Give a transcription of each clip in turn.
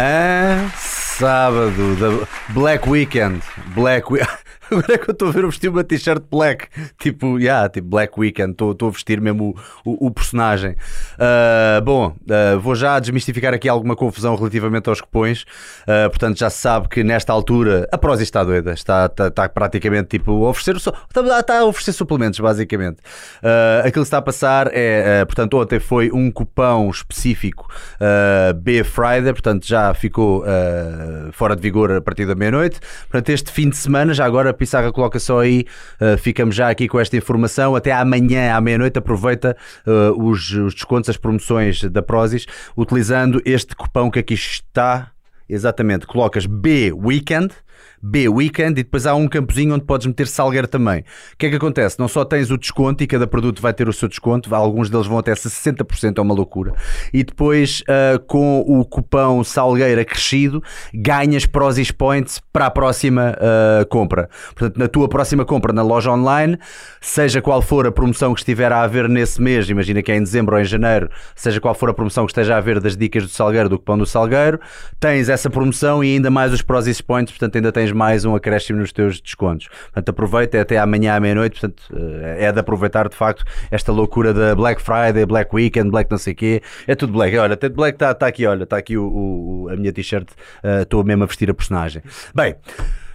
Ah, sábado, da Black Weekend. Black Weekend. Agora é que eu estou a ver vestir uma t-shirt black. Tipo, yeah, tipo Black Weekend. Estou a vestir mesmo o, o, o personagem. Uh, bom, uh, vou já desmistificar aqui alguma confusão relativamente aos cupões. Uh, portanto, já se sabe que nesta altura a Prozis está doida. Está, está, está praticamente tipo a oferecer, está, está, a oferecer suplementos, basicamente. aquilo que está a passar é, portanto, ontem foi um cupão específico B Friday. Portanto, já ficou fora de vigor a partir da meia-noite. Portanto, este fim de semana, já agora Pissarra coloca só aí, uh, ficamos já aqui com esta informação. Até amanhã, à meia-noite, aproveita uh, os, os descontos, as promoções da Prozis, utilizando este cupão que aqui está. Exatamente, colocas B Weekend B, Weekend, e depois há um campozinho onde podes meter Salgueiro também. O que é que acontece? Não só tens o desconto e cada produto vai ter o seu desconto, alguns deles vão até 60%, é uma loucura. E depois, uh, com o cupão Salgueiro acrescido, ganhas Prozis Points para a próxima uh, compra. Portanto, na tua próxima compra na loja online, seja qual for a promoção que estiver a haver nesse mês, imagina que é em dezembro ou em janeiro, seja qual for a promoção que esteja a haver das dicas do Salgueiro, do cupão do Salgueiro, tens essa promoção e ainda mais os Prozis Points, portanto, ainda tens tens mais um acréscimo nos teus descontos. Portanto, aproveita é até amanhã à meia-noite. Portanto, eh, é de aproveitar de facto esta loucura da Black Friday, Black Weekend, Black não sei o quê. É tudo Black. Olha, até Black está tá aqui, olha, está aqui o, o, a minha t-shirt. Eh, estou uh, mesmo a vestir a personagem. Bem.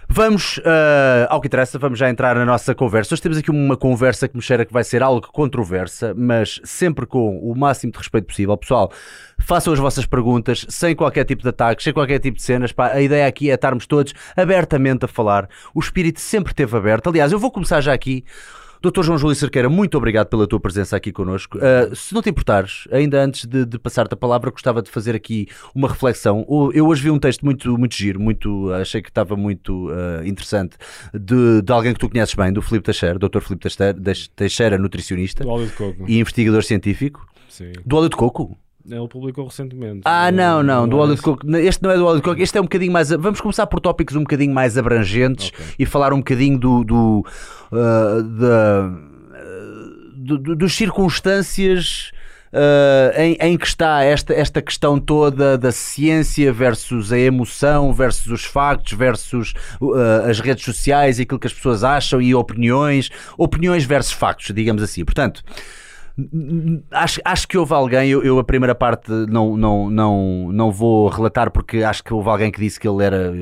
Vamos uh, ao que interessa, vamos já entrar na nossa conversa. Hoje temos aqui uma conversa que me cheira que vai ser algo controversa, mas sempre com o máximo de respeito possível. Pessoal, façam as vossas perguntas sem qualquer tipo de ataques, sem qualquer tipo de cenas. Pá, a ideia aqui é estarmos todos abertamente a falar. O espírito sempre esteve aberto. Aliás, eu vou começar já aqui. Doutor João Júlio Cerqueira, muito obrigado pela tua presença aqui connosco. Uh, se não te importares, ainda antes de, de passar-te a palavra, gostava de fazer aqui uma reflexão. Eu hoje vi um texto muito, muito giro, muito, achei que estava muito uh, interessante, de, de, alguém que tu conheces bem, do Filipe Teixeira, Dr. Filipe Teixeira, Teixeira nutricionista e investigador científico. Sim. Do óleo de coco? Ele publicou recentemente. Ah, não, não, do coco. Este não é do de coco, este é um bocadinho mais. Vamos começar por tópicos um bocadinho mais abrangentes okay. e falar um bocadinho do. do uh, da, do, do, dos circunstâncias. Uh, em, em, que está esta, esta questão toda da ciência versus a emoção, versus os factos, versus uh, as redes sociais e aquilo que as pessoas acham e opiniões, opiniões versus factos, digamos assim. Portanto, Acho, acho que houve alguém, eu, eu, a primeira parte não, não, não, não vou relatar porque acho que houve alguém que disse que ele era.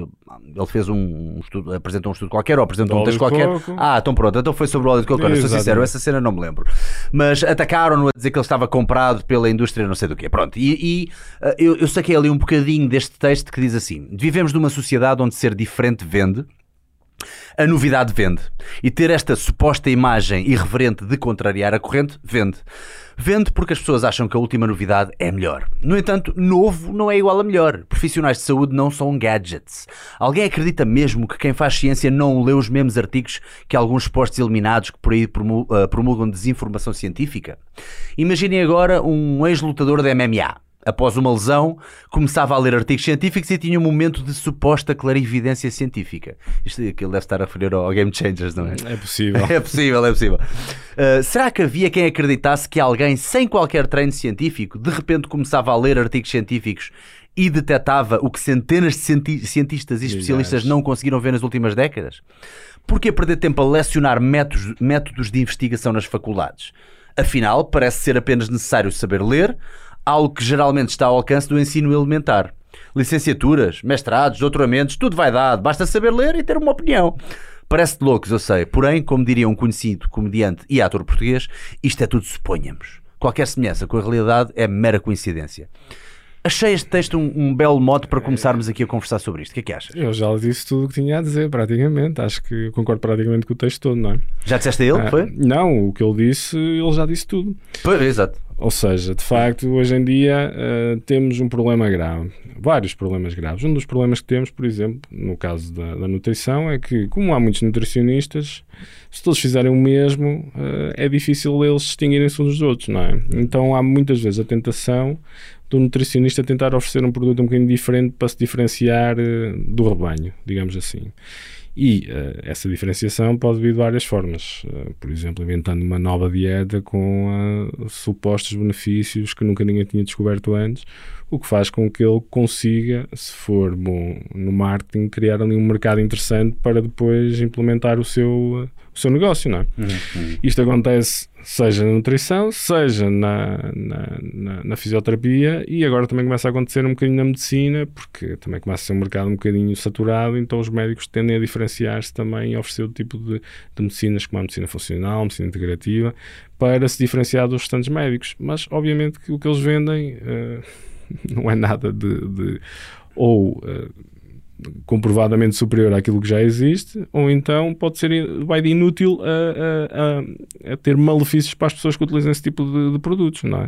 Ele fez um estudo, apresentou um estudo qualquer ou apresentou um texto qualquer. Coco. Ah, então pronto, então foi sobre o óleo de coco. Sou sincero, essa cena não me lembro. Mas atacaram-no a dizer que ele estava comprado pela indústria, não sei do quê. Pronto, e, e eh, eu, eu saquei ali um bocadinho deste texto que diz assim: Vivemos numa sociedade onde ser diferente vende a novidade vende. E ter esta suposta imagem irreverente de contrariar a corrente vende. Vende porque as pessoas acham que a última novidade é melhor. No entanto, novo não é igual a melhor. Profissionais de saúde não são gadgets. Alguém acredita mesmo que quem faz ciência não lê os mesmos artigos que alguns postos eliminados que por aí eh, promulgam desinformação científica? Imaginem agora um ex-lutador da MMA após uma lesão, começava a ler artigos científicos e tinha um momento de suposta clarividência científica. Isto aquilo deve estar a referir ao Game Changers, não é? É possível. É possível, é possível. Uh, será que havia quem acreditasse que alguém sem qualquer treino científico de repente começava a ler artigos científicos e detectava o que centenas de cientistas e especialistas não conseguiram ver nas últimas décadas? Por que perder tempo a lecionar métodos, métodos de investigação nas faculdades? Afinal, parece ser apenas necessário saber ler, algo que geralmente está ao alcance do ensino elementar. Licenciaturas, mestrados, doutoramentos, tudo vai dado, basta saber ler e ter uma opinião. Parece de loucos, eu sei, porém, como diria um conhecido comediante e ator português, isto é tudo suponhamos. Qualquer semelhança com a realidade é mera coincidência. Achei este texto um, um, belo modo para começarmos aqui a conversar sobre isto. O que é que achas? Eu já disse tudo o que tinha a dizer, praticamente. Acho que concordo praticamente com o texto todo, não é? Já disseste a ele? Ah, foi? Não, o que ele disse, ele já disse tudo. Pois, exato. Ou seja, de facto, hoje em dia uh, temos um problema grave, vários problemas graves. Um dos problemas que temos, por exemplo, no caso da, da nutrição, é que, como há muitos nutricionistas, se todos fizerem o mesmo, uh, é difícil eles distinguirem-se uns dos outros, não é? Então há muitas vezes a tentação do nutricionista tentar oferecer um produto um bocadinho diferente para se diferenciar uh, do rebanho, digamos assim. E uh, essa diferenciação pode vir de várias formas. Uh, por exemplo, inventando uma nova dieta com uh, supostos benefícios que nunca ninguém tinha descoberto antes, o que faz com que ele consiga, se for bom no marketing, criar ali um mercado interessante para depois implementar o seu, o seu negócio. Não é? Uhum. Isto acontece seja na nutrição, seja na, na, na, na, fisioterapia e agora também começa a acontecer um bocadinho na medicina, porque também começa a ser um mercado um bocadinho saturado, então os médicos tendem a diferenciar-se também e oferecer o tipo de, de medicinas como a medicina funcional, a medicina integrativa, para se diferenciar dos restantes médicos. Mas, obviamente, que o que eles vendem uh, não é nada de, de ou uh, comprovadamente superior àquilo que já existe, ou então pode ser vai de inútil a, a, a, ter malefícios para as pessoas que utilizam esse tipo de, de produtos, não é?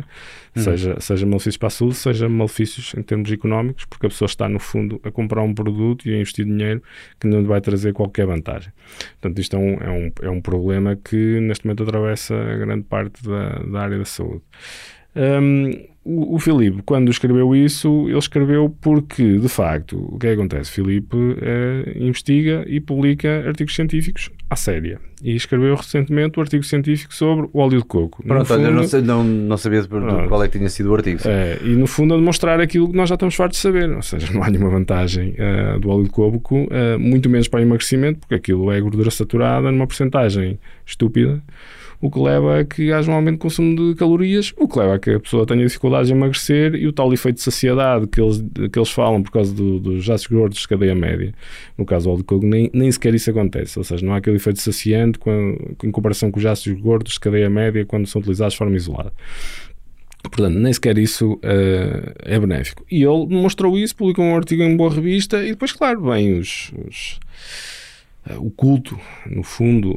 Hum. Seja, seja malefícios para a saúde, seja malefícios em termos económicos, porque a pessoa está, no fundo, a comprar um produto e a investir dinheiro que não lhe vai trazer qualquer vantagem. Portanto, isto é um, é um, é um problema que neste momento atravessa grande parte da, da área da saúde. Um, o, o Filipe, quando escreveu isso, ele escreveu porque, de facto, o que, é que acontece? Filipe é, investiga e publica artigos científicos à séria. E escreveu recentemente o um artigo científico sobre o óleo de coco. Pronto, fundo, olha, não, sei, não, não sabia pronto, qual é que tinha sido o artigo. É, e no fundo a demonstrar aquilo que nós já estamos fartos de saber. Ou seja, não há nenhuma vantagem uh, do óleo de coco, uh, muito menos para emagrecimento, porque aquilo é gordura saturada numa porcentagem estúpida o que leva a que haja um aumento de consumo de calorias, o que leva a que a pessoa tenha dificuldades em emagrecer e o tal efeito de saciedade que eles, que eles falam por causa do, dos ácidos gordos de cadeia média. No caso do óleo de coco, nem, nem sequer isso acontece, ou seja, não há aquele efeito saciante em comparação com os ácidos gordos de cadeia média quando são utilizados de forma isolada. Portanto, nem sequer isso uh, é benéfico. E ele mostrou isso, publicou um artigo em boa revista e depois, claro, vem os, os o culto, no fundo,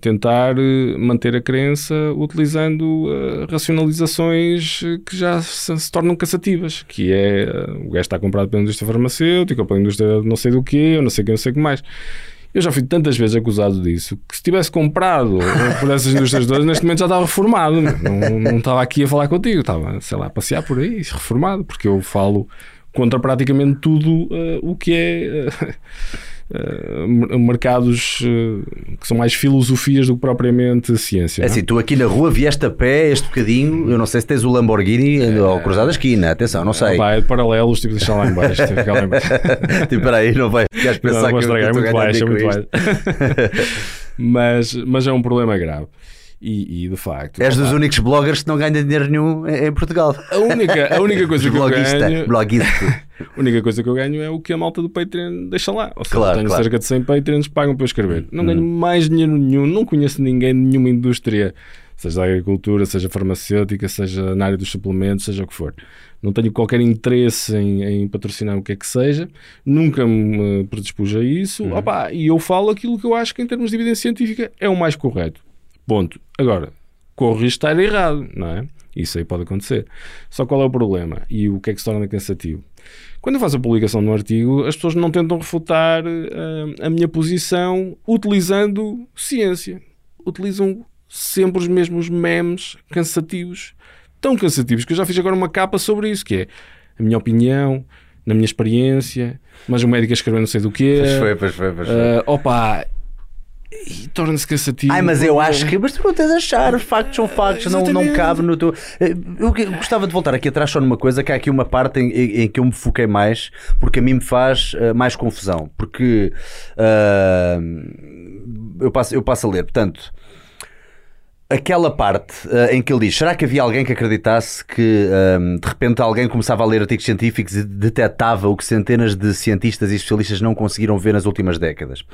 tentar eh, manter a crença utilizando eh, racionalizações que já se, tornam cansativas, que é eh, o gajo está comprado pela indústria farmacêutica ou pela indústria não sei do quê, ou não sei quem, não sei o que mais. Eu já fui tantas vezes acusado disso que se tivesse comprado por essas indústrias todas, neste momento já estava reformado. Não, não estava aqui a falar contigo, estava, sei lá, a passear por aí, reformado, porque eu falo contra praticamente tudo uh, o que é. Uh, uh, mercados uh, que são mais filosofias do que propriamente ciência. É assim, tu aqui na rua vieste a pé este bocadinho, eu não sei se tens o Lamborghini é... ao cruzar da esquina, atenção, não sei. Vai, é de paralelos, tipo, deixar lá em baixo. tipo, lá em baixo. tipo, peraí, não vai ficar pensar não, que eu, é muito baixo, é muito baixo. mas, mas é um problema grave. E, e, de facto. És dos únicos bloggers que não ganham dinheiro nenhum em Portugal. A única, a única coisa que eu ganho. Bloguista. a única coisa que eu ganho é o que a malta do Patreon deixa lá. Ou seja, claro, tenho claro. cerca de 100 Patreons que pagam para eu escrever. Não hum. ganho mais dinheiro nenhum, não conheço ninguém de nenhuma indústria, seja da agricultura, seja farmacêutica, seja na área dos suplementos, seja o que for. Não tenho qualquer interesse em, em patrocinar o que é que seja, nunca me predispus a isso. Hum. Opa, e eu falo aquilo que eu acho que, em termos de evidência científica, é o mais correto. Ponto. Agora, corro risco de estar errado, não é? Isso aí pode acontecer. Só qual é o problema e o que é que se torna cansativo? Quando eu faço a publicação de um artigo, as pessoas não tentam refutar uh, a minha posição utilizando ciência. Utilizam sempre os mesmos memes cansativos, tão cansativos que eu já fiz agora uma capa sobre isso, que é a minha opinião, na minha experiência, mas o médico escreveu não sei do quê. Pois foi, pois foi, pois foi. Uh, opa, e torna-se cansativo. Ai, mas eu acho que. Mas tu não tens a achar, os factos são factos, não, não cabe no teu. Eh, eu gostava de voltar aqui atrás só numa coisa, que há aqui uma parte em, em que eu me foquei mais, porque a mim me faz uh, mais confusão. Porque uh, eu, passo, eu passo a ler, portanto. Aquela parte uh, em que ele diz: será que havia alguém que acreditasse que de repente alguém começava a ler artigos científicos e detectava o que centenas de cientistas e especialistas não conseguiram ver nas últimas décadas?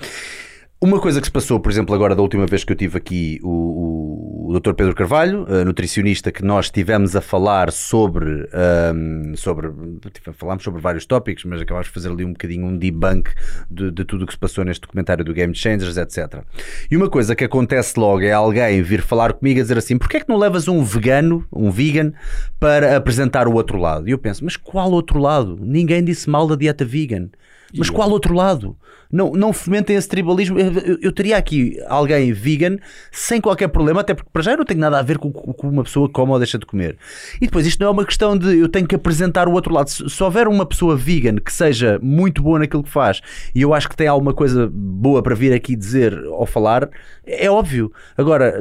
Uma coisa que se passou, por exemplo, agora da última vez que eu tive aqui o, o, Dr. Pedro Carvalho, nutricionista, que nós tivemos a falar sobre, um, sobre falámos sobre vários tópicos, mas acabámos de fazer ali um bocadinho um debunk de, de tudo o que se passou neste documentário do Game Changers, etc. E uma coisa que acontece logo é alguém vir falar comigo a dizer assim: porquê é que não levas um vegano, um vegan, para apresentar o outro lado? E eu penso, mas qual outro lado? Ninguém disse mal da dieta vegan. Mas qual outro lado? Não, não fomentem esse tribalismo. Eu, eu- eu teria aqui alguém vegan sem qualquer problema, até porque para já eu não tenho nada a ver com o que uma pessoa come ou deixa de comer. E depois isto não é uma questão de eu tenho que apresentar o outro lado. Se, se houver uma pessoa vegan que seja muito boa naquilo que faz e eu acho que tem alguma coisa boa para vir aqui dizer ou falar, é óbvio. Agora,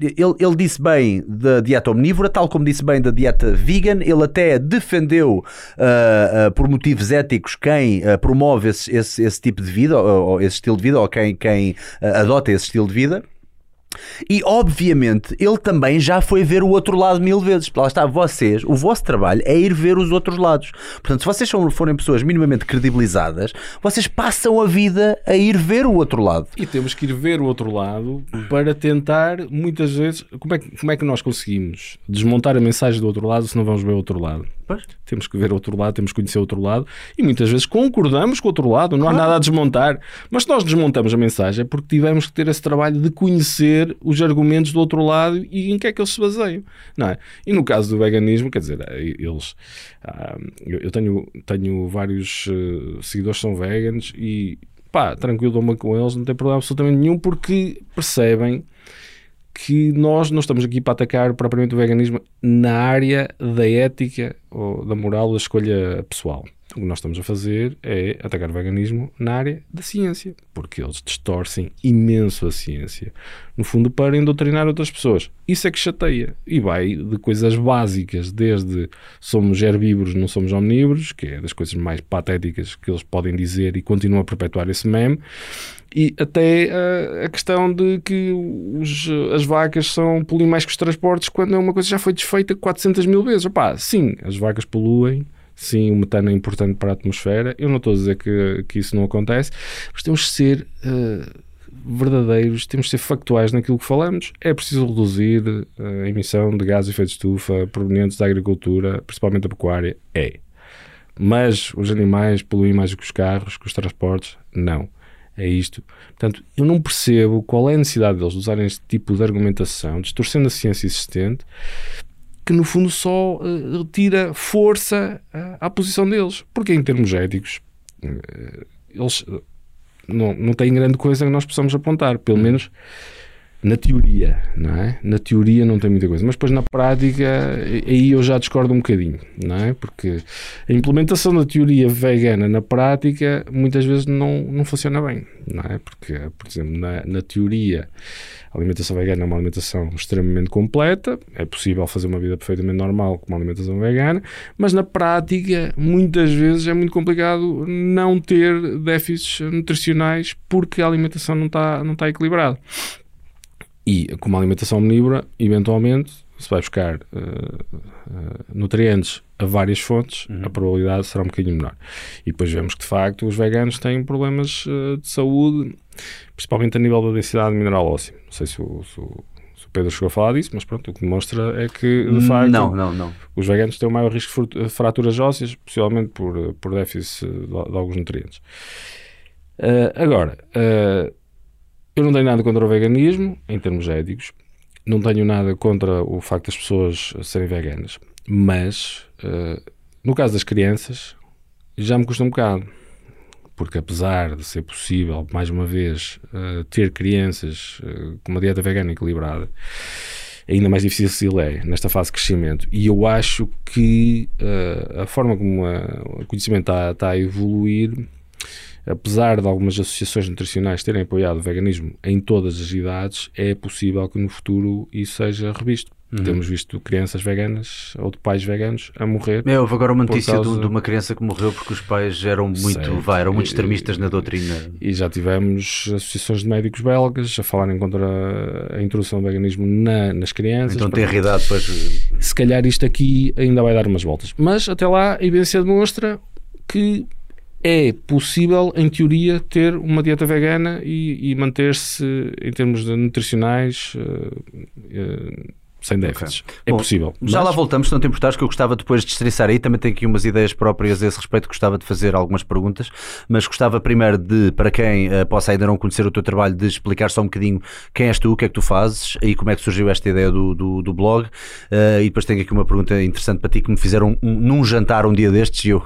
ele, ele disse bem da dieta omnívora, tal como disse bem da dieta vegan, ele até defendeu ah, ah, por motivos éticos quem ah, promove esse, esse, esse tipo de vida, ou, ou esse estilo de vida, ou quem, quem ah, adota esse estilo de vida. E obviamente ele também já foi ver o outro lado mil vezes. Lá está, vocês, o vosso trabalho é ir ver os outros lados. Portanto, se vocês forem pessoas minimamente credibilizadas, vocês passam a vida a ir ver o outro lado. E temos que ir ver o outro lado para tentar, muitas vezes, como é, que, como é que nós conseguimos desmontar a mensagem do outro lado se não vamos ver o outro lado? Temos que ver o outro lado, temos que conhecer o outro lado e muitas vezes concordamos com o outro lado, não há nada a desmontar. Mas se nós desmontamos a mensagem é porque tivemos que ter esse trabalho de conhecer os argumentos do outro lado e em que é que eles se baseiam. Não é? E no caso do veganismo, quer dizer, eles. ah, eu eu tenho, tenho vários eh, seguidores que são veganos e pá, tranquilo, dou-me com eles, não tem problema absolutamente nenhum porque percebem que nós não estamos aqui para atacar propriamente o veganismo na área da ética ou da moral da escolha pessoal. O que nós estamos a fazer é atacar o veganismo na área da ciência, porque eles distorcem imenso a ciência, no fundo para endoctrinar outras pessoas. Isso é que chateia e vai de coisas básicas, desde somos herbívoros, não somos omnívoros, que é das coisas mais patéticas que eles podem dizer e continuam a perpetuar esse meme, e até ah, a questão de que os- as vacas são poluem mais que os transportes quando é uma coisa que já foi desfeita 400 mil vezes. Opá, sim, as vacas poluem, sim, o metano é importante para a atmosfera. Eu não estou a dizer que, que isso não acontece, mas temos de ser ah, verdadeiros, temos de ser factuais naquilo que falamos. É preciso reduzir ah, a emissão de gases de efeito de estufa provenientes da agricultura, principalmente da pecuária. É. Mas os animais poluem mais do que os carros, que os transportes? Não. É isto. Portanto, eu não percebo qual é a necessidade deles de usarem este tipo de argumentação, distorcendo a ciência existente, que no fundo só eh, tira força eh, à posição deles. Porque em termos éticos, eh, eles não, não têm grande coisa que nós possamos apontar, pelo menos na teoria, não é? Na teoria não tem muita coisa, mas depois na prática aí eu já discordo um bocadinho, não é? Porque a implementação da teoria vegana na prática muitas vezes não, não funciona bem, não é? Porque, por exemplo, na, na teoria a alimentação vegana é uma alimentação extremamente completa, é possível fazer uma vida perfeitamente normal com uma alimentação vegana, mas na prática muitas vezes é muito complicado não ter déficits nutricionais porque a alimentação não está, não está equilibrada. E com uma alimentação omnívora, eventualmente, se vai buscar eh, eh, nutrientes a várias fontes, a probabilidade será um bocadinho menor. E depois vemos que, de facto, os veganos têm problemas eh, de saúde, principalmente a nível da densidade mineral óssea. Não sei se o, se o- se o Pedro chegou a falar disso, mas pronto, o que demonstra é que, de facto, não, não, não. os veganos têm o maior risco de fraturas ósseas, possivelmente por, por déficit de, de alguns nutrientes. Eh, agora, eh, eu não tenho nada contra o veganismo, em termos éticos, não tenho nada contra o facto das pessoas serem veganas, mas eh, no caso das crianças já me custa um bocado, porque apesar de ser possível, mais uma vez, eh, ter crianças eh, com uma dieta vegana equilibrada, ainda mais difícil é nesta fase de crescimento. E eu acho que eh, a forma como a- o conhecimento está, está a evoluir, apesar de algumas associações nutricionais terem apoiado o veganismo em todas as idades, é possível que no futuro isso seja revisto. Temos visto crianças veganas ou de pais veganos a morrer. É, houve agora uma notícia causa- de, uma criança que morreu porque os pais eram muito, vai, eram muito extremistas na doutrina. E já tivemos associações de médicos belgas a falarem contra a introdução do veganismo na- nas crianças. Então tem realidade depois. se calhar isto aqui ainda vai dar umas voltas. Mas até lá a evidência demonstra que é possível, em teoria, ter uma dieta vegana e, e manter-se em termos nutricionais eh, eh, sem déficits. Okay. É Bom, possível. Já mas... lá voltamos, se não te importares, que eu gostava depois de estressar aí, também tenho aqui umas ideias próprias a esse respeito, gostava de fazer algumas perguntas, mas gostava primeiro de, para quem uh, possa ainda não conhecer o teu trabalho, de explicar só um bocadinho quem és tu, o que é que tu fazes e como é que surgiu esta ideia do, do, do blog. Uh, e depois tenho aqui uma pergunta interessante para ti que me fizeram um, num jantar um dia destes e eu,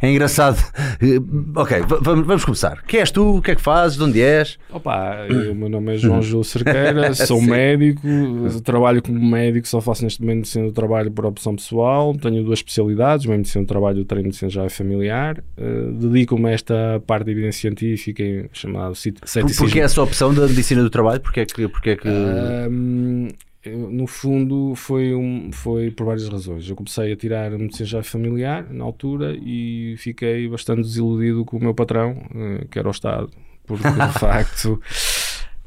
é engraçado. Uh, ok, vamos, vamos começar. Quem és tu? O que é que fazes? De onde és? Opa, o meu nome é João Júlio Cerqueira, sou médico, trabalho como médico, só faço neste momento medicina do trabalho por opção pessoal, tenho duas especialidades, uma medicina do trabalho e outra medicina já familiar. Uh, Dedico-me a esta parte de evidência científica chamada ceticismo. Porquê essa opção da medicina do trabalho? Porquê é que... Porquê é que... No fundo foi, um, foi por várias razões. Eu comecei a tirar a medicina já familiar na altura e fiquei bastante desiludido com o meu patrão, uh, que era o Estado, porque de facto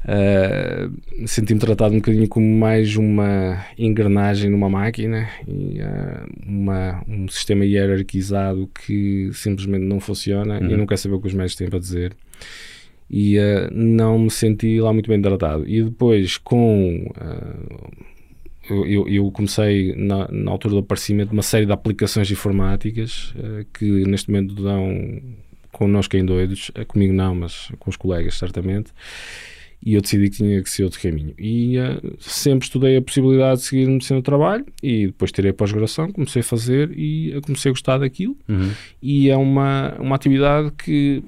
Uh, Senti-me tratado um bocadinho como mais uma engrenagem numa máquina e uh, uma, um sistema hierarquizado que simplesmente não funciona uhum. e não quero saber o que os médicos têm para dizer. E uh, não me senti lá muito bem tratado. E depois, com. Eu, eu, comecei na, na, altura do aparecimento de uma série de aplicações informáticas que neste momento dão connosco em doidos, comigo não, mas com os colegas certamente e eu decidi que tinha que ser outro caminho. E uh, sempre estudei a possibilidade de seguir medicina do trabalho e depois tirei pós-graduação, comecei a fazer e uh, comecei a gostar daquilo. Uhum. E é uma, uma atividade que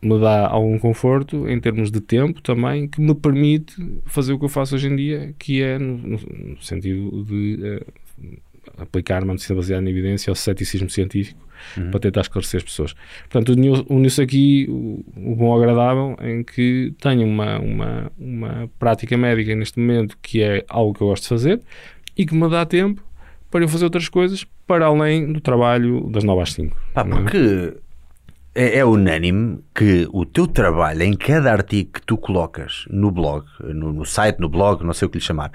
me dá algum conforto em termos de tempo também, que me permite fazer o que eu faço hoje em dia, que é no, no sentido de uh, aplicar uma medicina baseada em evidência ao ceticismo científico uhum. para tentar esclarecer as pessoas. Portanto, uniu-se aqui o, o, bom agradável em que tenho uma, uma, uma prática médica neste momento que é algo que eu gosto de fazer e que me dá tempo para eu fazer outras coisas para além do trabalho das 9 às 5. Pá, é? porque é, é, unânime que o teu trabalho em cada artigo que tu colocas no blog, no, no site, no blog, não sei o que lhe chamar,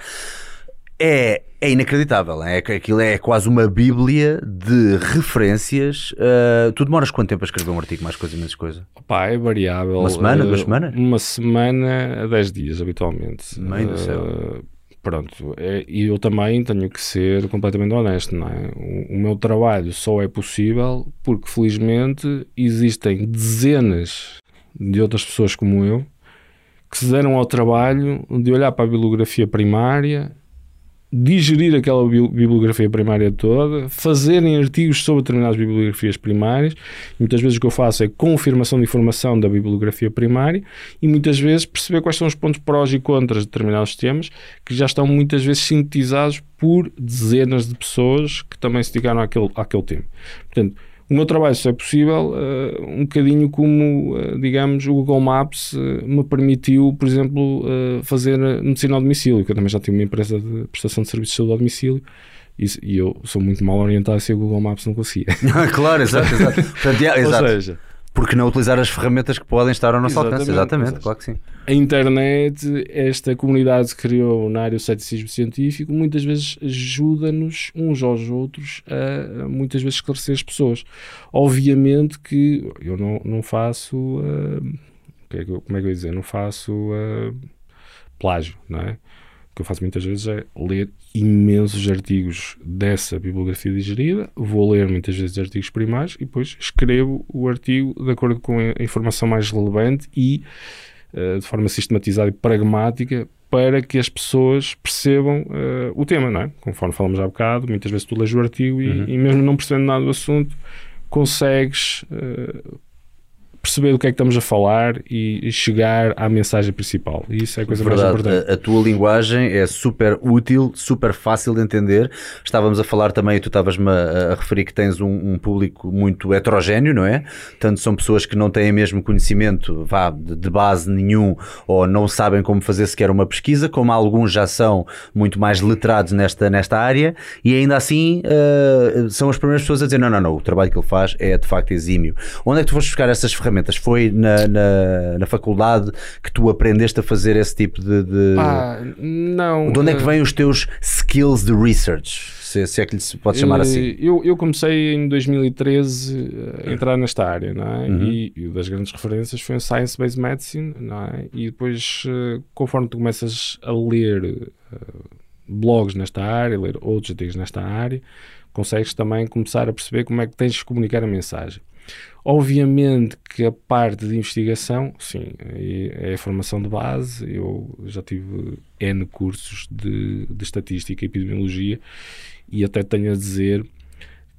é, é inacreditável. É, aquilo é quase uma bíblia de referências. Uh, tu demoras quanto tempo a escrever um artigo, mais coisa, menos coisa? Opa, é variável. Uma semana, uh, duas semanas? Uma semana a dez dias, habitualmente. Meio do céu. Uh, pronto, é, e eu também tenho que ser completamente honesto, não é? O, o, meu trabalho só é possível porque, felizmente, existem dezenas de outras pessoas como eu que se deram ao trabalho de olhar para a bibliografia primária digerir aquela bibliografia primária toda, fazerem artigos sobre determinadas bibliografias primárias. E muitas vezes o que eu faço é confirmação de informação da bibliografia primária e muitas vezes perceber quais são os pontos prós e contras de determinados temas que já estão muitas vezes sintetizados por dezenas de pessoas que também se dedicaram àquele, àquele tema. Portanto, o meu trabalho só é possível uh, um bocadinho como, uh, digamos, o Google Maps uh, me permitiu, por exemplo, fazer medicina ao domicílio, que eu também já tinha uma empresa de prestação de serviços de saúde ao domicílio. E, e eu sou muito mal orientado se o Google Maps não conseguia. claro, exato, exato. Portanto, yeah, exato. Ou seja, porque não utilizar as ferramentas que podem estar ao nosso exatamente, alcance? Exatamente, claro que sim. A internet, esta comunidade que criou na área do ceticismo científico, muitas vezes ajuda-nos uns aos outros a, muitas vezes esclarecer as pessoas. Obviamente que eu não, não faço. Uh, como é que eu ia dizer? Não faço uh, plágio, não é? O que eu faço muitas vezes é ler imensos artigos dessa bibliografia digerida, vou ler muitas vezes artigos primários e depois escrevo o artigo de acordo com a informação mais relevante e uh, de forma sistematizada e pragmática para que as pessoas percebam uh, o tema, não é? Conforme falamos há bocado, muitas vezes tu lês o artigo e, uhum. e mesmo não percebendo nada do assunto, consegues uh, perceber do que é que estamos a falar e, chegar à mensagem principal. E isso é a coisa Verdade. mais importante. A, a, tua linguagem é super útil, super fácil de entender. Estávamos a falar também, tu estavas-me a, a, referir que tens um, um, público muito heterogéneo, não é? Tanto são pessoas que não têm mesmo conhecimento vá, de, de base nenhum ou não sabem como fazer sequer uma pesquisa, como alguns já são muito mais letrados nesta, nesta área e ainda assim uh, são as primeiras pessoas a dizer: não, não, não, o trabalho que ele faz é de facto exímio. Onde é que tu foste buscar essas ferramentas? Ferramentas? Foi na, na, na, faculdade que tu aprendeste a fazer esse tipo de. de... Ah, não. De onde é que eh, vêm os teus skills de research? Se, se é que lhe pode chamar assim. Eh, eu, eu comecei em 2013 a entrar nesta área, não é? Uhum. E, e das grandes referências foi a Science Based Medicine, não é? E depois, eh, conforme tu começas a ler blogs nesta área, ler outros artigos nesta área, consegues também começar a perceber como é que tens de comunicar a mensagem. Obviamente que a parte de investigação, sim, é a formação de base. Eu já tive N cursos de, de estatística e epidemiologia e até tenho a dizer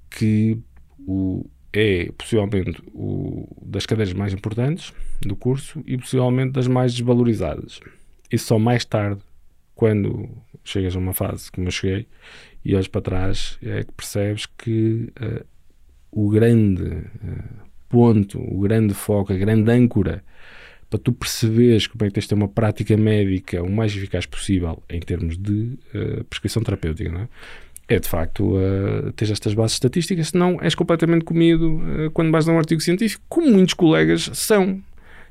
que o, é possivelmente o, das cadeiras mais importantes do curso e possivelmente das mais desvalorizadas. E só mais tarde, quando chegas a uma fase como eu cheguei e olhas para trás, é que percebes que uh, o grande uh, ponto, o grande foco, a grande âncora para tu perceberes como é que tens de ter uma prática médica o mais eficaz possível em termos de uh, prescrição terapêutica, não é? é de facto uh, ter estas bases estatísticas, senão és completamente comido uh, quando vais a um artigo científico, como muitos colegas são,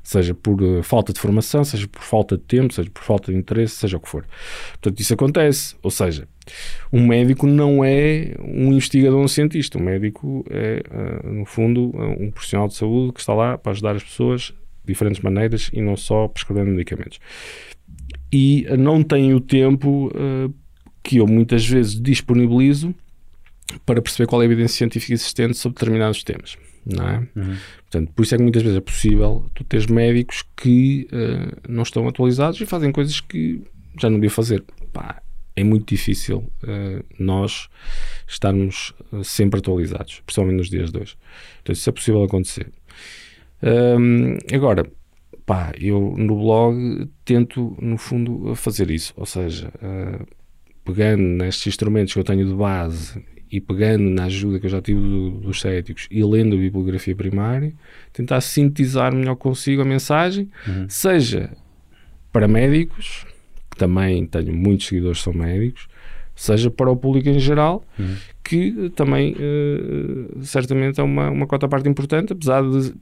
seja por uh, falta de formação, seja por falta de tempo, seja por falta de interesse, seja o que for. Portanto, isso acontece. Ou seja, um médico não é um investigador, um cientista. Um médico é, no fundo, um profissional de saúde que está lá para ajudar as pessoas de diferentes maneiras e não só prescrevendo medicamentos. E não tem o tempo que eu muitas vezes disponibilizo para perceber qual é a evidência científica existente sobre determinados temas. Não é? Uhum. Portanto, por isso é que muitas vezes é possível tu teres médicos que uh, não estão atualizados e fazem coisas que já não devia fazer. Pá, é muito difícil uh, nós estarmos uh, sempre atualizados, principalmente nos dias de hoje. Então, isso é possível acontecer. Um, agora, pá, eu no blog tento, no fundo, fazer isso. Ou seja, uh, pegando nestes instrumentos que eu tenho de base e pegando na ajuda que eu já tive do, dos céticos e lendo a bibliografia primária, tentar sintetizar melhor consigo a mensagem, uhum. seja para médicos, que também tenho muitos seguidores que são médicos, seja para o público em geral, uhum. que também uh, certamente é uma, uma cota parte importante, apesar de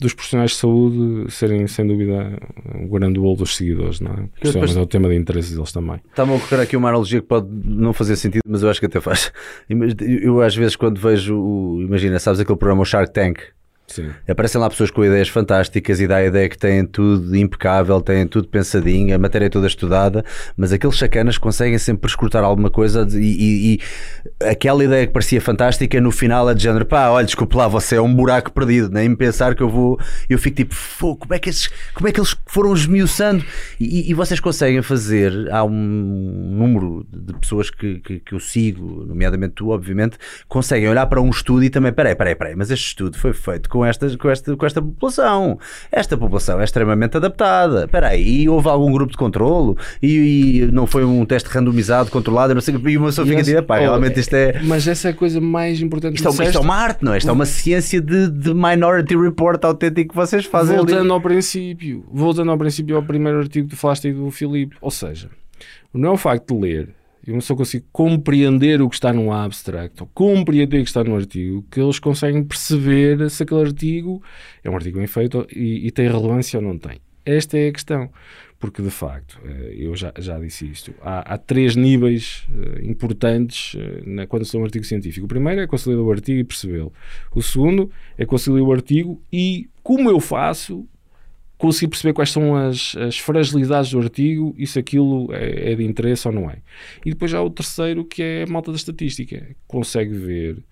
dos profissionais de saúde serem, sem dúvida, um grande bolo dos seguidores, não é? Porque depois... é o tema de interesse deles também. Está-me a ocorrer aqui uma analogia que pode não fazer sentido, mas eu acho que até faz. Eu, às vezes, quando vejo, imagina, sabes aquele programa o Shark Tank? Sim. Aparecem lá pessoas com ideias fantásticas e dá a ideia que têm tudo impecável, têm tudo pensadinho, a matéria é toda estudada, mas aqueles chacanas conseguem sempre escrutar alguma coisa e, e, e, aquela ideia que parecia fantástica no final é de género, pá, olha, desculpe lá, você é um buraco perdido, nem pensar que eu vou. Eu fico tipo, como é que, esses, como é que eles foram esmiuçando? E, e, vocês conseguem fazer, há um número de pessoas que, que, que eu sigo, nomeadamente tu, obviamente, conseguem olhar para um estudo e também, peraí, peraí, peraí, mas este estudo foi feito com com, estas, com, esta, com esta população. Esta população é extremamente adaptada. Espera aí, houve algum grupo de controlo e, e, não foi um teste randomizado, controlado, não sei, e uma pessoa fica a dizer, pá, realmente isto é... Mas essa é a coisa mais importante isto, é, isto é uma arte, não é? Isto é uma ciência de, de Minority Report autêntico que vocês fazem Voltando ali. ao princípio, voltando ao princípio ao primeiro artigo que falaste aí do Filipe, ou seja, não é o facto de ler e uma pessoa consegue compreender o que está no abstract, ou compreender o que está no artigo, que eles conseguem perceber se aquele artigo é um artigo bem feito e, e tem relevância ou não tem. Esta é a questão. Porque, de facto, eh, eu já, já disse isto, há, há três níveis uh, importantes uh, na, lê um artigo científico. O primeiro é conciliar o artigo e percebê-lo. O segundo é conciliar o artigo e, como eu faço, conseguir perceber quais são as, as fragilidades do artigo e se aquilo é, é, de interesse ou não é. E depois há o terceiro, que é a malta da estatística. Consegue ver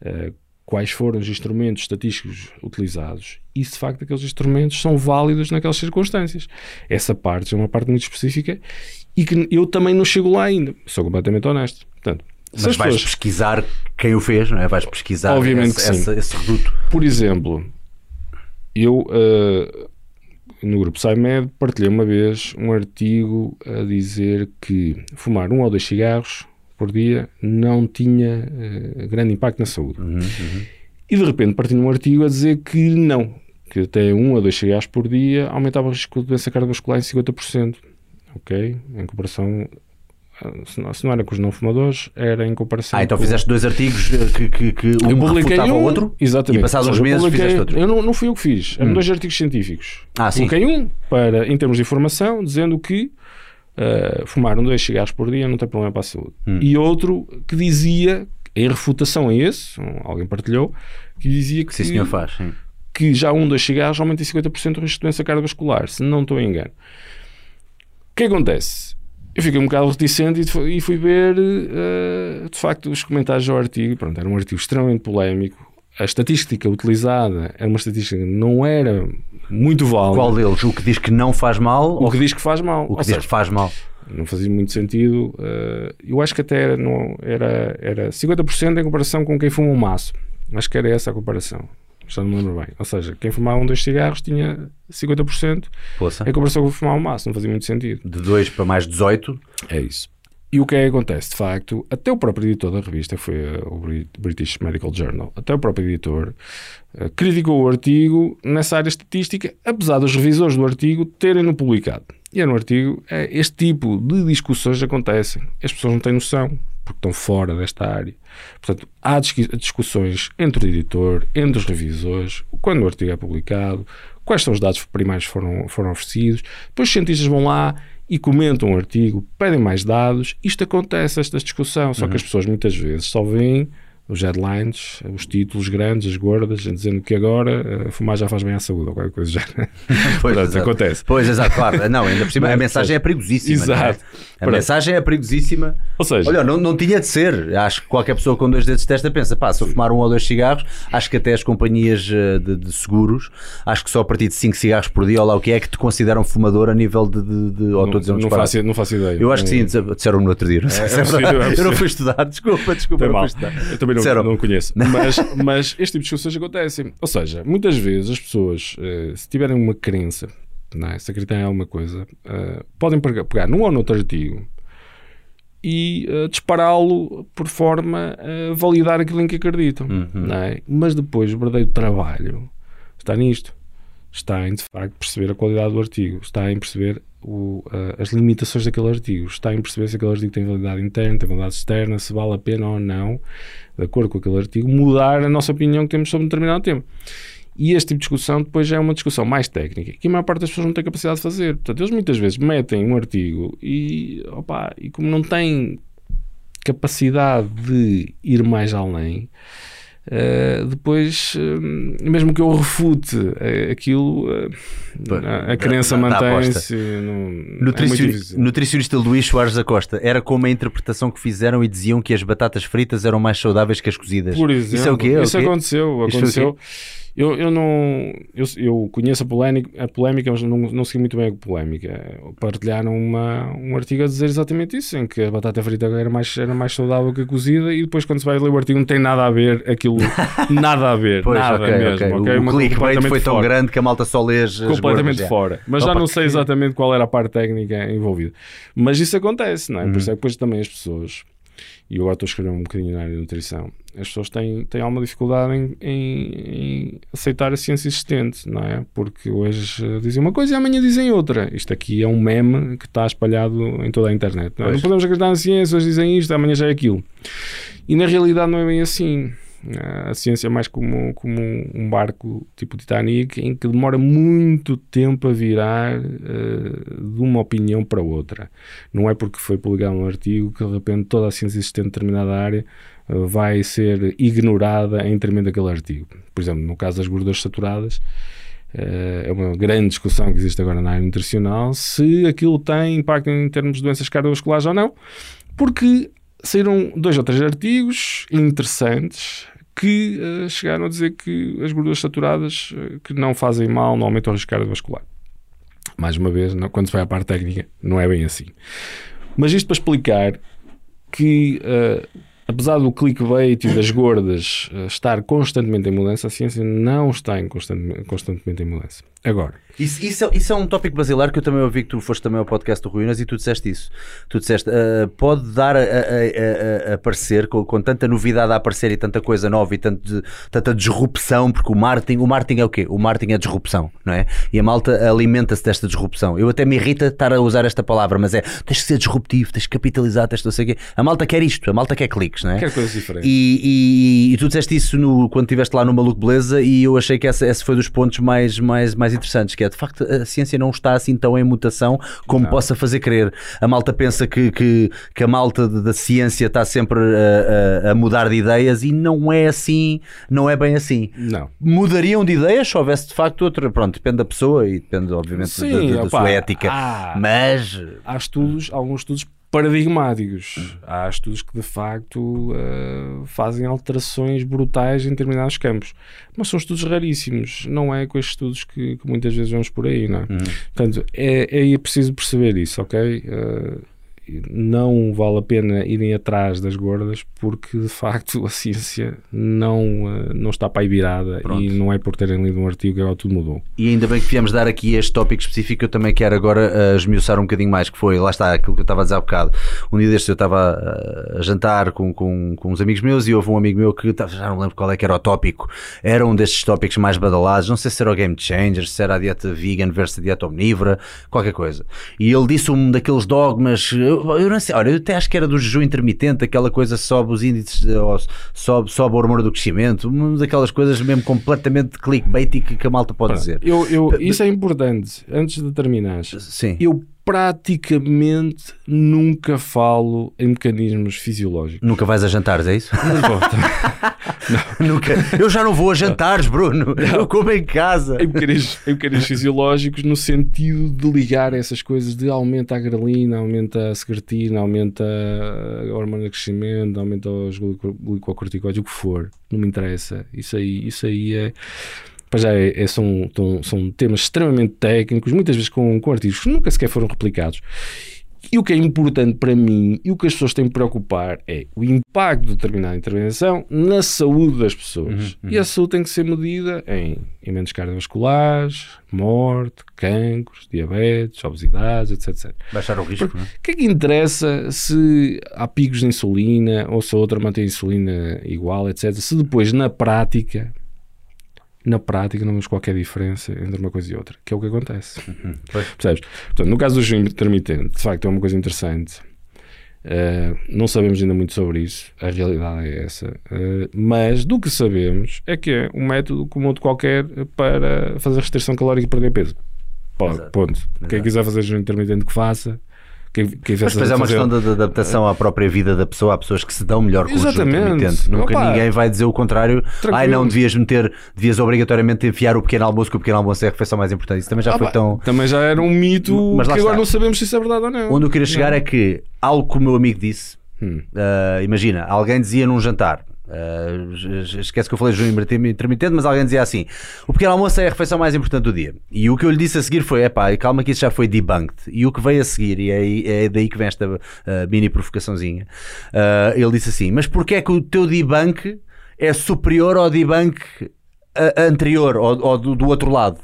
uh, quais foram os instrumentos estatísticos utilizados e se de facto aqueles instrumentos são válidos naquelas circunstâncias. Essa parte é uma parte muito específica e que eu também não chego lá ainda. Sou completamente honesto. Portanto, mas vais pessoas... pesquisar quem o fez, não é? Vais pesquisar Obviamente esse, esse, esse reduto. Por exemplo, eu uh, no grupo SciMed partilhei uma vez um artigo a dizer que fumar um ou dois cigarros por dia não tinha uh, grande impacto na saúde. Uhum, uhum. E de repente partilhei um artigo a dizer que não, que até um ou dois cigarros por dia aumentava o risco de doença cardiovascular em 50%. Ok? Em comparação se não, era com os não fumadores, era em comparação. Ah, então com... fizeste dois artigos que, que, que um eu publiquei um, o outro exatamente. e passados uns meses publiquei, fizeste outro. Eu não, não fui eu que fiz, eram hum. dois artigos científicos. Ah, sim. Publiquei um para, em termos de informação, dizendo que uh, fumar um dois cigarros por dia não tem problema para a saúde. Hum. E outro que dizia, em refutação a esse, alguém partilhou, que dizia que. Sim, senhor faz. Sim. Que já um, dois cigarros aumenta em 50% o risco de doença cardiovascular, se não estou em engano. O que acontece? Eu fiquei um bocado reticente e fui ver, uh, de facto, os comentários ao artigo. Pronto, era um artigo extremamente polémico. A estatística utilizada era uma estatística que não era muito válida. Qual deles? O que diz que não faz mal? O que diz que faz mal. O que diz seja, que faz mal. Não fazia muito sentido. Uh, eu acho que até era, não, era, era 50% em comparação com quem fuma um maço. Acho que era essa a comparação já não me lembro bem. Ou seja, quem fumava um, dois cigarros tinha 50% Poça. em comparação com fumar um maço, não fazia muito sentido. De 2 para mais 18? É isso. E o que é que acontece? De facto, até o próprio editor da revista, foi eh, o British Medical Journal, até o próprio editor uh, criticou o artigo nessa área estatística, apesar dos revisores do artigo terem-no publicado. E é no artigo, é, este tipo de discussões acontecem. As pessoas não têm noção porque estão fora desta área. Portanto, há discussões entre o editor, entre os revisores, quando o artigo é publicado, quais são os dados primários que foram, foram oferecidos. Depois os cientistas vão lá e comentam o artigo, pedem mais dados. Isto acontece, esta discussão, só uhum. que as pessoas muitas vezes só veem os headlines, os títulos grandes, as gordas, dizendo que agora uh, fumar já faz bem à saúde ou qualquer coisa já. Pois, Pronto, acontece. Pois, exato, claro. Não, ainda por cima, a mensagem é perigosíssima. É? Exato. É? A Pronto. mensagem é perigosíssima. Ou seja, olha, não, não tinha de ser. Acho que qualquer pessoa com dois dedos de testa pensa, pá, se eu fumar um ou dois cigarros, acho que até as companhias eh, de, de seguros, acho que só a partir de cinco cigarros por dia, ou lá o que é que te consideram fumador a nível de. de, de ou não, não, faço, não faço ideia. Eu acho que sim, disseram no outro dia. Não é, é, é eu não fui estudar, desculpa, desculpa. Não fui estudar. Eu também não, não conheço. Mas, mas este tipo de discussões acontecem. Ou seja, muitas vezes as pessoas, uh, se tiverem uma crença, não é? se acreditarem em alguma coisa, uh, podem pegar num ou noutro artigo e uh, dispará-lo por forma a validar aquilo em que acreditam. Uhum. É? Mas depois o verdadeiro trabalho está nisto. Está em, de facto, perceber a qualidade do artigo. Está em perceber o, uh, as limitações daquele artigo. Está em perceber se aquele artigo tem validade interna, tem validade externa, se vale a pena ou não, de acordo com aquele artigo, mudar a nossa opinião que temos sobre um determinado tema. E este tipo de discussão depois já é uma discussão mais técnica, que a maior parte das pessoas não tem capacidade de fazer. Portanto, eles muitas vezes metem um artigo e, opa, e como não têm capacidade de ir mais além, Uh, depois, uh, mesmo que eu refute uh, aquilo, a, a crença mantém-se. Nutrici é nutricionista Luís Soares da Costa era como a interpretação que fizeram e diziam que as batatas fritas eram mais saudáveis que as cozidas. Por exemplo, isso é o quê? É isso o quê? aconteceu. aconteceu. Eu, eu não. Eu, eu conheço a polémica, a polémica mas não, não segui muito bem a polémica. Partilharam uma, um artigo a dizer exatamente isso, em que a batata frita era mais, era mais saudável que a cozida, e depois, quando se vai ler o artigo, não tem nada a ver aquilo. nada a ver. Pois, nada okay, mesmo. Okay. Okay? O clickbait foi tão fora. grande que a malta só lê as Completamente fora. Mas Opa, já não sei exatamente qual era a parte técnica envolvida. Mas isso acontece, não é? Uhum. Por isso é que depois também as pessoas e agora estou a escrever um bocadinho na área de nutrição, as pessoas têm, têm alguma dificuldade em, em, em, aceitar a ciência existente, não é? Porque hoje dizem uma coisa e amanhã dizem outra. Isto aqui é um meme que está espalhado em toda a internet. Não, é? não podemos acreditar na ciência, hoje dizem isto, amanhã já é aquilo. E na realidade não é bem assim. A ciência é mais como, como um barco tipo Titanic em que demora muito tempo a virar uh, de uma opinião para outra. Não é porque foi publicado um artigo que de repente toda a ciência existente em determinada área uh, vai ser ignorada em detrimento daquele artigo. Por exemplo, no caso das gorduras saturadas, uh, é uma grande discussão que existe agora na área nutricional se aquilo tem impacto em termos de doenças cardiovasculares ou não, porque saíram dois ou três artigos interessantes que uh, chegaram a dizer que as gorduras saturadas uh, que não fazem mal, não aumentam o risco cardiovascular. Mais uma vez, não, quando se vai à parte técnica, não é bem assim. Mas isto para explicar que uh, apesar do clickbait e das gordas uh, estar constantemente em mudança, a ciência não está em constantemente, em mudança. Agora. Isso, isso, é, isso, é um tópico basilar que eu também ouvi que tu foste também ao podcast do Ruínas e tu disseste isso. Tu disseste, uh, pode dar a, a, a, a aparecer, com, com, tanta novidade a aparecer e tanta coisa nova e tanto de, tanta disrupção, porque o marketing, o marketing é o quê? O marketing é disrupção, não é? E a malta alimenta-se desta disrupção. Eu até me irrita estar a usar esta palavra, mas é tens que ser disruptivo, tens que capitalizar, tens que não sei o quê. A malta quer isto, a malta quer cliques tópicos, não é? Quer coisas diferentes. E, e, e tu disseste isso no, quando estiveste lá no Maluco Beleza e eu achei que essa, esse foi dos pontos mais, mais, mais interessantes, que é de facto a ciência não está assim tão em mutação como Não. possa fazer crer. A malta pensa que, que, que a malta da ciência está sempre a, a- a mudar de ideias e não é assim, não é bem assim. Não. Mudariam de ideias se houvesse de facto outra. Pronto, depende da pessoa e depende, obviamente, da- Sim, da, da opá, sua ética. há- Mas há estudos, alguns estudos paradigmáticos. Há estudos que de facto eh, fazem alterações brutais em determinados campos. Mas são estudos raríssimos. Não é com estes estudos que, que muitas vezes vamos por aí, não é? Portanto, é, é preciso perceber isso, ok? Eh, não vale a pena irem atrás das gordas porque de facto a ciência não, eh, não está para aí virada Pronto. e não é por terem lido um artigo que agora tudo mudou. E ainda bem que viemos dar aqui este tópico específico, eu também quero agora uh, esmiuçar um bocadinho mais, que foi, lá está, aquilo que eu estava a dizer há bocado. Um dia destes eu estava uh, a jantar com, com, com uns amigos meus e houve um amigo meu que, já não lembro qual é que era o tópico, era um destes tópicos mais badalados, não sei se era o Game Changer, se era a dieta vegan versus a dieta omnívora, qualquer coisa. E ele disse um daqueles dogmas, eu, eu não sei, olha, eu até acho que era do jejum intermitente, aquela coisa sobe os índices, ou sobe, sobe o hormônio do crescimento, uma daquelas coisas mesmo completamente clickbait que, que a malta pode dizer. Eu, eu, isso é importante, antes de terminares. Sim. Eu praticamente nunca falo em mecanismos fisiológicos. Nunca vais a jantares, é isso? Mas, bom, Nunca. Eu já não vou a jantares, Bruno. Eu como em casa. em, mecanismos, em mecanismos fisiológicos no sentido de ligar essas coisas de aumenta a grelina, aumenta a secretina, aumenta a hormona de crescimento, aumenta os glico- glicocorticoides, o que for, não me interessa. Isso aí, isso aí é. Pois já é, é- são, são temas extremamente técnicos, muitas vezes com, com artigos que nunca sequer foram replicados. E o que é importante para mim e o que as pessoas têm que preocupar é o impacto de determinada intervenção na saúde das pessoas. E a saúde tem que ser medida em emendas cardiovasculares, morte, cancros, diabetes, obesidades, etc, etc. Baixar o risco, não é? O que é que interessa se há picos de insulina ou se a outra mantém a insulina igual, etc. Se depois, na prática, na prática não vemos qualquer diferença entre uma coisa e outra, que é o que acontece. Pois. Percebes? Portanto, no caso do jejum intermitente, de facto é uma coisa interessante. Uh, não sabemos ainda muito sobre isso, a realidade é essa. Uh, mas do que sabemos é que é um método como outro qualquer para fazer restrição calórica e perder peso. Pô, Exato. ponto. Quem Exato. quiser fazer jejum intermitente que faça. Quem, quem Mas depois é uma questão de, de adaptação à própria vida da pessoa. Há pessoas que se dão melhor com o Exatamente. intermitente. Nunca Opa. ninguém vai dizer o contrário. Tranquilo. Ai, não, devias meter, devias obrigatoriamente enfiar o pequeno almoço, que o pequeno almoço é a refeição mais importante. Isso também já Ah, foi tão. Também já era um mito Mas que agora está. não sabemos se isso é verdade ou não. Onde eu queria chegar é que algo que o meu amigo disse, Hum. Uh, imagina, alguém dizia num jantar. Uh, esquece que eu falei de jejum intermitente, mas alguém dizia assim: o pequeno almoço é a refeição mais importante do dia. E o que eu lhe disse a seguir foi: epá, calma, que isso já foi debunked. E o que veio a seguir, e é, é daí que vem esta uh, mini provocaçãozinha, uh, ele disse assim: mas porquê é que o teu debunk é superior ao debunk anterior, ou, ou do, do outro lado?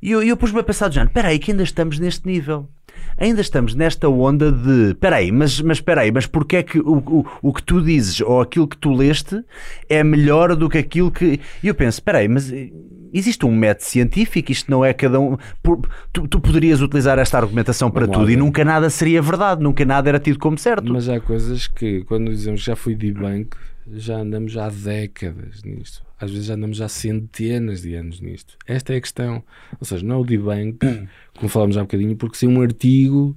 E eu, eu pus-me a pensar, John, espera aí que ainda estamos neste nível. Ainda estamos nesta onda de espera aí, mas, mas espera aí, mas porquê é que o, o, o que tu dizes ou aquilo que tu leste é melhor do que aquilo que. E eu penso, espera aí, mas eh, existe um método científico, isto não é cada um. por- tu, tu poderias utilizar esta argumentação para Vamos lá tudo e nunca nada seria verdade, nunca nada era tido como certo. Mas há coisas que, quando dizemos que já fui debunk, já andamos há décadas nisto. Às vezes já andamos há centenas de anos nisto. Esta é a questão. Ou seja, não é o debunk, como falámos há bocadinho, porque sim um artigo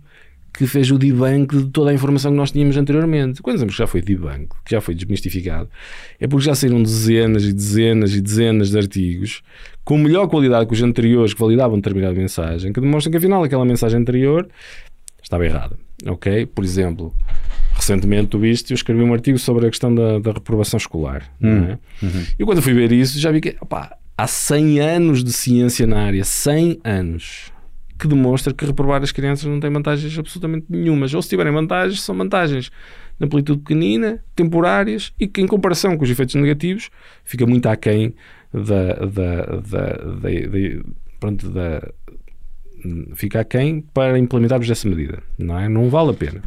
que fez o debunk de toda a informação que nós tínhamos anteriormente. Quando dizemos que já foi debunk, que já foi desmistificado, é porque já saíram dezenas e dezenas e dezenas de artigos com melhor qualidade que os anteriores que validavam determinada mensagem, que demonstram que afinal aquela mensagem anterior estava errada. Ok? Por exemplo, recentemente tu viste, eu escrevi um artigo sobre a questão da, da reprovação escolar. não é? E quando eu fui ver isso, já vi que opá, há 100 anos de ciência na área, 100 anos, que demonstra que reprovar as crianças não tem vantagens absolutamente nenhumas. Ou se tiverem vantagens, são vantagens de amplitude pequenina, temporárias e que, em comparação com os efeitos negativos, fica muito aquém da, da, da, da, da, pronto, da, fica aquém para implementarmos essa medida. Não, é? não vale a pena.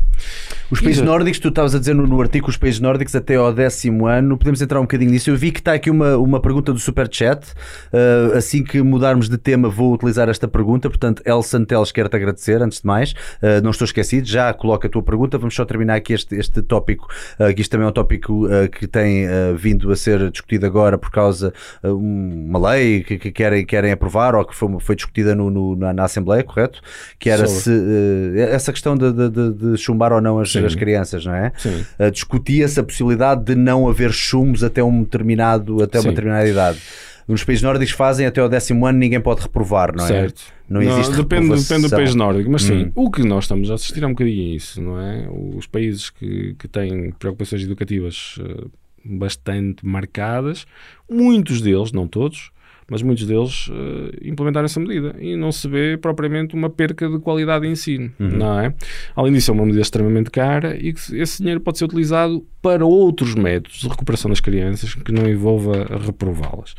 Os países E- nórdicos, tu estavas a dizer no, no artigo os países nórdicos até ao décimo ano, podemos entrar um bocadinho nisso. Eu vi que está aqui uma, uma pergunta do Superchat. Uh, assim que mudarmos de tema, vou utilizar esta pergunta. Portanto, El Santeles quer-te agradecer, antes de mais. Uh, não estou esquecido, já coloca a tua pergunta. Vamos só terminar aqui este, este tópico, uh, que isto também é um tópico uh, que tem vindo a ser discutido agora por causa de uma lei que, que querem, querem aprovar ou que foi, foi discutida no, no- na, na Assembleia, correto? Que era Sobre. se, essa questão de, de- de- de chumbar ou não as, as crianças, não é? Sim. Uh, discutia-se a possibilidade de não haver chumbos até um determinado até uma determinada idade. Nos países nórdicos fazem até ao décimo ano ninguém pode reprovar, não é? Certo. Não existe depende, depende do país nórdico, mas sim, Hum. o que nós estamos a assistir é um bocadinho isso, não é? Os países que, que têm preocupações educativas eh, bastante marcadas, muitos deles, não todos, mas muitos deles eh, implementaram essa medida e não se vê propriamente uma perca de qualidade de ensino, Uhum. não é? Além disso, é uma medida extremamente cara e que esse dinheiro pode ser utilizado para outros métodos de recuperação das crianças que não envolva reprová-las.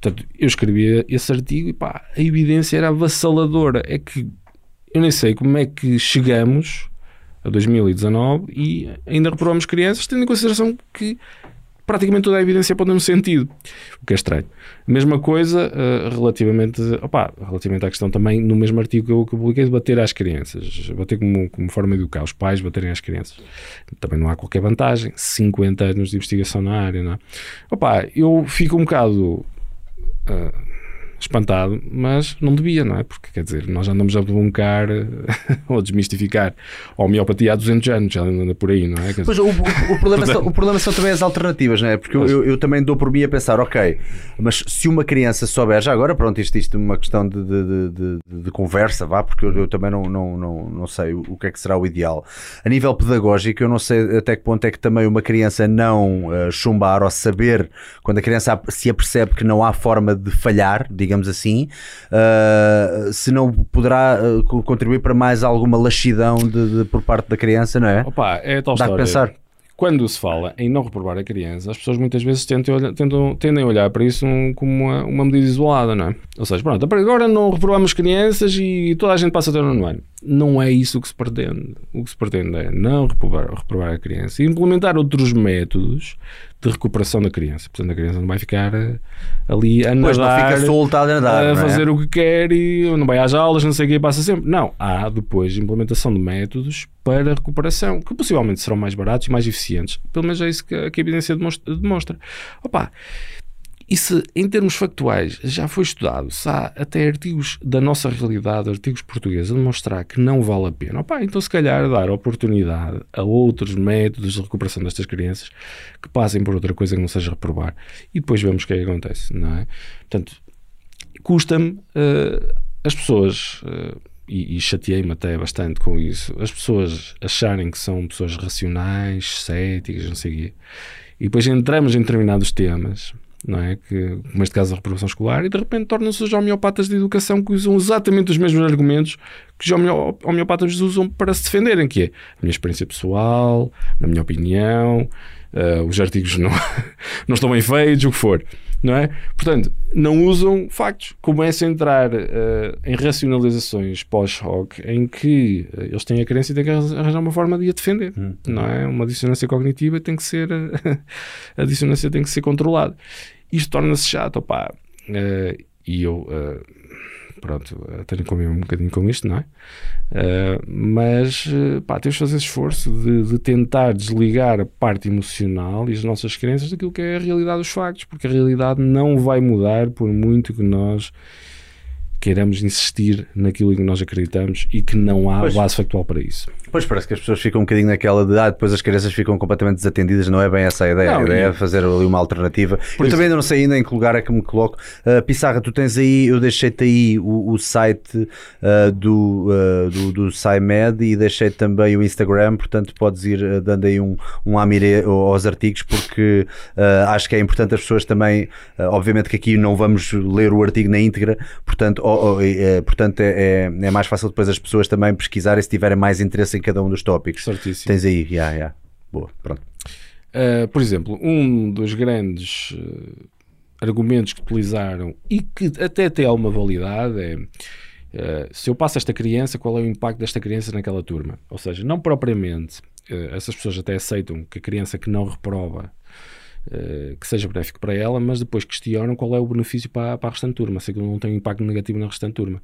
Portanto, eu escrevi esse artigo e pá, a evidência era avassaladora. É que eu nem sei como é que chegamos a 2019 e ainda reprovamos crianças, tendo em consideração que praticamente toda a evidência aponta no sentido, o que é estranho. Mesma coisa eh, relativamente, opá, relativamente à questão também, no mesmo artigo que eu, que eu publiquei, de bater às crianças, bater como, como forma de educar os pais, baterem às crianças. Também não há qualquer vantagem, 50 anos de investigação na área, não é? Opá, eu fico um bocado ah, espantado, mas não devia, não é? Porque, quer dizer, nós andamos a debuncar ou desmistificar a homeopatia há 200 anos, já anda por aí, não é? Dizer, Pois, o, o- problema são, o problema são também as alternativas, não é? Porque eu, eu, eu também dou por mim a pensar, ok, mas se uma criança souber, já agora, pronto, isto, isto é uma questão de, de, de- de- conversa, vá, porque eu, eu também não, não, não, não sei o, que é que será o ideal. A nível pedagógico, eu não sei até que ponto é que também uma criança não eh, chumbar ou saber, quando a criança se apercebe que não há forma de falhar, digamos assim, eh, se não poderá co- contribuir para mais alguma laxidão de, de- por parte da criança, não é? Opa, é tal Dá história. pensar. Quando se fala em não reprovar a criança, as pessoas muitas vezes tentam tentam- tendem a olhar para isso um- como uma, uma medida isolada, não é? Ou seja, pronto, agora não reprovamos crianças e toda a gente passa até o nono ano. Não é isso que se pretende. O que se pretende é não reprovar, reprovar a criança e implementar outros métodos de recuperação da criança. Portanto, a criança não vai ficar eh, ali a Pois não nadar fica solta a nadar, a não é? fazer o que quer e não vai às aulas, não sei o que, passa sempre. Não, há depois implementação de métodos para recuperação, que possivelmente serão mais baratos e mais eficientes. Pelo menos é isso que a, que a evidência demonstra. demonstra. Opa, e se em termos factuais já foi estudado, se há até artigos da nossa realidade, artigos portugueses, a demonstrar que não vale a pena, opa, então se calhar dar oportunidade a outros métodos de recuperação destas crianças que passem por outra coisa que não seja reprovar. E depois vemos o que é que acontece, não é? Portanto, custa-me eh, as pessoas, eh, e, e chateei-me até bastante com isso, as pessoas acharem que são pessoas racionais, céticas, não sei o quê, e depois entramos em determinados temas, não é? Que, como neste caso a reprovação escolar, e de repente tornam-se os homeopatas de educação que usam exatamente os mesmos argumentos que os homeo- homeopatas usam para se defenderem, que é a minha experiência pessoal, na minha opinião, eh, os artigos não, não estão bem feitos, o que for. Não é? Portanto, não usam factos. Começam a entrar eh, em racionalizações pós-hoc em que eh, eles têm a crença e têm que arranjar uma forma de a defender. Não é? Uma dissonância cognitiva tem que ser. a dissonância tem que ser controlada. Isto torna-se chato, opá. Eh, e eu. eh, pronto, eh, tenho que conviver um bocadinho com isto, não é? Uh, mas uh, pá, temos de fazer esse esforço de, de tentar desligar a parte emocional e as nossas crenças daquilo que é a realidade dos factos, porque a realidade não vai mudar por muito que nós queiramos insistir naquilo em que nós acreditamos e que não há Pois. base factual para isso. Pois parece que as pessoas ficam um bocadinho naquela de ah, depois as crianças ficam completamente desatendidas, não é bem essa a ideia. Não, a ideia é fazer ali uma alternativa. Eu isso- também ainda não sei ainda em que lugar é que me coloco. Uh, Pissarra, tu tens aí, eu deixei-te aí o, o site uh, do, uh, do, do SciMed e deixei também o Instagram, portanto podes ir dando aí um, um amire aos artigos, porque acho que é importante as pessoas também, obviamente que aqui não vamos ler o artigo na íntegra, portanto, oh, oh, eh, portanto é, é- é mais fácil depois as pessoas também pesquisarem se tiverem mais interesse em cada um dos tópicos. Certíssimo. Tens aí, já, já. Boa, pronto. Uh, por exemplo, um dos grandes uh, argumentos que utilizaram e que até tem alguma validade é uh, se eu passo esta criança, qual é o impacto desta criança naquela turma? Ou seja, não propriamente essas pessoas até aceitam que a criança que não reprova uh, que seja benéfico para ela, mas depois questionam qual é o benefício para, para a restante turma, se aquilo não tem um impacto negativo na restante turma.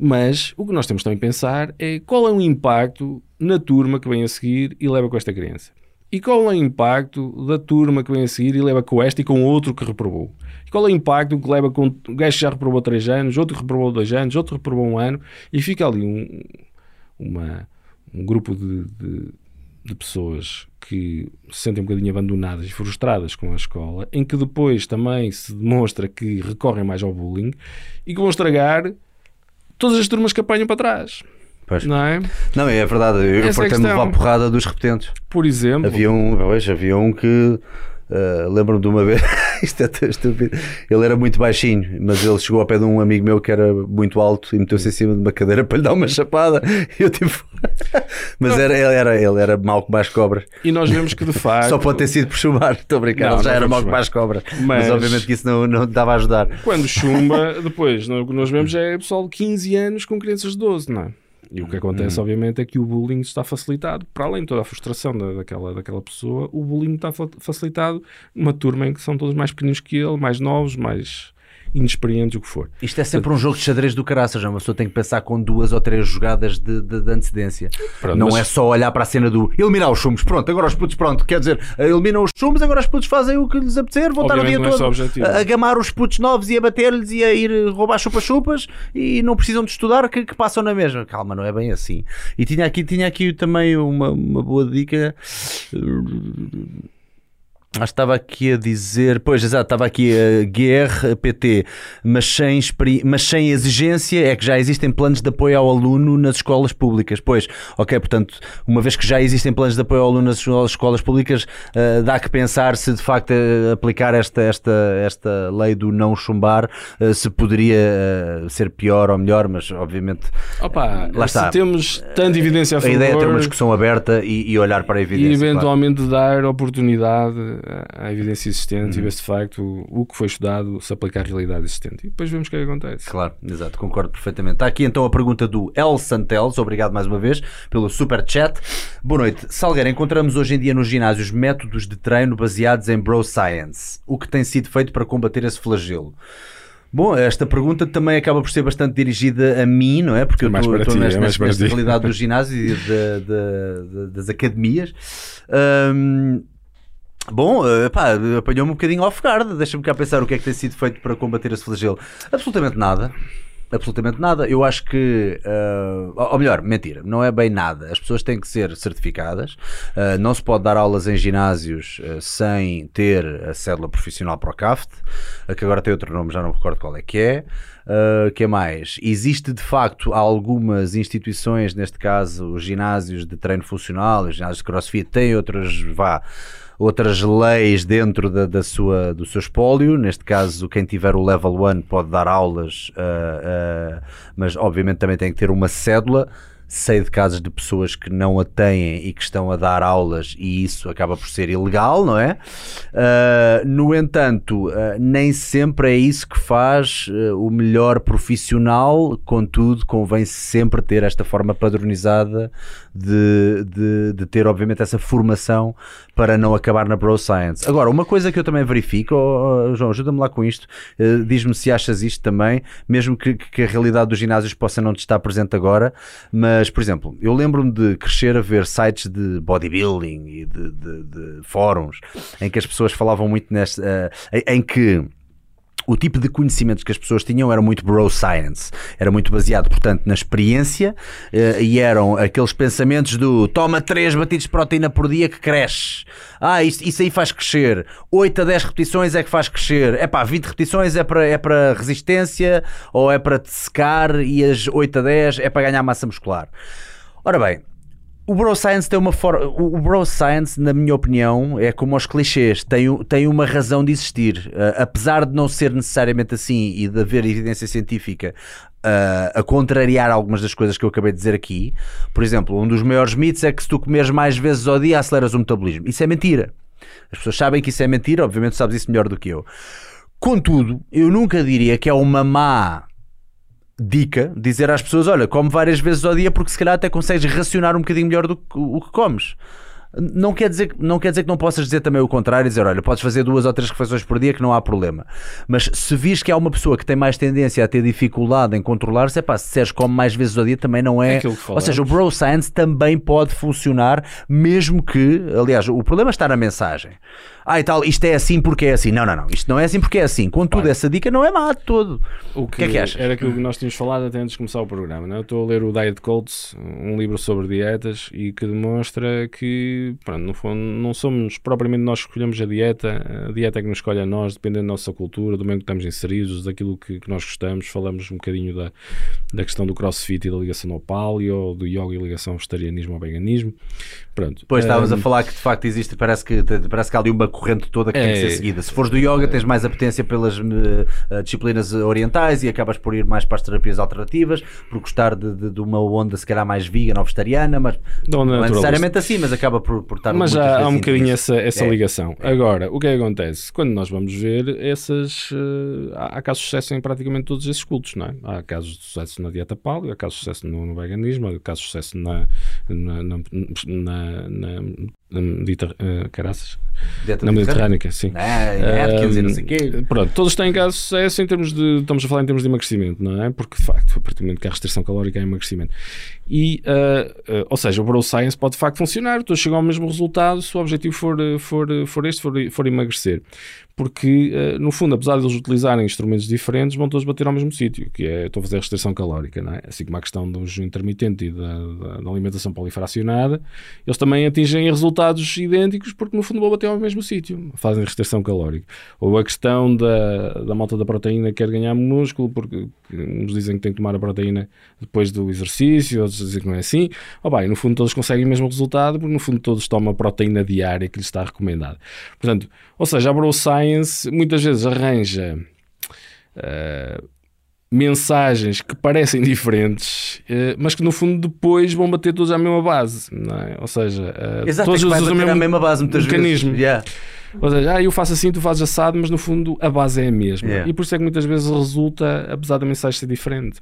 Mas o que nós temos também a pensar é qual é o impacto na turma que vem a seguir e leva com esta criança. E qual é o impacto da turma que vem a seguir e leva com esta e com outro que reprovou? E qual é o impacto que leva com um gajo que já reprovou 3 anos, outro que reprovou 2 anos, outro que reprovou um ano e fica ali um, uma, um grupo de, de, de, pessoas que se sentem um bocadinho abandonadas e frustradas com a escola, em que depois também se demonstra que recorrem mais ao bullying e que vão estragar todas as turmas que apanham para trás. Pois. Não é? Não, é verdade. Eu Essa é a fartei-me de levar questão. porrada dos repetentes. Por exemplo, Havia um, pois, havia um que uh, lembro-me de uma vez, isto é tão estúpido. Ele era muito baixinho, mas ele chegou ao pé de um amigo meu que era muito alto e meteu-se em cima de uma cadeira para lhe dar uma chapada. E eu tipo, mas era, ele, era, ele era mau como as cobras. e nós vemos que de facto. Só pode ter sido por chumbar, estou a brincar. Não, ele já era mau como as cobras, mas, Mas- obviamente que isso não, não estava a ajudar. Quando chumba, depois, o que nós vemos é pessoal de 15 anos com crianças de 12, não é? E o que acontece, obviamente, é que o bullying está facilitado, para além de toda a frustração da- daquela, daquela pessoa, o bullying está fa- facilitado numa turma em que são todos mais pequenos que ele, mais novos, mais inexperientes, o que for. Isto é sempre um jogo de xadrez do caraças, já uma pessoa tem que pensar com duas ou três jogadas de, de- de antecedência. Pronto, não mas- é só olhar para a cena do eliminar os chumos, pronto, agora os putos, pronto, quer dizer, eliminam os chumos, agora os putos fazem o que lhes apetecer, vão estar o dia é todo a, a gamar os putos novos e a bater-lhes e a ir roubar chupa-chupas e não precisam de estudar, que, que passam na mesma. Calma, não é bem assim. E tinha aqui, tinha aqui também uma, uma boa dica. Que estava aqui a dizer, pois exato, estava aqui a GRPT, mas sem, mas sem exigência é que já existem planos de apoio ao aluno nas escolas públicas. Pois, ok, portanto, uma vez que já existem planos de apoio ao aluno nas escolas- públicas, ah, dá que pensar se de facto ah, aplicar esta, esta, esta lei do não chumbar ah, se poderia ah, ser pior ou melhor, mas obviamente Opa, Lá está. temos tanta evidência a a favor ideia é ter uma discussão aberta e, e olhar para a e evidência. claro. eventualmente dar oportunidade à evidência existente Uhum. e ver se de facto o, o que foi estudado se aplica à realidade existente. E depois vemos o que é que acontece. Claro, exato, concordo perfeitamente. Está aqui então a pergunta do El Santeles, obrigado mais uma vez pelo super chat. Boa noite. Salgueiro, encontramos hoje em dia nos ginásios métodos de treino baseados em bro science. O que tem sido feito para combater esse flagelo? Bom, esta pergunta também acaba por ser bastante dirigida a mim, não é? Porque É eu estou nesta, é nesta realidade dos ginásios e da- da- da- das academias. Ahm, Bom, eh, pá, apanhou-me um bocadinho off guard. Deixa-me cá pensar o que é que tem sido feito para combater esse flagelo. Absolutamente nada. Absolutamente nada. Eu acho que. eh, ou melhor, mentira, não é bem nada. As pessoas têm que ser certificadas. Eh, não se pode dar aulas em ginásios eh, sem ter a cédula profissional para o CAFT, que agora tem outro nome, já não me recordo qual é que é. Uh, que é mais? Existe de facto algumas instituições, neste caso os ginásios de treino funcional, os ginásios de crossfit, têm outras, vá, outras leis dentro da, da sua, do seu espólio. Neste caso, quem tiver o level 1 pode dar aulas, uh, uh, mas obviamente também tem que ter uma cédula. Sei de casos de pessoas que não a têm e que estão a dar aulas e isso acaba por ser ilegal, não é? Uh, no entanto, nem sempre é isso que faz o melhor profissional, contudo, convém sempre ter esta forma padronizada de, de, de ter, obviamente, essa formação para não acabar na Bro Science. Agora, uma coisa que eu também verifico, oh, oh, João, ajuda-me lá com isto, uh, diz-me se achas isto também, mesmo que, que a realidade dos ginásios possa não te estar presente agora, mas, por exemplo, eu lembro-me de crescer a ver sites de bodybuilding e de, de, de fóruns em que as pessoas falavam muito nesta. uh, em que o tipo de conhecimentos que as pessoas tinham era muito bro science, era muito baseado, portanto, na experiência eh, e eram aqueles pensamentos do toma 3 batidos de proteína por dia que cresce. Ah, isso, isso aí faz crescer. 8 a 10 repetições é que faz crescer. É pá, 20 repetições é para, é para resistência ou é para te secar e as 8 a 10 é para ganhar massa muscular. Ora bem, o Bro Science tem uma forma. O Bro Science, na minha opinião, é como os clichês, tem, tem uma razão de existir. Uh, apesar de não ser necessariamente assim e de haver evidência científica uh, a contrariar algumas das coisas que eu acabei de dizer aqui, por exemplo, um dos maiores mitos é que se tu comeres mais vezes ao dia aceleras o metabolismo. Isso é mentira. As pessoas sabem que isso é mentira, obviamente sabes isso melhor do que eu. Contudo, eu nunca diria que é uma má dica dizer às pessoas: olha, come várias vezes ao dia porque se calhar até consegues racionar um bocadinho melhor do que o que comes. Não quer, dizer, não quer dizer que não possas dizer também o contrário e dizer, olha, podes fazer duas ou três refeições por dia que não há problema. Mas se vis que há uma pessoa que tem mais tendência a ter dificuldade em controlar-se, é pá, se disseres come mais vezes ao dia também não é. É ou seja, o bro science também pode funcionar, mesmo que, aliás, o problema está na mensagem. Ah, e tal, isto é assim porque é assim. Não, não, não, isto não é assim porque é assim. Contudo, essa dica não é má de todo. O que, que é que achas? Era aquilo que nós tínhamos falado até antes de começar o programa. Não é? Eu estou a ler o Diet Cults, um livro sobre dietas, e que demonstra que pronto, no fundo, não somos propriamente nós que escolhemos a dieta, a dieta é que nos escolhe a nós, dependendo da nossa cultura, do meio que estamos inseridos, daquilo que, que nós gostamos. Falamos um bocadinho da, da questão do crossfit e da ligação ao paleo, do yoga e ligação ao vegetarianismo ao veganismo. Pronto. Depois estávamos a Ahm, falar que de facto existe, parece que, parece que há ali uma corrente toda que tem que É. ser seguida. Se fores do yoga, tens mais apetência pelas eh, disciplinas orientais e acabas por ir mais para as terapias alternativas, por gostar de, de- de uma onda se calhar mais vegan ou vegetariana, mas onda não é necessariamente assim, mas acaba por, por estar Mas já há um bocadinho essa, essa É. ligação. Agora, o que é que acontece? Quando nós vamos ver essas. eh, há casos de sucesso em praticamente todos esses cultos, não é? Há casos de sucesso na dieta paleo, há casos de sucesso no, no veganismo, há casos de sucesso na. na. na, na, na mediter- eh, caraças? Dieta Na mediterrânea. mediterrânica, sim. Ah, Atkins e não sei quê. Pronto, todos têm casos sucesso em termos de. Estamos a falar em termos de emagrecimento, não é? Porque de facto, a partir do momento que há restrição calórica, há emagrecimento. E, ah, ah, ou seja, o Bro Science pode de facto funcionar, todos chegam ao mesmo resultado se o objetivo for, for, for este, for, for emagrecer. Porque, ah, no fundo, apesar de eles utilizarem instrumentos diferentes, vão todos bater ao mesmo sítio, que é estou a fazer a restrição calórica, não é? Assim como a questão do jejum intermitente e da, da- da alimentação polifracionada, eles também atingem resultados idênticos porque, no fundo, vão bater ao mesmo sítio, fazem restrição calórica. Ou a questão da, da malta da proteína que quer ganhar músculo, porque uns dizem que tem que tomar a proteína depois do exercício, outros dizem que não é assim. Oh, bem, no fundo, todos conseguem o mesmo resultado, porque, no fundo, todos tomam a proteína diária que lhes está recomendada. Portanto, ou seja, a Bro Science muitas vezes arranja. eh, mensagens que parecem diferentes, eh, mas que no fundo depois vão bater todos à mesma base, é? Ou seja, eh, Exato, todos é que vai usam o mesmo mesma base muitas mecanismo. vezes. Yeah. Ou seja, ah, eu faço assim, tu fazes assado, mas no fundo a base é a mesma. Yeah. E por isso é que muitas vezes resulta, apesar da mensagem ser diferente.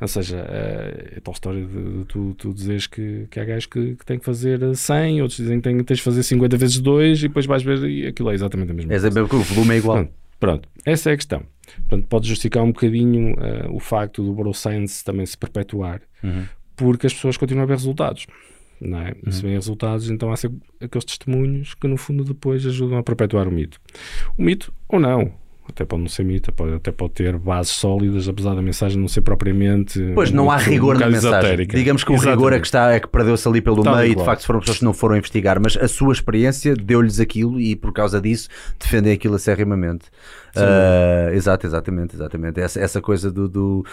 Ou seja, eh, é tal história de, de tu, tu dizeres que, que há gajos que, que têm que fazer 100, outros dizem que têm, tens de fazer 50 vezes 2 e depois vais ver e aquilo é exatamente a mesma É coisa. que o volume é igual. Pronto, pronto, essa é a questão. Portanto, pode justificar um bocadinho eh, o facto do Bro Science também se perpetuar, Uhum. porque as pessoas continuam a ver resultados. Não é? E se vêem resultados, então há sempre aqueles testemunhos que no fundo depois ajudam a perpetuar o mito. O mito, ou não, até pode não ser mito, pode- até pode ter bases sólidas, apesar da mensagem não ser propriamente. Pois não há rigor um na mensagem. esotérica. Digamos que o rigor é que, está, é que perdeu-se ali pelo Tal e meio e de facto foram pessoas que não foram investigar, mas a sua experiência deu-lhes aquilo e por causa disso defendem aquilo acerrimamente. Ah, exato, exatamente, exatamente. Essa, essa coisa do, do,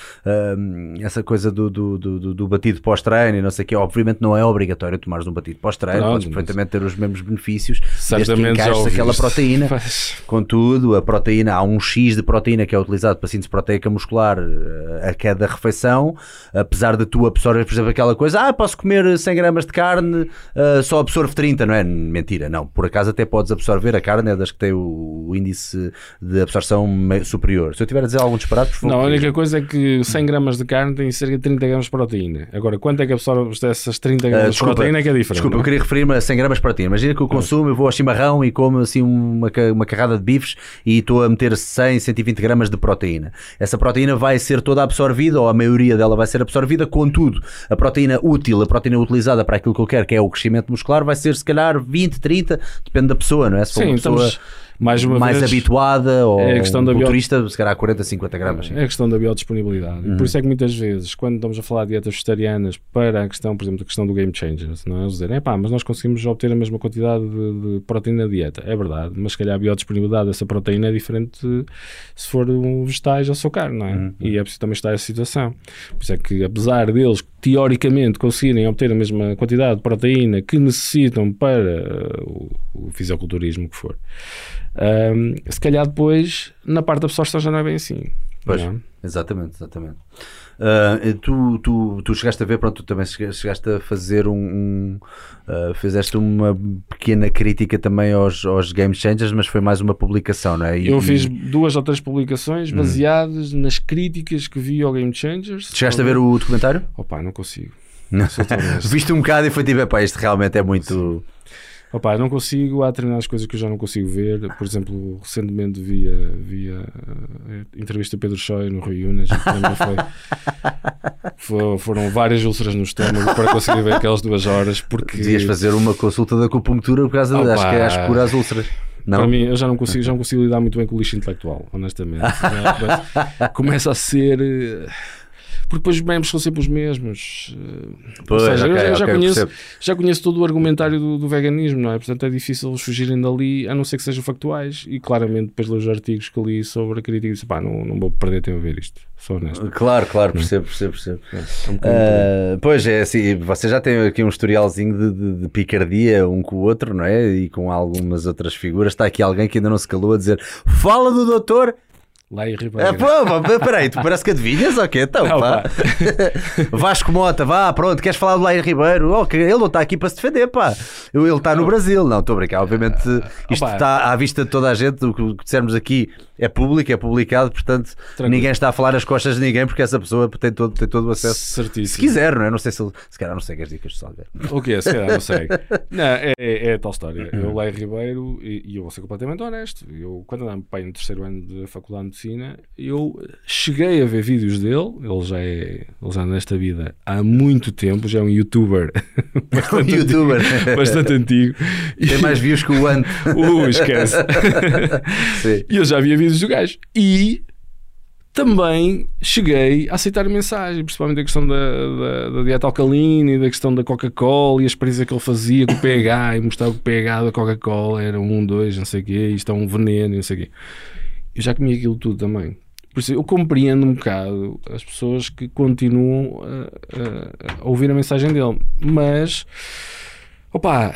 essa coisa do, do, do, do- do batido pós-treino e não sei o que, obviamente não é obrigatório tomares um batido pós-treino, podes perfeitamente ter os mesmos benefícios desde que encaixes aquela proteína. Pois. Contudo, a proteína, há um X de proteína que é utilizado para síntese proteica muscular eh, a cada refeição, apesar de tu absorver, por exemplo, aquela coisa, ah, posso comer 100 gramas de carne, eh, só absorvo 30, não é? Mentira, não. Por acaso até podes absorver a carne, é das que tem o, o índice de absorção superior. Se eu tiver a dizer algum disparate, por favor. Não, a única coisa é que 100 gramas de carne tem cerca de 30 gramas de proteína. Agora, quanto é que absorves dessas 30 Ah, gramas de desculpa, proteína é que é diferente. Desculpa, não eu é? queria referir-me a 100 gramas de proteína. Imagina que eu consumo, eu vou ao chimarrão e como assim uma, uma carrada de bifes e estou a meter 100, 120 gramas de proteína. Essa proteína vai ser toda absorvida, ou a maioria dela vai ser absorvida, contudo, a proteína útil, a proteína utilizada para aquilo que eu quero, que é o crescimento muscular, vai ser se calhar 20, 30, depende da pessoa, não é? Se for Sim, uma pessoa estamos mais uma mais vez. habituada ou é a questão da um culturista, se calhar 40, 50 gramas. É a questão da biodisponibilidade. Uhum. Por isso é que muitas vezes, quando estamos a falar de dietas vegetarianas para a questão, por exemplo, da questão do game changers, não é? Eles dizerem, pá, mas nós conseguimos obter a mesma quantidade de, de proteína na dieta. É verdade, mas se calhar a biodisponibilidade dessa proteína é diferente se for um vegetais ou só carne, não é? Uhum. E é preciso também estar essa situação. Por isso é que, apesar deles, teoricamente, conseguirem obter a mesma quantidade de proteína que necessitam para uh, o, o fisiculturismo que for, um, se calhar depois, na parte da absorção já não é bem assim. Pois. é? Exatamente, exatamente. Ah, tu, tu, tu chegaste a ver, pronto, tu também chega- chegaste a fazer um. um, ah, fizeste uma pequena crítica também aos, aos Game Changers, mas foi mais uma publicação, não é? E- Eu e fiz duas ou três publicações baseadas nas críticas que vi ao Game Changers. Chegaste a ver o documentário? Opa, não consigo. Viste um bocado e foi tipo, pá, isto realmente é muito. Opa, não consigo, há determinadas coisas que eu já não consigo ver. Por exemplo, recentemente vi a, vi a, entrevista a Pedro Choi no Rui Unas foi, foram várias úlceras no estômago para conseguir ver aquelas duas horas. Porque Devias fazer uma consulta da acupuntura por causa acho que, acho que cura as úlceras. Não? Para mim, eu já não consigo, já não consigo lidar muito bem com o lixo intelectual, honestamente. Começa a ser. Porque depois os membros são sempre os mesmos. eh, Ou Pois, seja, eu ok, já, já ok, conheço, percebo. já conheço todo o argumentário do, do veganismo, não é? Portanto, é difícil eles fugirem dali, a não ser que sejam factuais. E claramente, depois dos artigos que li sobre a crítica, disse: pá, não, não vou perder tempo a ver isto. Sou honesto. Claro, claro, percebo, percebo, percebo. É, é um. Ah, pois é, assim, você já tem aqui um historialzinho de, de- de picardia um com o outro, não é? E com algumas outras figuras. Está aqui alguém que ainda não se calou a dizer: Fala do doutor. Lá e Ah, Ribeiro. pô, peraí, tu parece que adivinhas ou quê? Então, Não, pá. Vasco Mota, vá, pronto, queres falar do Lair Ribeiro? Oh, que ele não está aqui para se defender, pá. Ele está no Brasil. Não, estou a brincar. Obviamente, isto opa. está à vista de toda a gente. O que dissermos aqui é público, é publicado, portanto, Tranquilo. ninguém está a falar as costas de ninguém porque essa pessoa tem todo, tem todo o acesso. Certíssimo. Se quiser, não é? Não sei se ele. Se calhar não segue as dicas de Salgueiro. O que é? Se calhar não sei. Não, é, é, é a tal história. Uhum. Eu, Leio Ribeiro, e, e eu vou ser completamente honesto. Eu, quando andava pai no terceiro ano da Faculdade de Medicina, eu cheguei a ver vídeos dele. Ele já é, ele já nesta vida há muito tempo, já é um youtuber Um youtuber. antigo, bastante antigo. Tem mais views que o Ant. Uh, esquece. E eu já via vídeos do gajo. E também cheguei a aceitar mensagem, principalmente a questão da, da, da dieta alcalina e da questão da Coca-Cola e a experiência que ele fazia com o pH e mostrava que o pH da Coca-Cola era um, dois, não sei o quê, isto é um veneno, não sei o quê. Eu já comia aquilo tudo também. Por isso eu compreendo um bocado as pessoas que continuam a, a- a ouvir a mensagem dele, mas opa,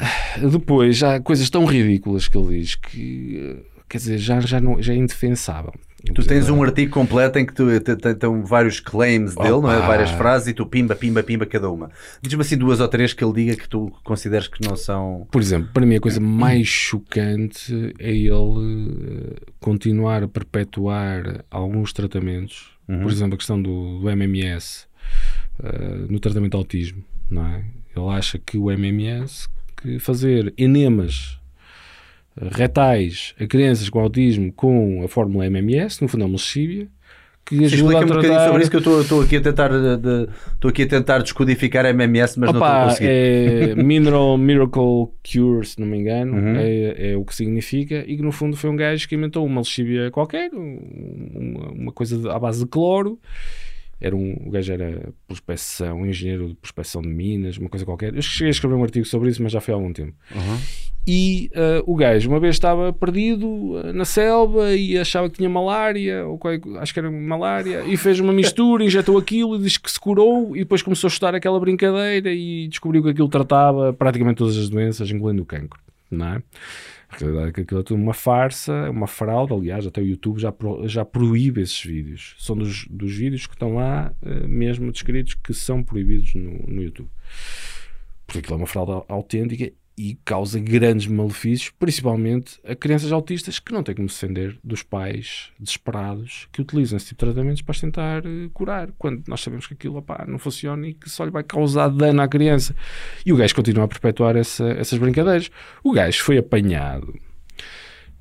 depois já há coisas tão ridículas que ele diz que eh, quer dizer, já, já, não, já é indefensável. Tu tens um artigo completo em que tu tem vários claims dele, não é? Várias frases e tu pimba, pimba, pimba cada uma. Diz-me assim duas ou três que ele diga que tu consideres que não são. Por exemplo, para mim a coisa mais chocante é ele eh, continuar a perpetuar alguns tratamentos, por exemplo, a questão do, do MMS eh, no tratamento de autismo, não é? Ele acha que o MMS, que fazer enemas retais a crianças com autismo com a fórmula MMS, no fundo é uma lexívia, que ajuda a Explica-me um bocadinho tratar... sobre isso que eu estou- aqui a tentar de- estou aqui a tentar descodificar MMS, mas não estou a Opa, conseguir. é Mineral Miracle Cure, se não me engano, Uhum. é, é o que significa, e que no fundo foi um gajo que inventou uma lexívia qualquer, um- uma, uma coisa à base de cloro. Era um, o gajo era prospecção, engenheiro de prospecção de minas, uma coisa qualquer. Eu cheguei a escrever um artigo sobre isso, mas já foi há algum tempo. Uhum. E ah, o gajo uma vez estava perdido ah, na selva e achava que tinha malária, ou qual- acho que era malária, e fez uma mistura, injetou aquilo e diz que se curou. E depois começou a estudar aquela brincadeira e descobriu que aquilo tratava praticamente todas as doenças, incluindo o cancro. Não é? A realidade é que aquilo é tudo uma farsa, uma fraude. Aliás, até o YouTube já, pro- já proíbe esses vídeos. São dos, dos vídeos que estão lá ah, mesmo descritos que são proibidos no, no YouTube porque aquilo é uma fraude au- autêntica e causa grandes malefícios, principalmente a crianças autistas que não têm como se defender dos pais desesperados que utilizam esse tipo de tratamentos para tentar eh, curar, quando nós sabemos que aquilo não funciona e que só lhe vai causar dano à criança. E o gajo continua a perpetuar essa- essas brincadeiras. O gajo foi apanhado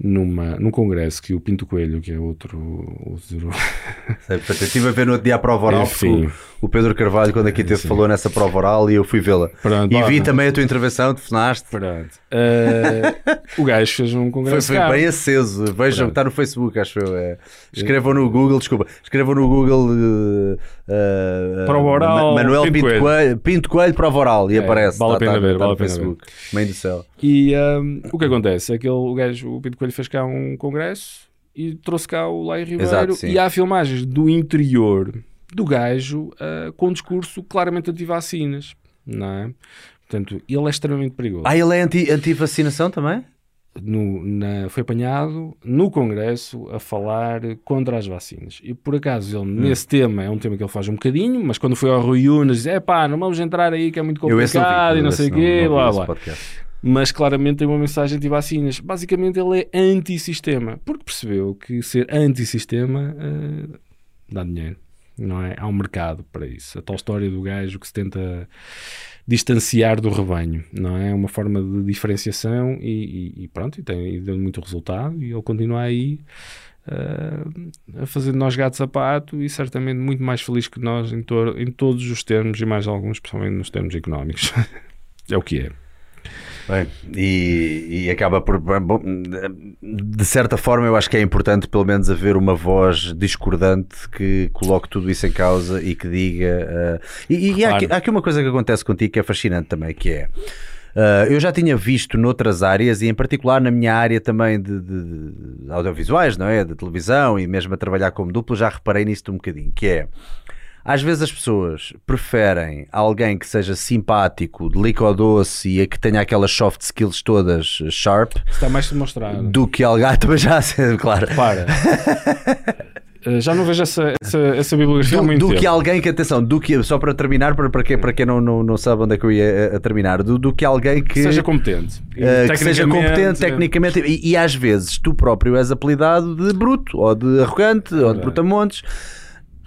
numa, num congresso que o Pinto Coelho, que é outro, outro Sei, portanto, eu estive a ver no outro dia a prova oral, porque Enfim. o, o Pedro Carvalho, quando aqui Sim. falou nessa prova oral e eu fui vê-la. E vi também a tua intervenção, telefonaste. Pronto. Eh, o gajo fez um Foi, congresso foi cá. bem aceso. Vejam, está no Facebook, acho eu. é. Escrevam no Google, desculpa, escrevam no Google uh, uh, Prova oral, Ma- Manuel Pinto Pinto, Coelho. Coelho. Pinto Coelho, prova oral e É, aparece. vale a Tá- pena tá- ver, tá vale no a pena Facebook. Mãe do céu. E um, o que acontece é que ele, o gajo, o Pinto Coelho fez cá um congresso e trouxe cá o Lai Ribeiro Exato, e há filmagens do interior do gajo ah, com um discurso claramente anti-vacinas, não é? Portanto, ele é extremamente perigoso. Ah, ele é anti- anti-vacinação também? No- na- foi apanhado no Congresso a falar contra as vacinas. E por acaso ele, Hum. nesse tema, é um tema que ele faz um bocadinho, mas quando foi ao Rui Unas, diz: é pá, não vamos entrar aí que é muito não vi, complicado e não sei o não- quê, não vi blá blá. Mas claramente tem uma mensagem anti-vacinas. Basicamente ele é anti-sistema, porque percebeu que ser anti-sistema eh, dá dinheiro. não é? Há um mercado para isso. A tal história do gajo que se tenta distanciar do rebanho, não é? Uma forma de diferenciação e, e, e pronto, e tem e deu muito resultado e ele continua aí uh, a fazer de nós gato sapato e certamente muito mais feliz que nós em, em todos os termos e mais alguns, especialmente nos termos económicos. é o que é. Bem, e, e, acaba por. De certa forma, eu acho que é importante, pelo menos, haver uma voz discordante que coloque tudo isso em causa e que diga. Uh, e, e há, aqui, há, aqui, uma coisa que acontece contigo que é fascinante também, que é. Uh, eu já tinha visto noutras áreas e em particular na minha área também de, de, de audiovisuais, não é? De televisão e mesmo a trabalhar como duplo, já reparei nisto um bocadinho, que é às vezes as pessoas preferem alguém que seja simpático, doce e que tenha aquelas soft skills todas sharp. Está mais demonstrado. Do que alguém. Também já, claro. Para. Eh, já não vejo essa, essa, essa bibliografia do, muito do tempo. que alguém que, atenção, do que, só para terminar, para, para, quem, para quem não, não, não sabe onde é que eu ia a, eh, a terminar, do, do que alguém que seja competente, uh, que seja competente tecnicamente e, e, às vezes tu próprio és apelidado de bruto ou de arrogante ou de brutamontes.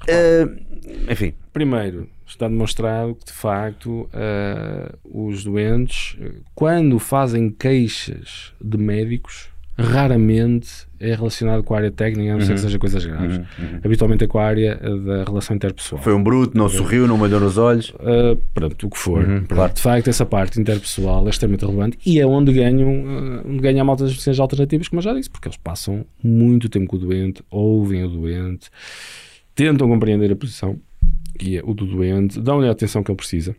Uh, enfim. Primeiro, está demonstrado que de facto uh, os doentes, quando fazem queixas de médicos, raramente é relacionado com a área técnica, a não ser uhum. que seja coisas graves. Uhum. Uhum. Habitualmente é com a área da relação interpessoal. Foi um bruto, não sorriu, não olhou nos olhos. Uh, pronto, o que for. Uhum, claro. De facto, essa parte interpessoal é extremamente relevante e é onde ganham, onde ganha a malta das medicinas alternativas, como eu já disse, porque eles passam muito tempo com o doente, ouvem o doente, tentam compreender a posição que é o do doente, dão-lhe a atenção que ele precisa.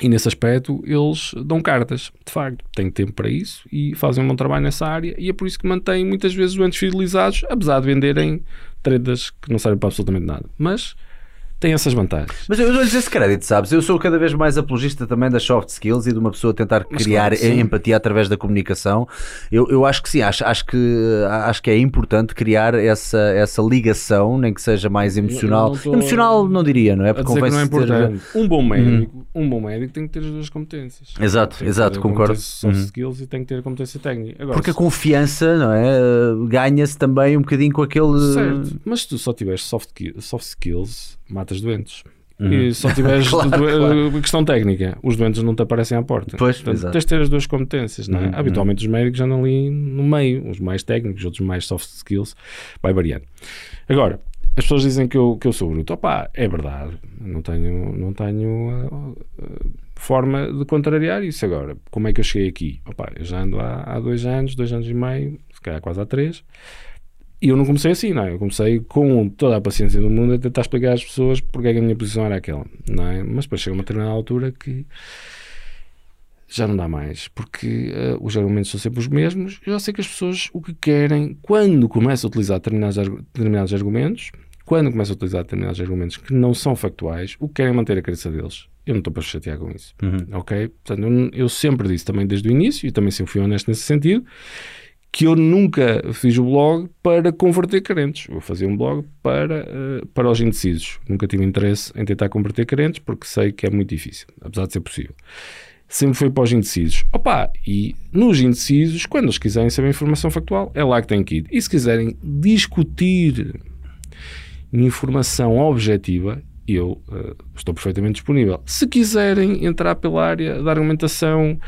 E nesse aspecto eles dão cartas, de facto, têm tempo para isso e fazem um bom trabalho nessa área e é por isso que mantêm muitas vezes doentes fidelizados, apesar de venderem tretas que não servem para absolutamente nada. Mas tem essas vantagens. Mas eu dou-lhes esse crédito, sabes? Eu sou cada vez mais apologista também das soft skills e de uma pessoa tentar criar claro empatia através da comunicação. Eu, eu acho que sim, acho, acho, que, acho que é importante criar essa, essa ligação, nem que seja mais emocional. Não emocional não diria, não é? Porque convém não é importante. Ter... Um bom médico, hum. um bom médico tem que ter as duas competências. Exato, exato, concordo. Soft uhum. skills e tem que ter a competência técnica. Agora, Porque a confiança, não é? Ganha-se também um bocadinho com aquele. Certo, mas se tu só tiveres soft, soft skills matas doentes. Uhum. E só tiveres claro, claro. questão técnica, os doentes não te aparecem à porta. Pois, Portanto, tens de ter as duas competências, não é? Uhum. Habitualmente os médicos andam ali no meio, os mais técnicos, outros mais soft skills, vai variando. Agora, as pessoas dizem que eu, que eu sou bruto. Opa, é verdade. Não tenho, não tenho uh, uh, forma de contrariar isso agora. Como é que eu cheguei aqui? Opa, eu já ando há, há dois anos, dois anos e meio, se calhar quase há três. E eu não comecei assim, não é? Eu comecei com toda a paciência do mundo a tentar explicar às pessoas porque é que a minha posição era aquela, não é? Mas depois chega uma determinada altura que já não dá mais, porque uh, os argumentos são sempre os mesmos. Eu já sei que as pessoas o que querem, quando começam a utilizar determinados, determinados argumentos, quando começam a utilizar determinados argumentos que não são factuais, o que querem é manter a crença deles. Eu não estou para chatear com isso, uhum. ok? Portanto, eu, eu sempre disse também desde o início, e também sempre fui honesto nesse sentido, que eu nunca fiz o blog para converter crentes. Eu fazia um blog para, uh, para os indecisos. Nunca tive interesse em tentar converter crentes porque sei que é muito difícil, apesar de ser possível. Sempre foi para os indecisos. Opa, e nos indecisos, quando eles quiserem saber informação factual, é lá que têm que ir. E se quiserem discutir informação objetiva, eu uh, estou perfeitamente disponível. Se quiserem entrar pela área da argumentação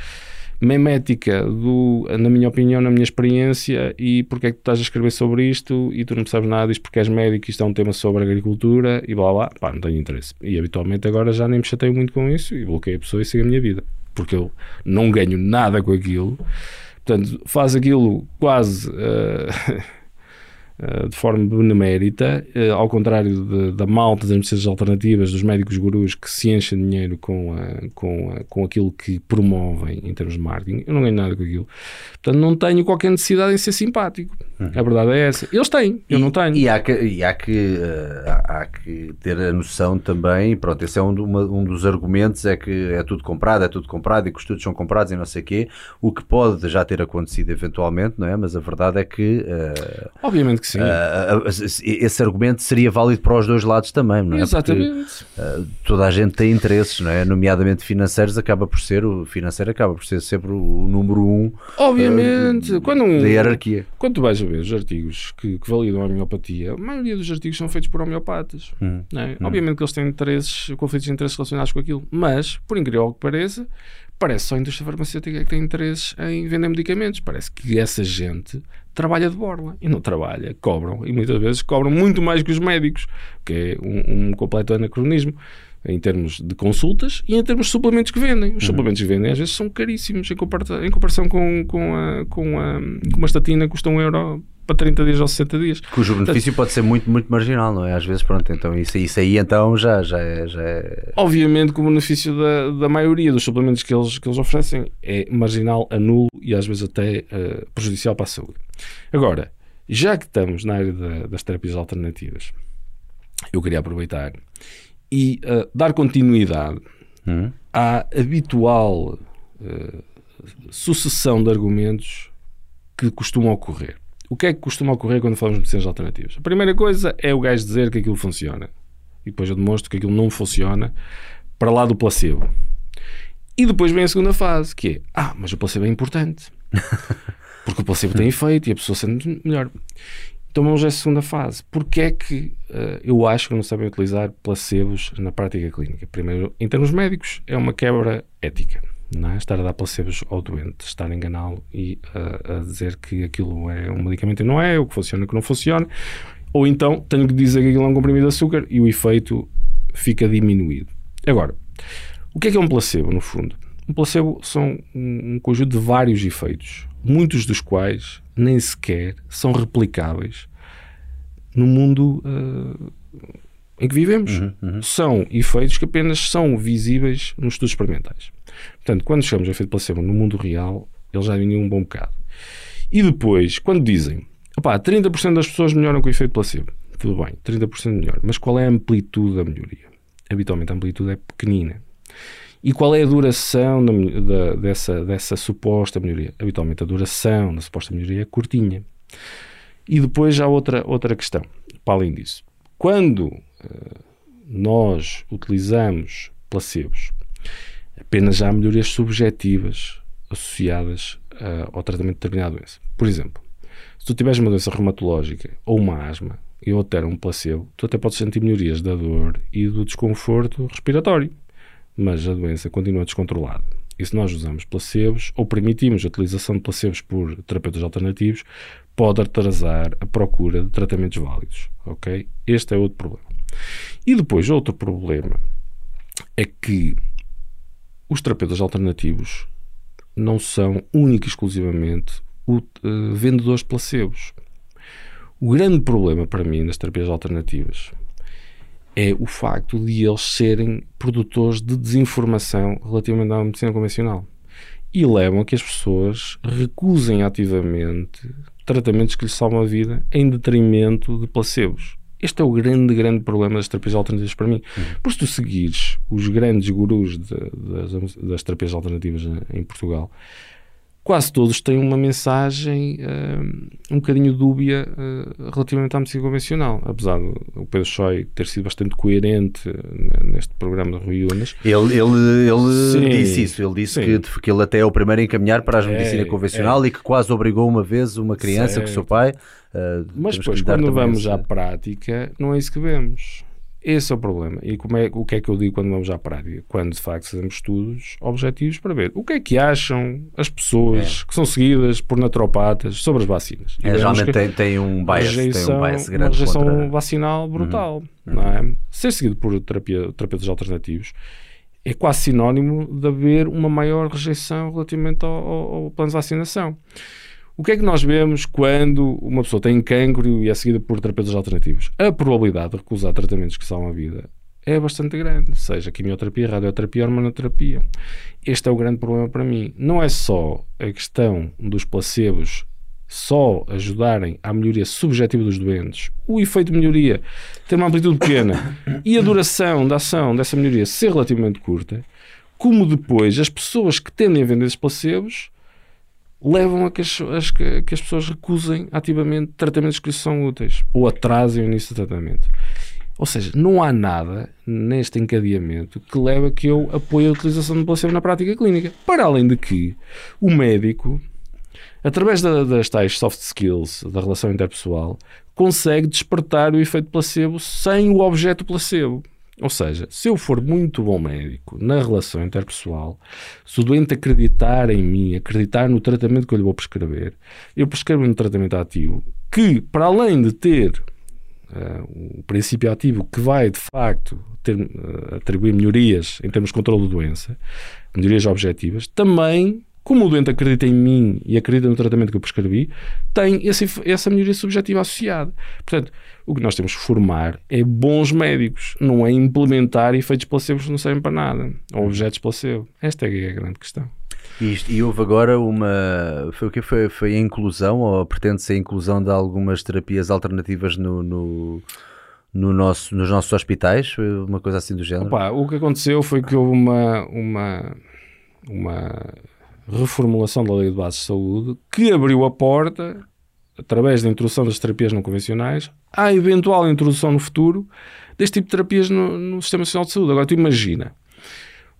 memética do, na minha opinião, na minha experiência, e porque é que tu estás a escrever sobre isto e tu não sabes nada disto porque és médico, isto é um tema sobre agricultura e blá blá, pá, não tenho interesse. E habitualmente agora já nem me chateio muito com isso e bloqueio a pessoa e sigo a minha vida, porque eu não ganho nada com aquilo. Portanto, faz aquilo quase. Uh, de forma benemérita, eh, ao contrário de, da malta das medicinas alternativas, dos médicos gurus que se enchem dinheiro com, a, com, a, com aquilo que promovem em termos de marketing. Eu não ganho nada com aquilo. Portanto, não tenho qualquer necessidade em ser simpático. Uhum. A verdade é essa. Eles têm, eu e, não tenho. E há que, e há, que, há, que ter a noção também, pronto, esse é um, uma, um dos argumentos, é que é tudo comprado, é tudo comprado e que os estudos são comprados e não sei o quê, o que pode já ter acontecido eventualmente, não é? Mas a verdade é que... Uh, Obviamente que que sim. Uh, esse argumento seria válido para os dois lados também, não é? Exatamente. Porque, uh, toda a gente tem interesses, não é? Nomeadamente financeiros, acaba por ser o financeiro acaba por ser sempre o, número um. Obviamente. Uh, quando um, da hierarquia. Quando tu vais a ver os artigos que, que, validam a homeopatia, a maioria dos artigos são feitos por homeopatas. Hum, é? hum. Obviamente que eles têm interesses, conflitos de interesses relacionados com aquilo, mas, por incrível que pareça, parece só a indústria farmacêutica que tem interesses em vender medicamentos. Parece que essa gente trabalha de borla e não trabalha, cobram e muitas vezes cobram muito mais que os médicos, que é um, um completo anacronismo em termos de consultas e em termos de suplementos que vendem. Os uhum. suplementos que vendem às vezes são caríssimos em, comparação, em comparação com, com, a, com, a, com uma estatina custa um euro para 30 dias ou 60 dias. Cujo benefício Portanto, pode ser muito, muito marginal, não é? Às vezes, pronto, então isso, isso aí então já, já, é, já é... Obviamente que o benefício da, da maioria dos suplementos que eles, que eles oferecem é marginal, anulo e às vezes até uh, prejudicial para a saúde. Agora, já que estamos na área da, das terapias alternativas, eu queria aproveitar e uh, dar continuidade hum. à habitual uh, sucessão de argumentos que costumam ocorrer. O que é que costuma ocorrer quando falamos de medicinas alternativas? A primeira coisa é o gajo dizer que aquilo funciona. E depois eu demonstro que aquilo não funciona para lá do placebo. E depois vem a segunda fase, que é: ah, mas o placebo é importante. Porque o placebo tem efeito e a pessoa sente melhor. Então vamos à segunda fase. Porquê é que uh, eu acho que não sabem utilizar placebos na prática clínica? Primeiro, em termos médicos, é uma quebra ética não é? estar a dar placebos ao doente, estar a enganá-lo e uh, a dizer que aquilo é um medicamento e não é, o que funciona e que não funciona, ou então tenho que dizer que aquilo é um comprimido de açúcar e o efeito fica diminuído. Agora, o que é que é um placebo, no fundo? Um placebo são um conjunto de vários efeitos, muitos dos quais nem sequer são replicáveis no mundo uh, em que vivemos. Uhum, uhum. São efeitos que apenas são visíveis nos estudos experimentais. Portanto, quando chegamos a efeito placebo no mundo real, eles já diminuem um bom bocado. E depois, quando dizem, opá, 30% das pessoas melhoram com o efeito placebo, tudo bem, 30% melhor, mas qual é a amplitude da melhoria? Habitualmente a amplitude é pequenina. E qual é a duração da, da, dessa, dessa suposta melhoria? Habitualmente a duração da suposta melhoria é curtinha. E depois há outra, outra questão, para além disso. Quando uh, nós utilizamos placebos apenas há melhorias subjetivas associadas uh, ao tratamento de determinada doença. Por exemplo, se tu tiveres uma doença reumatológica ou uma asma e eu ter um placebo, tu até podes sentir melhorias da dor e do desconforto respiratório, mas a doença continua descontrolada. E se nós usamos placebos ou permitimos a utilização de placebos por terapeutas alternativos, pode atrasar a procura de tratamentos válidos. Ok? Este é outro problema. E depois, outro problema é que os terapeutas alternativos não são única e exclusivamente o, uh, vendedores de placebos. O grande problema para mim nas terapias alternativas é o facto de eles serem produtores de desinformação relativamente à medicina convencional e levam a que as pessoas recusem ativamente tratamentos que lhes salvam a vida em detrimento de placebos. Este é o grande, grande problema das terapias alternativas para mim. Uhum. Por se tu seguires os grandes gurus de, das, das, terapias alternativas em Portugal, quase todos têm uma mensagem uh, um bocadinho dúbia uh, relativamente à medicina convencional. Apesar do Pedro Choi ter sido bastante coerente uh, neste programa de Rui Unas. Ele, ele, ele sim, disse isso. Ele disse que, que ele até é o primeiro a encaminhar para a é, medicina convencional é. e que quase obrigou uma vez uma criança certo. com o seu pai. Mas depois, quando vamos esse... à prática, não é isso que vemos. Esse é o problema. E como é, o que é que eu digo quando vamos à prática? Quando de facto fazemos estudos objetivos para ver o que é que acham as pessoas é. que são seguidas por naturopatas sobre as vacinas. É, geralmente tem, tem, um bias, rejeição, tem um bias grande. Uma rejeição contra... vacinal uhum. brutal. Uhum. Não é? Ser seguido por terapia, terapeutas alternativos é quase sinónimo de haver uma maior rejeição relativamente ao, ao, ao plano de vacinação. O que é que nós vemos quando uma pessoa tem cancro e é seguida por terapeutas alternativos? A probabilidade de recusar tratamentos que salvam a vida é bastante grande, seja quimioterapia, radioterapia, hormonoterapia. Este é o grande problema para mim. Não é só a questão dos placebos só ajudarem à melhoria subjetiva dos doentes, o efeito de melhoria ter uma amplitude pequena e a duração da ação dessa melhoria ser relativamente curta, como depois as pessoas que tendem a vender esses placebos levam a que as, as- que as pessoas recusem ativamente tratamentos que lhes são úteis ou atrasem o início do tratamento. Ou seja, não há nada neste encadeamento que leve a que eu apoie a utilização de placebo na prática clínica. Para além de que o médico, através da- das tais soft skills da relação interpessoal, consegue despertar o efeito placebo sem o objeto placebo. Ou seja, se eu for muito bom médico na relação interpessoal, se o doente acreditar em mim, acreditar no tratamento que eu lhe vou prescrever, eu prescrevo um tratamento ativo que, para além de ter o princípio ativo que vai, de facto, ter, eh, atribuir melhorias em termos de controle da doença, melhorias objetivas, também, como o doente acredita em mim e acredita no tratamento que eu prescrevi, tem esse, essa melhoria subjetiva associada. Portanto, o que nós temos que formar é bons médicos, não é implementar efeitos placebos que não servem para nada, ou objetos placebo. Esta é a grande questão. E, isto- e houve agora uma. Foi o que foi? Foi a inclusão, ou pretende-se a inclusão de algumas terapias alternativas no, no, no nosso, nos nossos hospitais? Foi Uma coisa assim do género? Opa, o que aconteceu foi que houve uma, uma, uma reformulação da Lei de Bases de Saúde que abriu a porta, através da introdução das terapias não convencionais, à eventual introdução no futuro deste tipo de terapias no, no Sistema Nacional de Saúde. Agora, tu imagina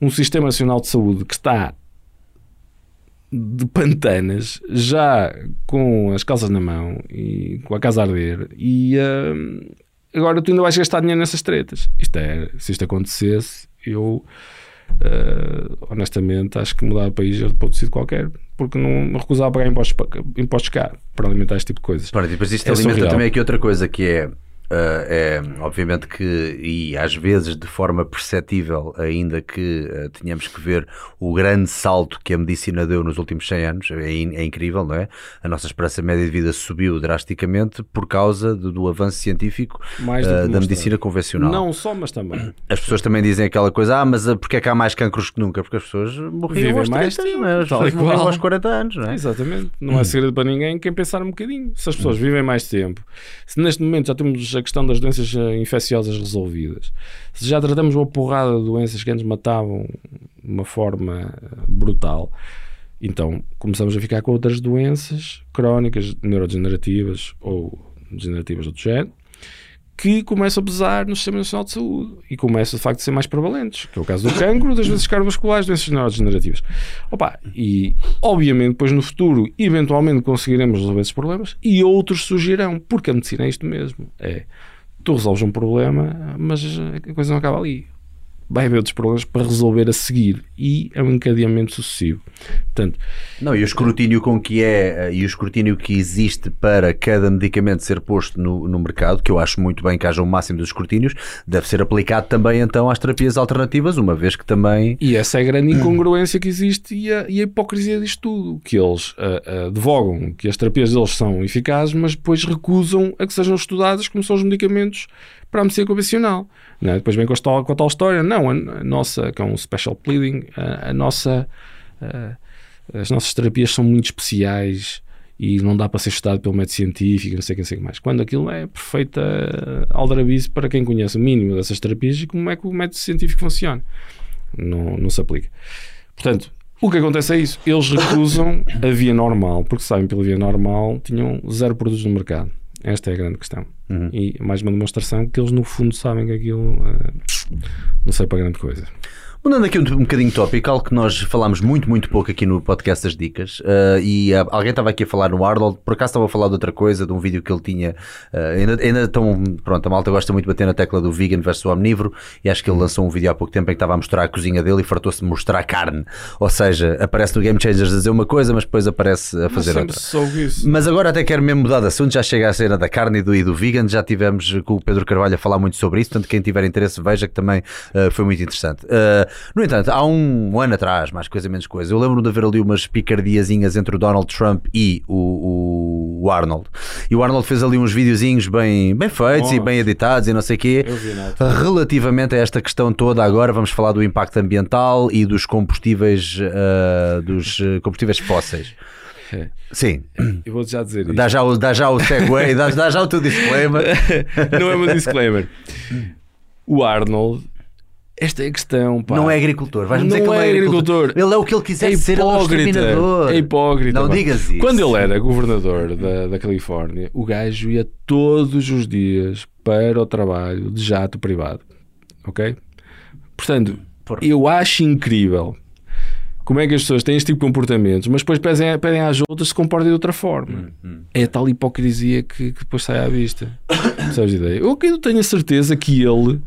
um Sistema Nacional de Saúde que está de pantanas, já com as calças na mão e com a casa a arder, e hum, agora tu ainda vais gastar dinheiro nessas tretas. Isto é, se isto acontecesse, eu eh, honestamente acho que mudar o país era para outro sítio qualquer, porque não me recusava a pagar impostos, impostos cá para alimentar este tipo de coisas. Ora, depois isto É alimenta surreal. também aqui outra coisa que é, ah, é obviamente que, e às vezes de forma perceptível, ainda que ah, tenhamos que ver o grande salto que a medicina deu nos últimos 100 anos, é, in- é incrível, não é? A nossa esperança média de vida subiu drasticamente por causa do, do avanço científico que da demonstrado. medicina convencional. Não só, mas também. As pessoas também dizem aquela coisa, ah, mas porque é que há mais cancros que nunca? Porque as pessoas morriam Vivem aos mais 30, tempo, não é? As tal pessoas e morriam aos 40 anos, não é? Exatamente. Não é segredo para ninguém quem pensar um bocadinho. Se as pessoas vivem mais tempo, se neste momento já temos a questão das doenças eh, infecciosas resolvidas, se já tratamos uma porrada de doenças que antes matavam de uma forma eh, brutal, então começamos a ficar com outras doenças crónicas, neurodegenerativas ou degenerativas de outro género, que começam a pesar no Sistema Nacional de Saúde e começam de facto a ser mais prevalentes, que é o caso do cancro, das doenças cardiovasculares, doenças neurodegenerativas. Opa, e obviamente depois no futuro eventualmente conseguiremos resolver esses problemas e outros surgirão, porque a medicina é isto mesmo, é tu resolves um problema, mas a coisa não acaba ali. Vai haver outros problemas para resolver a seguir e é um encadeamento sucessivo. Portanto, Não, e o escrutínio com que é, eh, e o escrutínio que existe para cada medicamento ser posto no, no mercado, que eu acho muito bem que haja o máximo dos escrutínios, deve ser aplicado também então às terapias alternativas, uma vez que também. E essa é a grande incongruência que existe e a, e a hipocrisia disto tudo. Que eles ah, ah, advogam que as terapias deles são eficazes, mas depois recusam a que sejam estudadas como são os medicamentos para a medicina convencional. É? Depois vem com a, tal, com a tal história. Não, a, a nossa, que é um special pleading, a, a nossa, as nossas terapias são muito especiais e não dá para ser estudado pelo método científico, não sei o que, não sei mais. Quando aquilo é perfeita aldrabice para quem conhece o mínimo dessas terapias e como é que o método científico funciona. Não, não se aplica. Portanto, o que acontece é isso. Eles recusam a via normal, porque sabem pela via normal tinham zero produtos no mercado. Esta é a grande questão. Uhum. E mais uma demonstração que eles, no fundo, sabem que aquilo eh, não sei para grande coisa. Mudando aqui um, um bocadinho tópico, algo que nós falámos muito, muito pouco aqui no podcast das dicas, eh, e ah, alguém estava aqui a falar no Arnold, por acaso estava a falar de outra coisa, de um vídeo que ele tinha, eh, ainda, ainda estão, pronto, a malta gosta muito de bater na tecla do vegan versus omnívoro, e acho que ele lançou um vídeo há pouco tempo em que estava a mostrar a cozinha dele e fartou-se de mostrar carne, ou seja, aparece no Game Changers a dizer uma coisa, mas depois aparece a fazer outra. Mas agora até quero mesmo mudar de assunto, já chega a cena da carne e do, e do vegan, já tivemos com o Pedro Carvalho a falar muito sobre isso, portanto quem tiver interesse veja que também foi muito interessante. No entanto, há um ano atrás, mais coisa menos coisa, eu lembro-me de haver ali umas picardiazinhas entre o Donald Trump e o, o- Arnold. E o Arnold fez ali uns videozinhos bem, bem feitos e Bons. bem editados e não sei o quê. Altura. Relativamente a esta questão toda, agora vamos falar do impacto ambiental e dos combustíveis, eh, dos eh, combustíveis fósseis. É. Sim, Eu vou já dizer isto. Dá já o, dá já o segue, dá, dá já o teu disclaimer. não é um disclaimer. O Arnold Esta é a questão, pá. Não é agricultor. Dizer Não que ele é agricultor. Ele é o que ele quiser É ser, ele é um. É hipócrita. Não pá. digas isso. Quando ele era governador da, da Califórnia, o gajo ia todos os dias para o trabalho de jato privado. Ok? Portanto, Por- eu acho incrível como é que as pessoas têm este tipo de comportamentos, mas depois pedem, pedem às outras que se comportem de outra forma. Hum, É a tal hipocrisia que, que depois sai à vista. Sabes ideia? Eu eu tenho a certeza que ele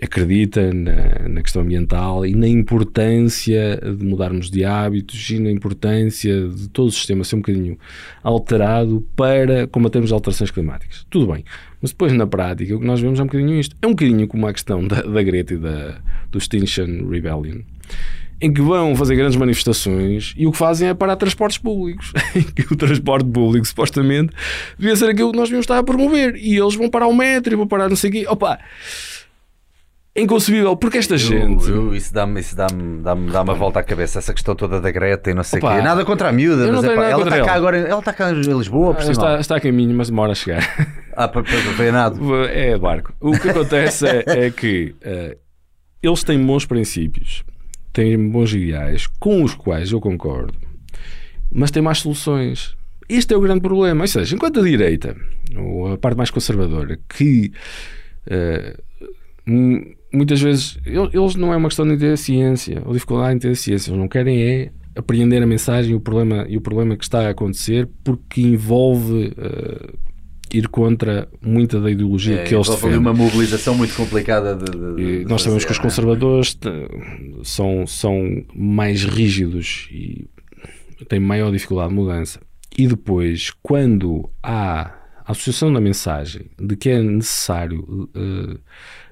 acredita na, na questão ambiental e na importância de mudarmos de hábitos e na importância de todo o sistema ser um bocadinho alterado para combatermos alterações climáticas. Tudo bem. Mas depois, na prática, o que nós vemos é um bocadinho isto. É um bocadinho como a questão da, da Greta e da, do Extinction Rebellion em que vão fazer grandes manifestações e o que fazem é parar transportes públicos. O transporte público, supostamente, devia ser aquilo que nós devíamos estar a promover. E eles vão parar o metro e vão parar não sei o quê. Opa! É inconcebível, porque esta gente. Eu- eu- isso dá-me dá-me dá dá uma volta à cabeça, essa questão toda da Greta e não sei o quê. Nada contra a miúda, eu mas epá, nada ela está cá agora, ela está cá em Lisboa, por Ah, está, está a caminho, mas demora a chegar. Ah, para, nada. É barco. O que acontece é, é que eh, eles têm bons princípios, têm bons ideais, com os quais eu concordo, mas têm mais soluções. Este é o grande problema. Ou seja, enquanto a direita, ou a parte mais conservadora, que mu- muitas vezes el- eles não é uma questão de entender a ciência ou dificuldade em entender a ciência, eles não querem é apreender a mensagem e o problema, e o problema que está a acontecer porque envolve eh, ir contra muita da ideologia É, que eles defendem. uma mobilização muito complicada de, de- nós sabemos que os fazer, conservadores são, são mais rígidos e têm maior dificuldade de mudança. E depois, quando há a associação da mensagem de que é necessário eh,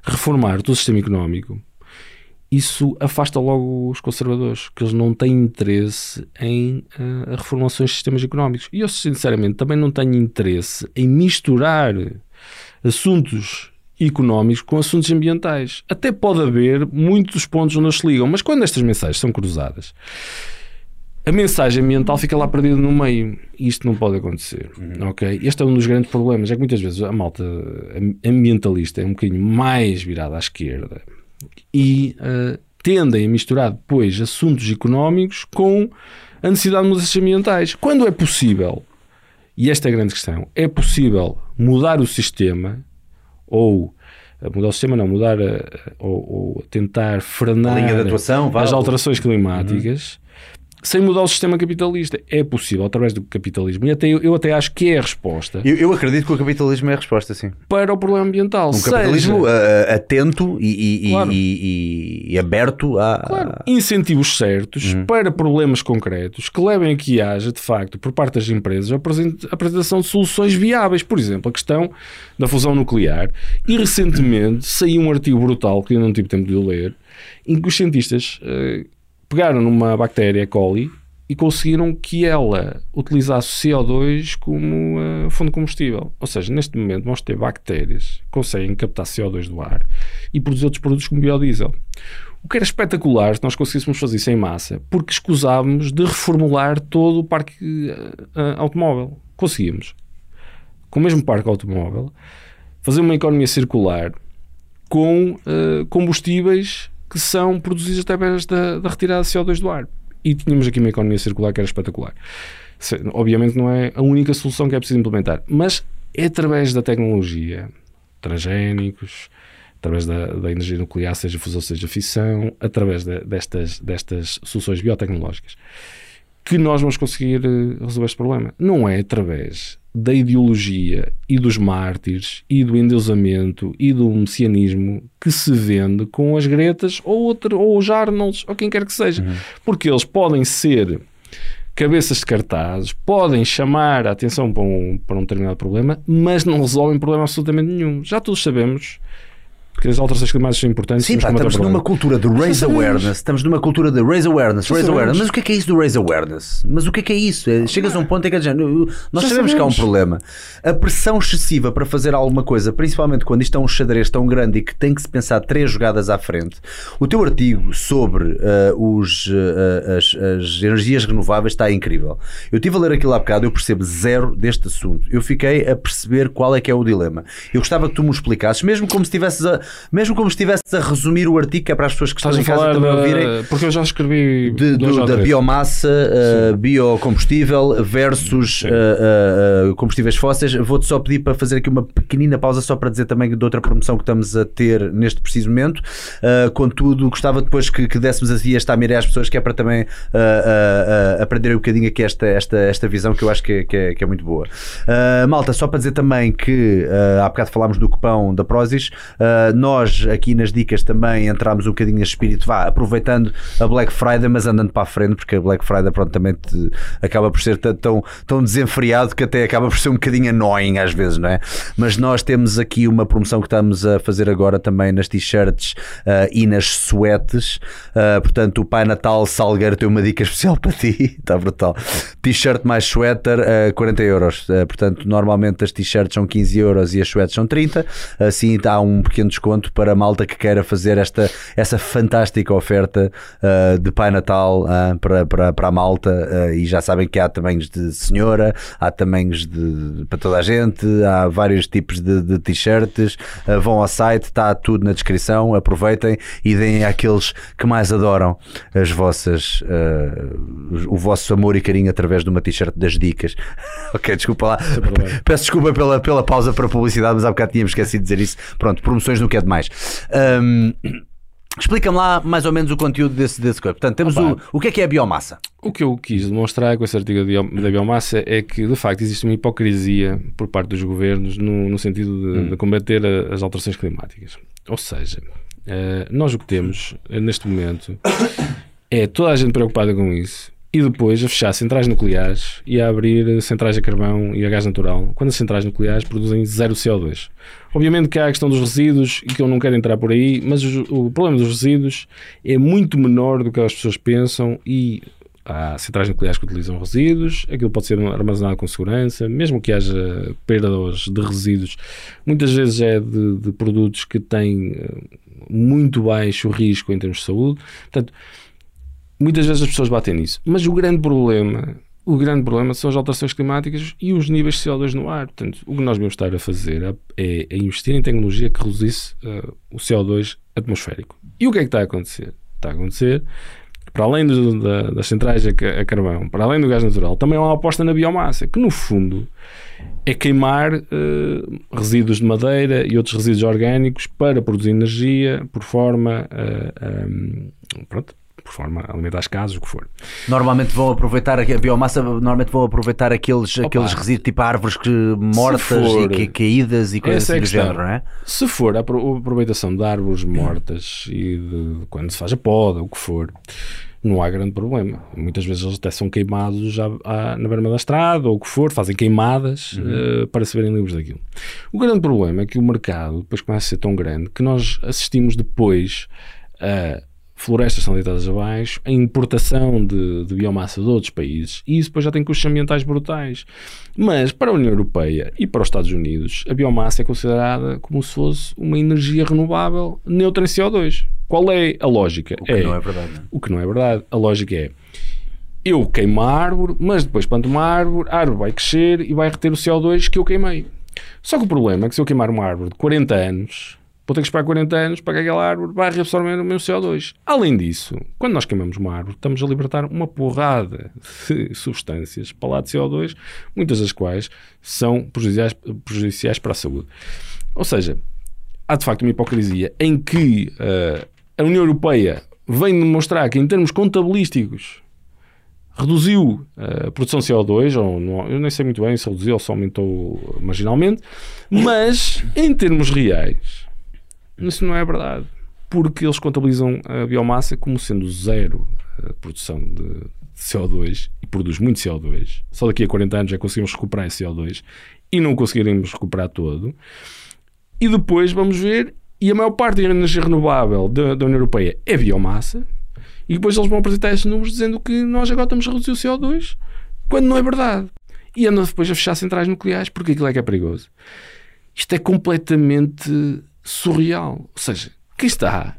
reformar todo o sistema económico, isso afasta logo os conservadores, que eles não têm interesse em eh, reformulações de sistemas económicos. E eu, sinceramente, também não tenho interesse em misturar assuntos económicos com assuntos ambientais. Até pode haver muitos pontos onde eles ligam, mas quando estas mensagens são cruzadas, a mensagem ambiental fica lá perdida no meio. E isto não pode acontecer. Ok? Este é um dos grandes problemas. É que muitas vezes a malta ambientalista é um bocadinho mais virada à esquerda e eh, tendem a misturar depois assuntos económicos com a necessidade de mudanças ambientais. Quando é possível, e esta é a grande questão, é possível mudar o sistema ou eh, mudar o sistema, não, mudar eh, ou, ou tentar frenar A as alterações climáticas sem mudar o sistema capitalista. É possível através do capitalismo. E até, eu, eu até acho que é a resposta Eu, eu acredito que o capitalismo é a resposta, sim. para o problema ambiental. Um Seja- capitalismo ah, atento e, e- Claro. e- e aberto a. Claro, incentivos certos para problemas concretos que levem a que haja, de facto, por parte das empresas, a apresen- a apresentação de soluções viáveis. Por exemplo, a questão da fusão nuclear. E recentemente saiu um artigo brutal, que eu não tive tempo de ler, em que os cientistas eh, pegaram numa bactéria coli e conseguiram que ela utilizasse CO2 como eh, fundo de combustível. Ou seja, neste momento vamos ter bactérias que conseguem captar CO2 do ar e produzir outros produtos como biodiesel. O que era espetacular se nós conseguíssemos fazer isso em massa, porque escusávamos de reformular todo o parque eh, automóvel. Conseguíamos. Com o mesmo parque automóvel, fazer uma economia circular com eh, combustíveis que são produzidos através da, da retirada de CO2 do ar. E tínhamos aqui uma economia circular que era espetacular. Obviamente não é a única solução que é preciso implementar, mas é através da tecnologia, transgénicos, através da, da energia nuclear, seja fusão, seja fissão, através de- destas, destas soluções biotecnológicas, que nós vamos conseguir eh, resolver este problema. Não é através da ideologia e dos mártires e do endeusamento e do messianismo que se vende com as gretas ou, outra, ou os Arnolds ou quem quer que seja. Porque eles podem ser cabeças de cartazes, podem chamar a atenção para um, para um determinado problema, mas não resolvem problema absolutamente nenhum. Já todos sabemos que as alterações climáticas são importantes. Sim, pá, combater estamos numa cultura de raise awareness. Estamos numa cultura de raise awareness, raise awareness. Mas o que é que é isso do raise awareness? Mas o que é que é isso? É, chegas a um ponto em que é nós Já sabemos que há um problema. A pressão excessiva para fazer alguma coisa, principalmente quando isto é um xadrez tão grande e que tem que se pensar três jogadas à frente. O teu artigo sobre ah, os, ah, as, as energias renováveis está incrível. Eu estive a ler aquilo há bocado, eu percebo zero deste assunto. Eu fiquei a perceber qual é que é o dilema. Eu gostava que tu me explicasses, mesmo como se estivesses a, mesmo como se estivesse a resumir o artigo, que é para as pessoas que estão em casa também da... ouvirem. Porque eu já escrevi De, do- da biomassa, uh, biocombustível versus uh, uh, uh, combustíveis fósseis. Vou-te só pedir para fazer aqui uma pequenina pausa, só para dizer também de outra promoção que estamos a ter neste preciso momento. Uh, contudo, gostava depois que, que dessemos assim esta miré às pessoas, que é para também uh, aprenderem um bocadinho aqui esta, esta, esta visão que eu acho que é, que é, que é muito boa. Malta, só para dizer também que há bocado falámos do cupão da Prozis, nós aqui nas dicas também entramos um bocadinho neste espírito, vá, aproveitando a Black Friday, mas andando para a frente, porque a Black Friday pronto, também acaba por ser tão, tão, desenfreado que até acaba por ser um bocadinho annoying às vezes, não é? Mas nós temos aqui uma promoção que estamos a fazer agora também nas t-shirts uh, e nas suetes. Uh, portanto, o Pai Natal Salgueiro tem uma dica especial para ti, está brutal. T-shirt mais sweater, uh, 40 euros. Portanto, normalmente as t-shirts são 15 euros e as suetes são 30. Assim há um pequeno desconto para a malta que queira fazer esta, essa fantástica oferta uh, de Pai Natal uh, para, para, para a malta. Uh, e já sabem que há tamanhos de senhora, há tamanhos de, para toda a gente, há vários tipos de, de t-shirts. Vão ao site, está tudo na descrição. Aproveitem e deem àqueles que mais adoram as vossas, o vosso amor e carinho através de uma t-shirt das dicas. ok, desculpa lá. Peço desculpa pela, pela pausa para publicidade, mas há bocado tínhamos esquecido de dizer isso. Pronto, promoções não quer demais. Um, Explica-me lá mais ou menos o conteúdo desse, desse corpo. Portanto, temos Opa. o, o que é que é a biomassa? O que eu quis demonstrar com esse artigo da bio- da biomassa é que, de facto, existe uma hipocrisia por parte dos governos no, no sentido de, de combater a- as alterações climáticas. Ou seja, eh, nós o que temos eh, neste momento é toda a gente preocupada com isso e depois a fechar centrais nucleares e a abrir centrais a carvão e a gás natural, quando as centrais nucleares produzem zero CO2. Obviamente que há a questão dos resíduos e que eu não quero entrar por aí, mas o problema dos resíduos é muito menor do que as pessoas pensam e há centrais nucleares que utilizam resíduos, aquilo pode ser armazenado com segurança, mesmo que haja perdas de resíduos, muitas vezes é de, de produtos que têm eh, muito baixo risco em termos de saúde. Portanto, muitas vezes as pessoas batem nisso. Mas o grande problema, o grande problema são as alterações climáticas e os níveis de CO2 no ar. Portanto, o que nós devemos estar a fazer é, é investir em tecnologia que reduzisse eh, o CO2 atmosférico. E o que é que está a acontecer? Está a acontecer para além do- da- das centrais a, ca- a carvão, para além do gás natural, também há uma aposta na biomassa, que no fundo é queimar eh, resíduos de madeira e outros resíduos orgânicos para produzir energia por forma, eh, pronto, por forma a alimentar as casas, o que for. Normalmente vão aproveitar a biomassa, normalmente vão aproveitar aqueles, aqueles resíduos tipo árvores que, mortas for- e que, caídas e coisas é assim do género, não é? Se for a apro- aproveitação de árvores mortas e de quando se faz a poda, o que for, não há grande problema. Muitas vezes eles até são queimados já à- na berma da estrada ou o que for, fazem queimadas eh, para se verem livres daquilo. O grande problema é que o mercado depois começa a ser tão grande que nós assistimos depois a florestas são deitadas abaixo, a importação de, de biomassa de outros países e isso depois já tem custos ambientais brutais. Mas para a União Europeia e para os Estados Unidos, a biomassa é considerada como se fosse uma energia renovável neutra em CO2. Qual é a lógica? O que não é verdade. não é? O que não é verdade. A lógica é eu queimo a árvore, mas depois planto uma árvore, a árvore vai crescer e vai reter o CO2 que eu queimei. Só que o problema é que se eu queimar uma árvore de 40 anos, vou ter que esperar 40 anos para que aquela árvore vai reabsorver o meu CO2. Além disso, quando nós queimamos uma árvore, estamos a libertar uma porrada de substâncias para lá de CO2, muitas das quais são prejudiciais, prejudiciais para a saúde. Ou seja, há de facto uma hipocrisia em que eh, a União Europeia vem demonstrar que, em termos contabilísticos, reduziu eh, a produção de CO2, ou não- eu nem sei muito bem se reduziu ou se aumentou marginalmente, mas em termos reais, isso não é verdade, porque eles contabilizam a biomassa como sendo zero a produção de CO2 e produz muito CO2. Só daqui a 40 anos já conseguimos recuperar esse CO2 e não conseguiremos recuperar todo. E depois vamos ver, e a maior parte da energia renovável da, da União Europeia é biomassa, e depois eles vão apresentar esses números dizendo que nós agora estamos a reduzir o CO2, quando não é verdade. E andam depois a fechar centrais nucleares, porque aquilo é que é perigoso. Isto é completamente surreal. Ou seja, quem está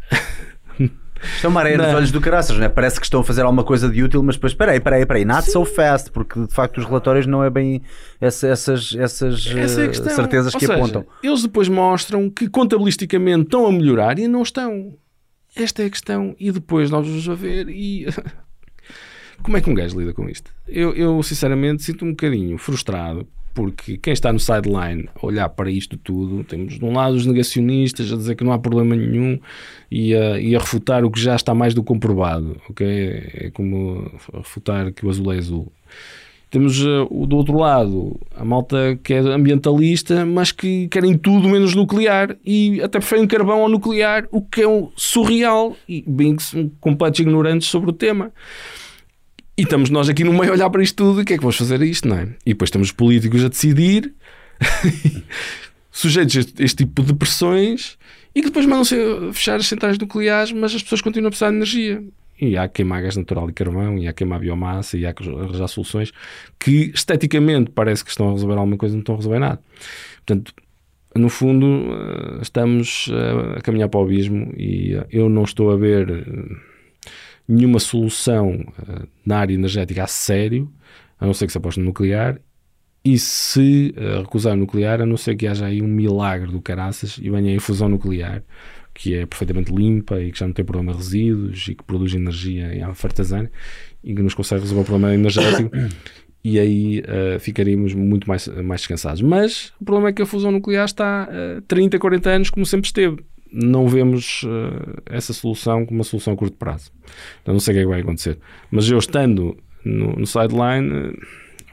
Isto é uma areia nos Não. olhos do caraças, não é? Parece que estão a fazer alguma coisa de útil, mas depois, espera aí, espera aí, espera aí, not so fast, porque de facto os relatórios não é bem essa- essas, essas Essa é eh, certezas Ou que seja, apontam. Eles depois mostram que contabilisticamente estão a melhorar e não estão. Esta é a questão. E depois nós vamos a ver e. Como é que um gajo lida com isto? Eu, eu sinceramente sinto um bocadinho frustrado porque quem está no sideline a olhar para isto tudo, temos de um lado os negacionistas a dizer que não há problema nenhum e a, e a refutar o que já está mais do comprovado, ok? É como refutar que o azul é azul. Temos uh, o do outro lado, a malta que é ambientalista, mas que querem tudo menos nuclear e até preferem carvão ao nuclear, o que é um surreal e bem completos ignorantes sobre o tema. E estamos nós aqui no meio a olhar para isto tudo e o que é que vamos fazer a isto, não é? E depois temos os políticos a decidir, sujeitos a este, este tipo de pressões e que depois mandam-se a fechar as centrais nucleares, mas as pessoas continuam a precisar de energia. E há que queimar gás natural e carvão, e há que queimar biomassa, e há que arranjar soluções que esteticamente parece que estão a resolver alguma coisa, não estão a resolver nada. Portanto, no fundo, eh, estamos eh, a caminhar para o abismo e eh, eu não estou a ver nenhuma solução eh, na área energética a sério, a não ser que se aposte no nuclear, e se eh, recusar o nuclear, a não ser que haja aí um milagre do caraças e venha a infusão nuclear, que é perfeitamente limpa e que já não tem problema de resíduos e que produz energia em fartazana e que nos consegue resolver o problema energético. E aí eh, ficaríamos muito mais, mais descansados. Mas o problema é que a fusão nuclear está a 30, 40 anos, como sempre esteve. Não vemos eh, essa solução como uma solução a curto prazo. Então não sei o que é que vai acontecer. Mas eu estando no, no sideline, eh,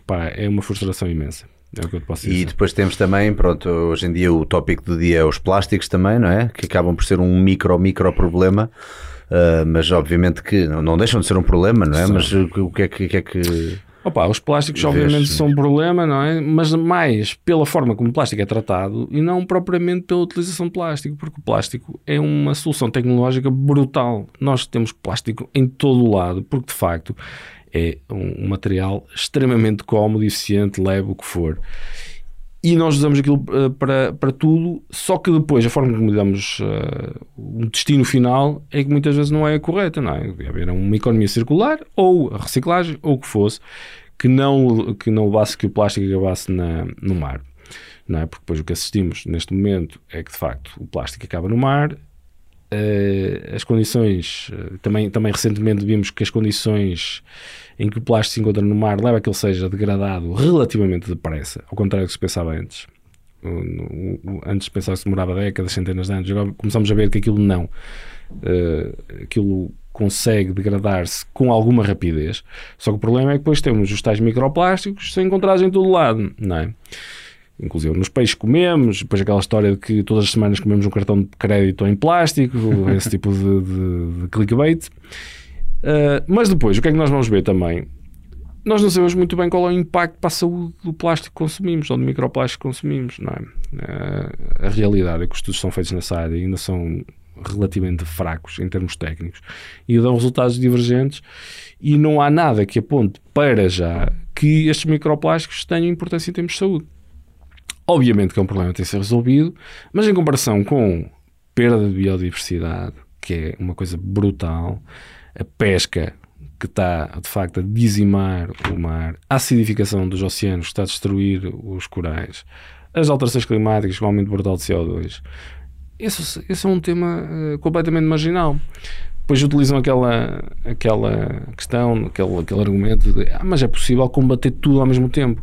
pá, é uma frustração imensa. É o que eu te posso E dizer. depois temos também, pronto, hoje em dia o tópico do dia é os plásticos também, não é? Que acabam por ser um micro, micro problema. Uh, mas obviamente que não, não deixam de ser um problema, não é? São. Mas o que- é que, o que é que Opa, os plásticos obviamente são um problema, não é? Mas mais pela forma como o plástico é tratado e não propriamente pela utilização de plástico, porque o plástico é uma solução tecnológica brutal. Nós temos plástico em todo o lado, porque de facto é um material extremamente cómodo, eficiente, leve, o que for. E nós usamos aquilo eh, para, para tudo, só que depois a forma como damos eh, um destino final é que muitas vezes não é correta, não é? Devia haver uma economia circular ou a reciclagem ou o que fosse que não, que não levasse que o plástico acabasse na, no mar. Não é? Porque depois o que assistimos neste momento é que de facto o plástico acaba no mar, eh, as condições, também, também recentemente vimos que as condições em que o plástico se encontra no mar leva a que ele seja degradado relativamente depressa, ao contrário do que se pensava antes. Antes pensava que se demorava décadas, centenas de anos, agora começamos a ver que aquilo não. Eh, aquilo consegue degradar-se com alguma rapidez. Só que o problema é que depois temos os tais microplásticos são encontrados em todo lado, não é? Inclusive nos peixes comemos, depois aquela história de que todas as semanas comemos um cartão de crédito em plástico, esse tipo de, de, de clickbait. Uh, mas depois, o que é que nós vamos ver também? Nós não sabemos muito bem qual é o impacto para a saúde do plástico que consumimos ou do microplástico que consumimos, não é? Uh, a realidade é que os estudos são feitos nessa área ainda são relativamente fracos em termos técnicos e dão resultados divergentes e não há nada que aponte para já que estes microplásticos tenham importância em termos de saúde. Obviamente que é um problema que tem de ser resolvido, mas em comparação com perda de biodiversidade, que é uma coisa brutal, a pesca que está de facto a dizimar o mar, a acidificação dos oceanos que está a destruir os corais, as alterações climáticas com o aumento brutal de CO2. Esse, esse é um tema eh, completamente marginal. Depois utilizam aquela, aquela questão, aquele, aquele argumento de ah, mas é possível combater tudo ao mesmo tempo.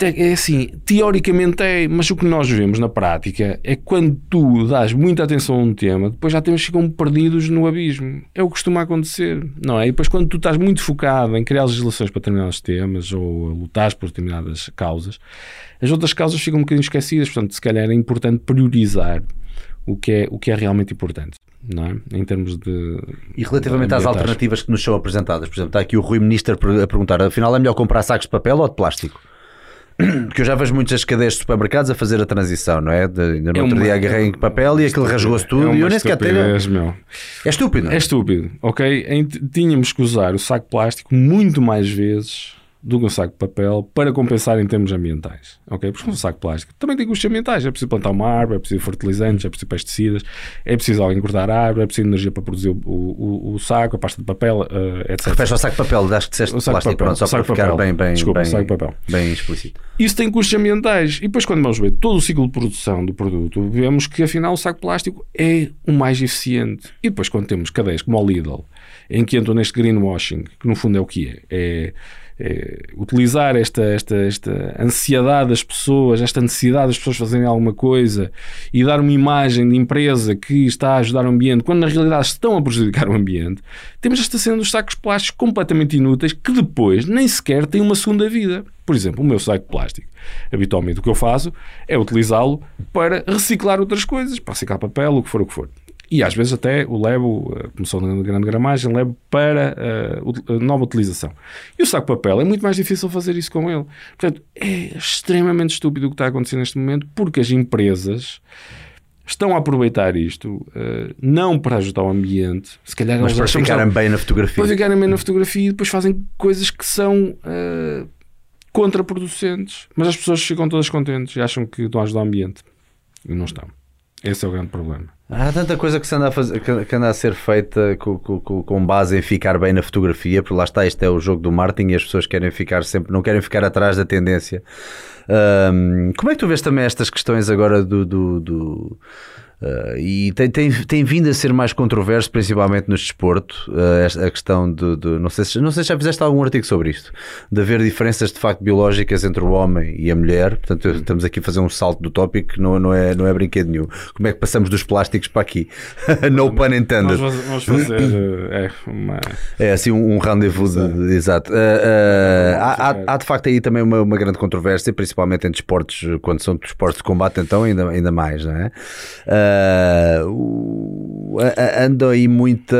É assim, teoricamente é, mas o que nós vemos na prática é que quando tu dás muita atenção a um tema, depois já temos ficam perdidos no abismo. É o que costuma acontecer, não é? E depois quando tu estás muito focado em criar legislações para determinados temas ou a lutar por determinadas causas, as outras causas ficam um bocadinho esquecidas. Portanto, se calhar é importante priorizar o que é, o que é realmente importante, não é? Em termos de. E relativamente às alternativas que nos são apresentadas, por exemplo, está aqui o Rui Ministro a perguntar: afinal é melhor comprar sacos de papel ou de plástico? Porque eu já vejo muitas cadeias de supermercados a fazer a transição, não é? De, ainda no É outro uma- dia agarrei em papel e aquilo rasgou-se tudo é e eu nem sequer tenho. É estúpido. É estúpido, ok? Tínhamos que usar o saco plástico muito mais vezes do que um saco de papel para compensar em termos ambientais. Ok? Porque um saco de plástico também tem custos ambientais. É preciso plantar uma árvore, é preciso fertilizantes, é preciso pesticidas, é preciso alguém cortar a árvore, é preciso energia para produzir o, o, o saco, a pasta de papel, uh, etc. Refere ao saco de papel, acho que disseste O saco plástico, papel, pronto, só para ficar papel. bem, bem, Desculpa, bem, saco de papel. bem explícito. Isso tem custos ambientais. E depois, quando vamos ver todo o ciclo de produção do produto, vemos que afinal o saco de plástico é o mais eficiente. E depois, quando temos cadeias como o Lidl, em que entram neste greenwashing, que no fundo é o que é, é, é utilizar esta, esta, esta ansiedade das pessoas, esta necessidade das pessoas fazerem alguma coisa e dar uma imagem de empresa que está a ajudar o ambiente, quando na realidade estão a prejudicar o ambiente, temos esta cena dos sacos plásticos completamente inúteis que depois nem sequer têm uma segunda vida. Por exemplo, o meu saco de plástico. Habitualmente o que eu faço é utilizá-lo para reciclar outras coisas, para reciclar papel, o que for o que for. E às vezes até o levo, eh, como sou de grande gramagem, levo para eh, nova utilização. E o saco de papel é muito mais difícil fazer isso com ele. Portanto, é extremamente estúpido o que está a acontecer neste momento, porque as empresas estão a aproveitar isto, eh, não para ajudar o ambiente, se calhar Mas para ficarem bem na fotografia. para ficarem bem na fotografia e depois fazem coisas que são contraproducentes. Mas as pessoas ficam todas contentes e acham que estão a ajudar o ambiente. E não estão. Esse é o grande problema. Há tanta coisa que, se anda a fazer, que anda a ser feita com, com- com- base em ficar bem na fotografia, porque lá está, isto é o jogo do marketing e as pessoas querem ficar sempre, não querem ficar atrás da tendência. Ahm, como é que tu vês também estas questões agora do. do- do, ah, e tem, tem, tem vindo a ser mais controverso, principalmente no desporto, esta- a questão do. do- não, sei se, não sei se já fizeste algum artigo sobre isto, de haver diferenças de facto biológicas entre o homem e a mulher. Portanto, estamos aqui a fazer um salto do tópico que não, não, é, não é brinquedo nenhum. Como é que passamos dos plásticos para aqui? no pun intended. Nós vamos fazer eh, é, uma. É assim um, um rendezvous de, de- exato. Ah, há, há- há, de facto aí também uma, uma grande controvérsia, principalmente em desportos, quando são desportos de combate, então ainda, ainda mais, não é? Ah, a- anda aí muita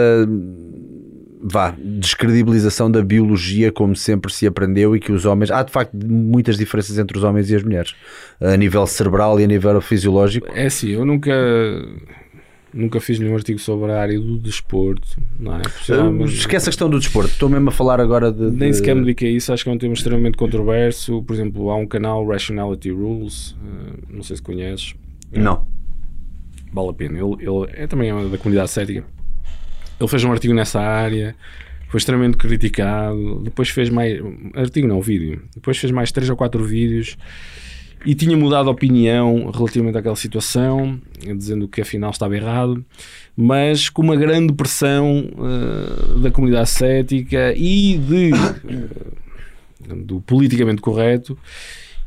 vá, descredibilização da biologia como sempre se aprendeu e que os homens há de facto muitas diferenças entre os homens e as mulheres a nível cerebral e a nível fisiológico É assim, eu nunca. Nunca fiz nenhum artigo sobre a área do desporto, não é? Ah, esquece a questão do desporto estou mesmo a falar agora de, Nem de- sequer me dediquei a isso, acho que é um tema extremamente controverso. Por exemplo, há um canal Rationality Rules, eh, não sei se conheces, não vale a pena. Ele, ele é também da comunidade cética. Ele fez um artigo nessa área, foi extremamente criticado. Depois fez mais. Artigo não, vídeo. Depois fez mais três ou quatro vídeos e tinha mudado de opinião relativamente àquela situação, dizendo que afinal estava errado, mas com uma grande pressão eh, da comunidade cética e de, eh, do politicamente correto.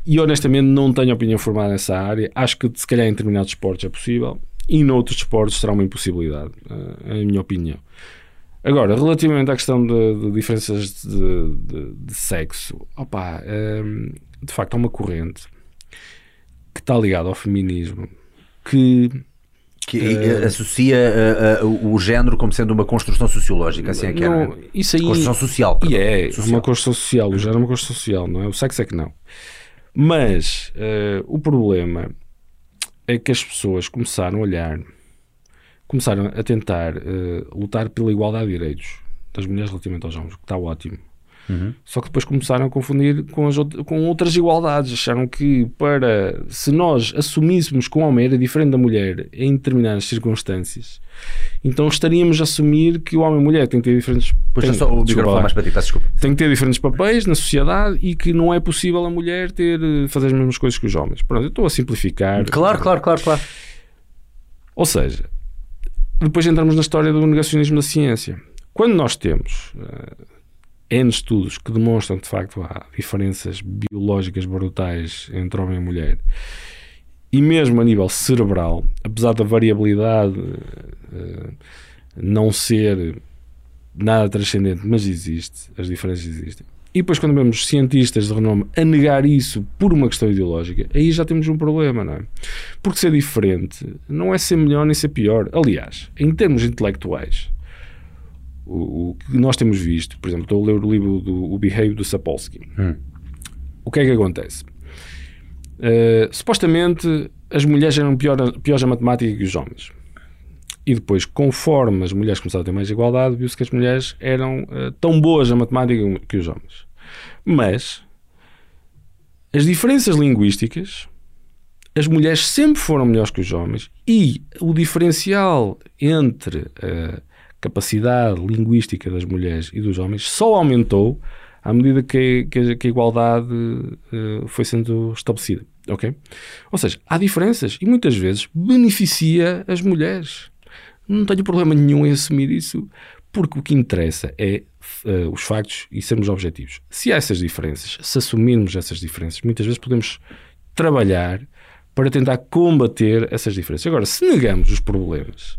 E honestamente não tenho opinião formada nessa área. Acho que se calhar em determinados esportes é possível e noutros esportes será uma impossibilidade, eh, é minha opinião. Agora, relativamente à questão de, de diferenças de, de- de sexo, opa, ehm, de facto há uma corrente que está ligada ao feminismo que que eh, associa eh, eh, o género como sendo uma construção sociológica, assim é que é, não é? não, isso aí Construção social. E é, Social. uma construção social, o género é uma construção social, não é? O sexo é que não. Mas eh, o problema é que as pessoas começaram a olhar, começaram a tentar eh, lutar pela igualdade de direitos das mulheres relativamente aos homens, que está ótimo. Uhum. Só que depois começaram a confundir com, as com outras igualdades. Acharam que para se nós assumíssemos que o homem era diferente da mulher em determinadas circunstâncias, então estaríamos a assumir que o homem e a mulher têm que ter diferentes. Puxa só o microfone mais para ti, peço desculpa. Tem que ter diferentes papéis na sociedade e que não é possível a mulher ter eh, fazer as mesmas coisas que os homens. Pronto, eu estou a simplificar. Claro, claro, claro, claro. Ou seja, depois entramos na história do negacionismo da ciência. Quando nós temos uh, N estudos que demonstram de facto há diferenças biológicas brutais entre homem e mulher, e mesmo a nível cerebral, apesar da variabilidade uh, não ser nada transcendente, mas existe, as diferenças existem. E depois, quando vemos cientistas de renome a negar isso por uma questão ideológica, aí já temos um problema, não é? Porque ser diferente não é ser melhor nem ser pior. Aliás, em termos intelectuais, o, o que nós temos visto, por exemplo, estou a ler o livro do o Behavior do Sapolsky. Hum. O que é que acontece? Uh, supostamente as mulheres eram pior, piores a matemática que os homens. E depois, conforme as mulheres começaram a ter mais igualdade, viu-se que as mulheres eram uh, tão boas a matemática que os homens. Mas as diferenças linguísticas, as mulheres sempre foram melhores que os homens e o diferencial entre a capacidade linguística das mulheres e dos homens só aumentou à medida que, que, que a igualdade uh, foi sendo estabelecida. Ok? Ou seja, há diferenças e muitas vezes beneficia as mulheres. Não tenho problema nenhum em assumir isso, porque o que interessa é uh, os factos e sermos objetivos. Se há essas diferenças, se assumirmos essas diferenças, muitas vezes podemos trabalhar para tentar combater essas diferenças. Agora, se negamos os problemas,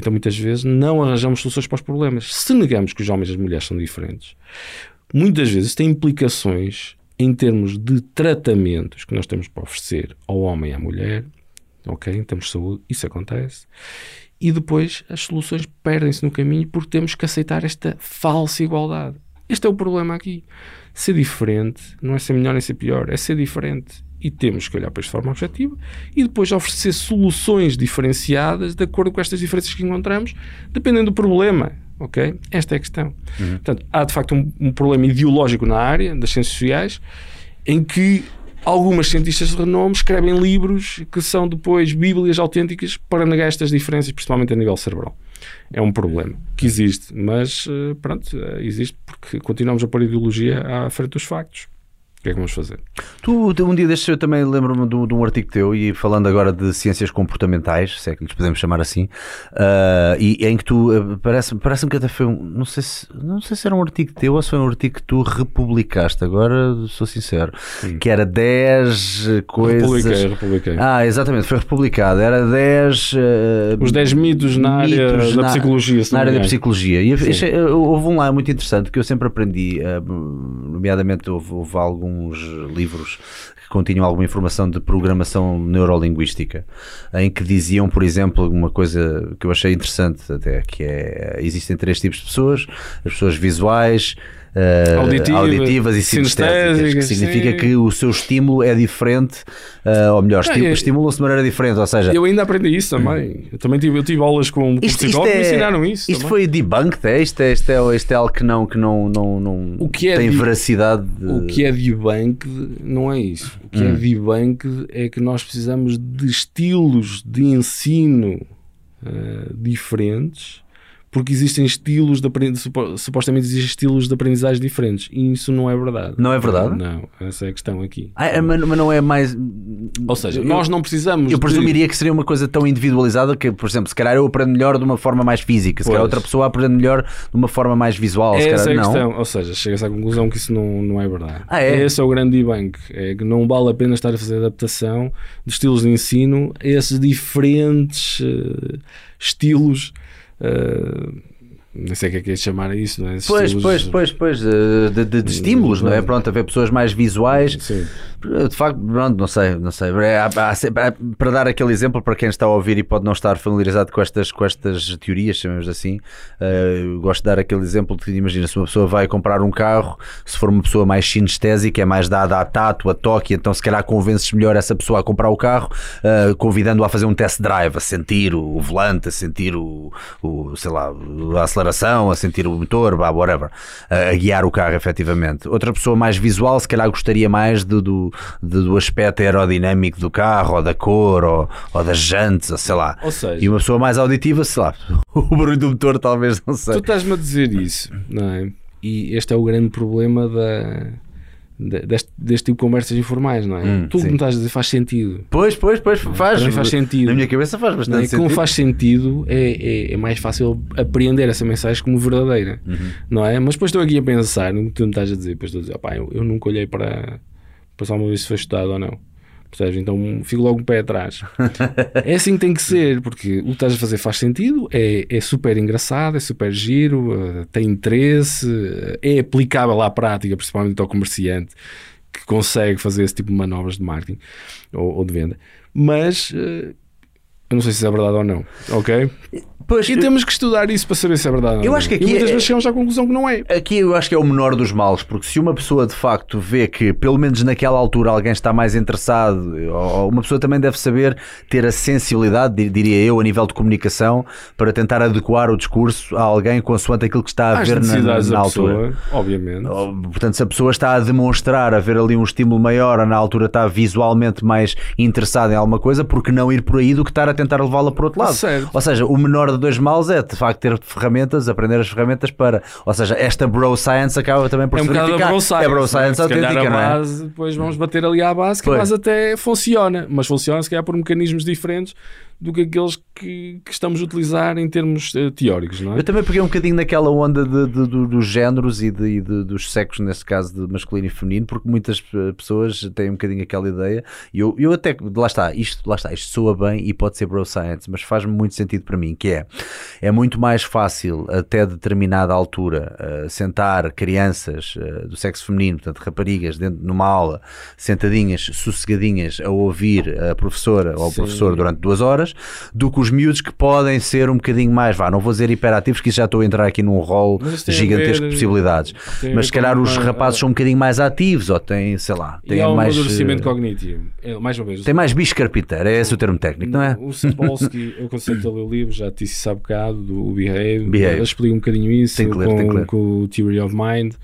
então muitas vezes não arranjamos soluções para os problemas. Se negamos que os homens e as mulheres são diferentes, muitas vezes tem implicações em termos de tratamentos que nós temos para oferecer ao homem e à mulher, ok? Em termos de saúde, isso acontece. E depois as soluções perdem-se no caminho porque temos que aceitar esta falsa igualdade. Este é o problema aqui. Ser diferente não é ser melhor nem ser pior, é ser diferente. E temos que olhar para isto de forma objetiva e depois oferecer soluções diferenciadas de acordo com estas diferenças que encontramos, dependendo do problema. Ok? Esta é a questão. Uhum. Portanto, há de facto um, um, problema ideológico na área das ciências sociais em que algumas cientistas de renome escrevem livros que são depois bíblias autênticas para negar estas diferenças, principalmente a nível cerebral. É um problema que existe, mas eh, pronto, eh, existe porque continuamos a pôr ideologia à frente dos factos. O que é que vamos fazer? Tu, um dia destes, eu também lembro-me de, de, um artigo teu, e falando agora de ciências comportamentais, se é que lhes podemos chamar assim, uh, e em que tu, uh, parece-me parece que até foi um, não sei, se, não sei se era um artigo teu ou se foi um artigo que tu republicaste, agora sou sincero, Sim. que era 10 coisas. Republiquei, republiquei. Ah, exatamente, foi republicado, era 10. Uh, Os 10 mitos na área mitos da na, psicologia. Na área da psicologia. E achei, houve um lá muito interessante que eu sempre aprendi, nomeadamente houve, houve algum alguns livros que continham alguma informação de programação neurolinguística, em que diziam, por exemplo, uma coisa que eu achei interessante até, que é, existem três tipos de pessoas, as pessoas visuais, uh, Auditiva, auditivas e sinestésicas, que significa sim. que o seu estímulo é diferente, uh, ou melhor, é, estimulam-se de maneira diferente. Ou seja, eu ainda aprendi isso também. Eu também tive, eu tive aulas com, com isto, psicólogos é, me ensinaram isso. Isto também. foi debunked, é? Isto, é, isto, é, isto é algo que não, que não, não, não o que é tem veracidade. De... O que é debunked não é isso. O que é hum. é debunked é que nós precisamos de estilos de ensino uh, diferentes porque existem estilos de aprendizagem, supostamente existem estilos de aprendizagem diferentes e isso não é verdade. Não é verdade? Não, essa é a questão aqui. Ah, é, mas, não é mais. Ou seja, nós não precisamos. Eu presumiria que seria uma coisa tão individualizada que, por exemplo, se calhar eu aprendo melhor de uma forma mais física, se pois. calhar outra pessoa aprende melhor de uma forma mais visual. Essa calhar, é a não. questão. Ou seja, chega-se à conclusão que isso não, não é verdade. Ah, é? Esse é o grande debunk. É que não vale a pena estar a fazer adaptação de estilos de ensino a esses diferentes uh, estilos. Uh, não sei o que é que é chamar isso, não é? Pois, pois, pois, pois, de, de, de estímulos, não é? Pronto, haver pessoas mais visuais. Sim. De facto, pronto, não sei, não sei. É, para dar aquele exemplo para quem está a ouvir e pode não estar familiarizado com estas, com estas teorias, chamamos assim, uh, gosto de dar aquele exemplo de que imagina se uma pessoa vai comprar um carro, se for uma pessoa mais sinestésica, é mais dada a tato, a toque, então se calhar convences melhor essa pessoa a comprar o carro, uh, convidando-a a fazer um test drive, a sentir o, volante, a sentir o, o sei lá, a aceleração, a sentir o motor, bah, whatever, uh, a guiar o carro efetivamente. Outra pessoa mais visual, se calhar gostaria mais do, do do aspecto aerodinâmico do carro, ou da cor, ou, ou das jantes, ou sei lá. Ou seja, e uma pessoa mais auditiva, sei lá, o barulho do motor talvez não sei. Tu estás-me a dizer isso, não é? E este é o grande problema da, deste, deste tipo de conversas informais, não é? Hum, Tudo que me estás a dizer faz sentido. Pois, pois, pois, faz. faz sentido. Na minha cabeça faz bastante é? sentido. Como faz sentido, é, é, é, mais fácil apreender essa mensagem como verdadeira, uhum. não é? Mas depois estou aqui a pensar no que tu me estás a dizer, depois estou a dizer, opá, eu, eu nunca olhei para passar uma vez se foi estudado ou não. Percebes? Então fico logo um pé atrás. é assim que tem que ser, porque o que estás a fazer faz sentido, é, é super engraçado, é super giro, uh, tem interesse, é aplicável à prática, principalmente ao comerciante que consegue fazer esse tipo de manobras de marketing ou, ou de venda. Mas uh, Eu não sei se é verdade ou não, ok? Pois, E temos que estudar isso para saber se é verdade Eu não. acho que e aqui muitas é- vezes chegamos à conclusão que não é. Aqui eu acho que é o menor dos males, porque se uma pessoa de facto vê que, pelo menos naquela altura, alguém está mais interessado, ou uma pessoa também deve saber ter a sensibilidade, di- diria eu, a nível de comunicação, para tentar adequar o discurso a alguém consoante aquilo que está a Às ver na, na, na altura. pessoa, obviamente. Portanto, se a pessoa está a demonstrar haver ali um estímulo maior, ou na altura está visualmente mais interessada em alguma coisa, porque não ir por aí do que estar a tentar levá-la para o outro lado? Certo. Ou seja, o menor dois males é de facto ter ferramentas, aprender as ferramentas para. Ou seja, esta bro science acaba também por É um se verificar. a bro science. é bro não é? science autêntica, a é? depois vamos bater ali à base, que Pois. a base até funciona, mas funciona se calhar por mecanismos diferentes do que aqueles que, que estamos a utilizar em termos eh, teóricos, não é? Eu também peguei um bocadinho naquela onda de, de- do- dos géneros e, de, de- dos sexos, nesse caso de masculino e feminino, porque muitas pessoas têm um bocadinho aquela ideia. E eu, eu até, lá está, isto, lá está, isto soa bem e pode ser bro science, mas faz muito sentido para mim, que é, é muito mais fácil até determinada altura eh, sentar crianças eh, do sexo feminino, portanto raparigas, dentro, numa aula, sentadinhas, sossegadinhas, a ouvir a professora ou o professor durante duas horas, do que os miúdos que podem ser um bocadinho mais, vá, não vou dizer hiperativos, que isso já estou a entrar aqui num rol gigantesco ver- de possibilidades. Mas se calhar os rapazes são um bocadinho mais ativos, ou têm, sei lá, têm um mais. amadurecimento eh, cognitivo. É, mais uma vez, Tem mais bicho carpinteiro, é esse o termo técnico, não é? O Sapolsky, eu conceito a ler o livro, já te disse isso há bocado, do Behave, Behave. explica um bocadinho isso ler, com, com o Theory of Mind,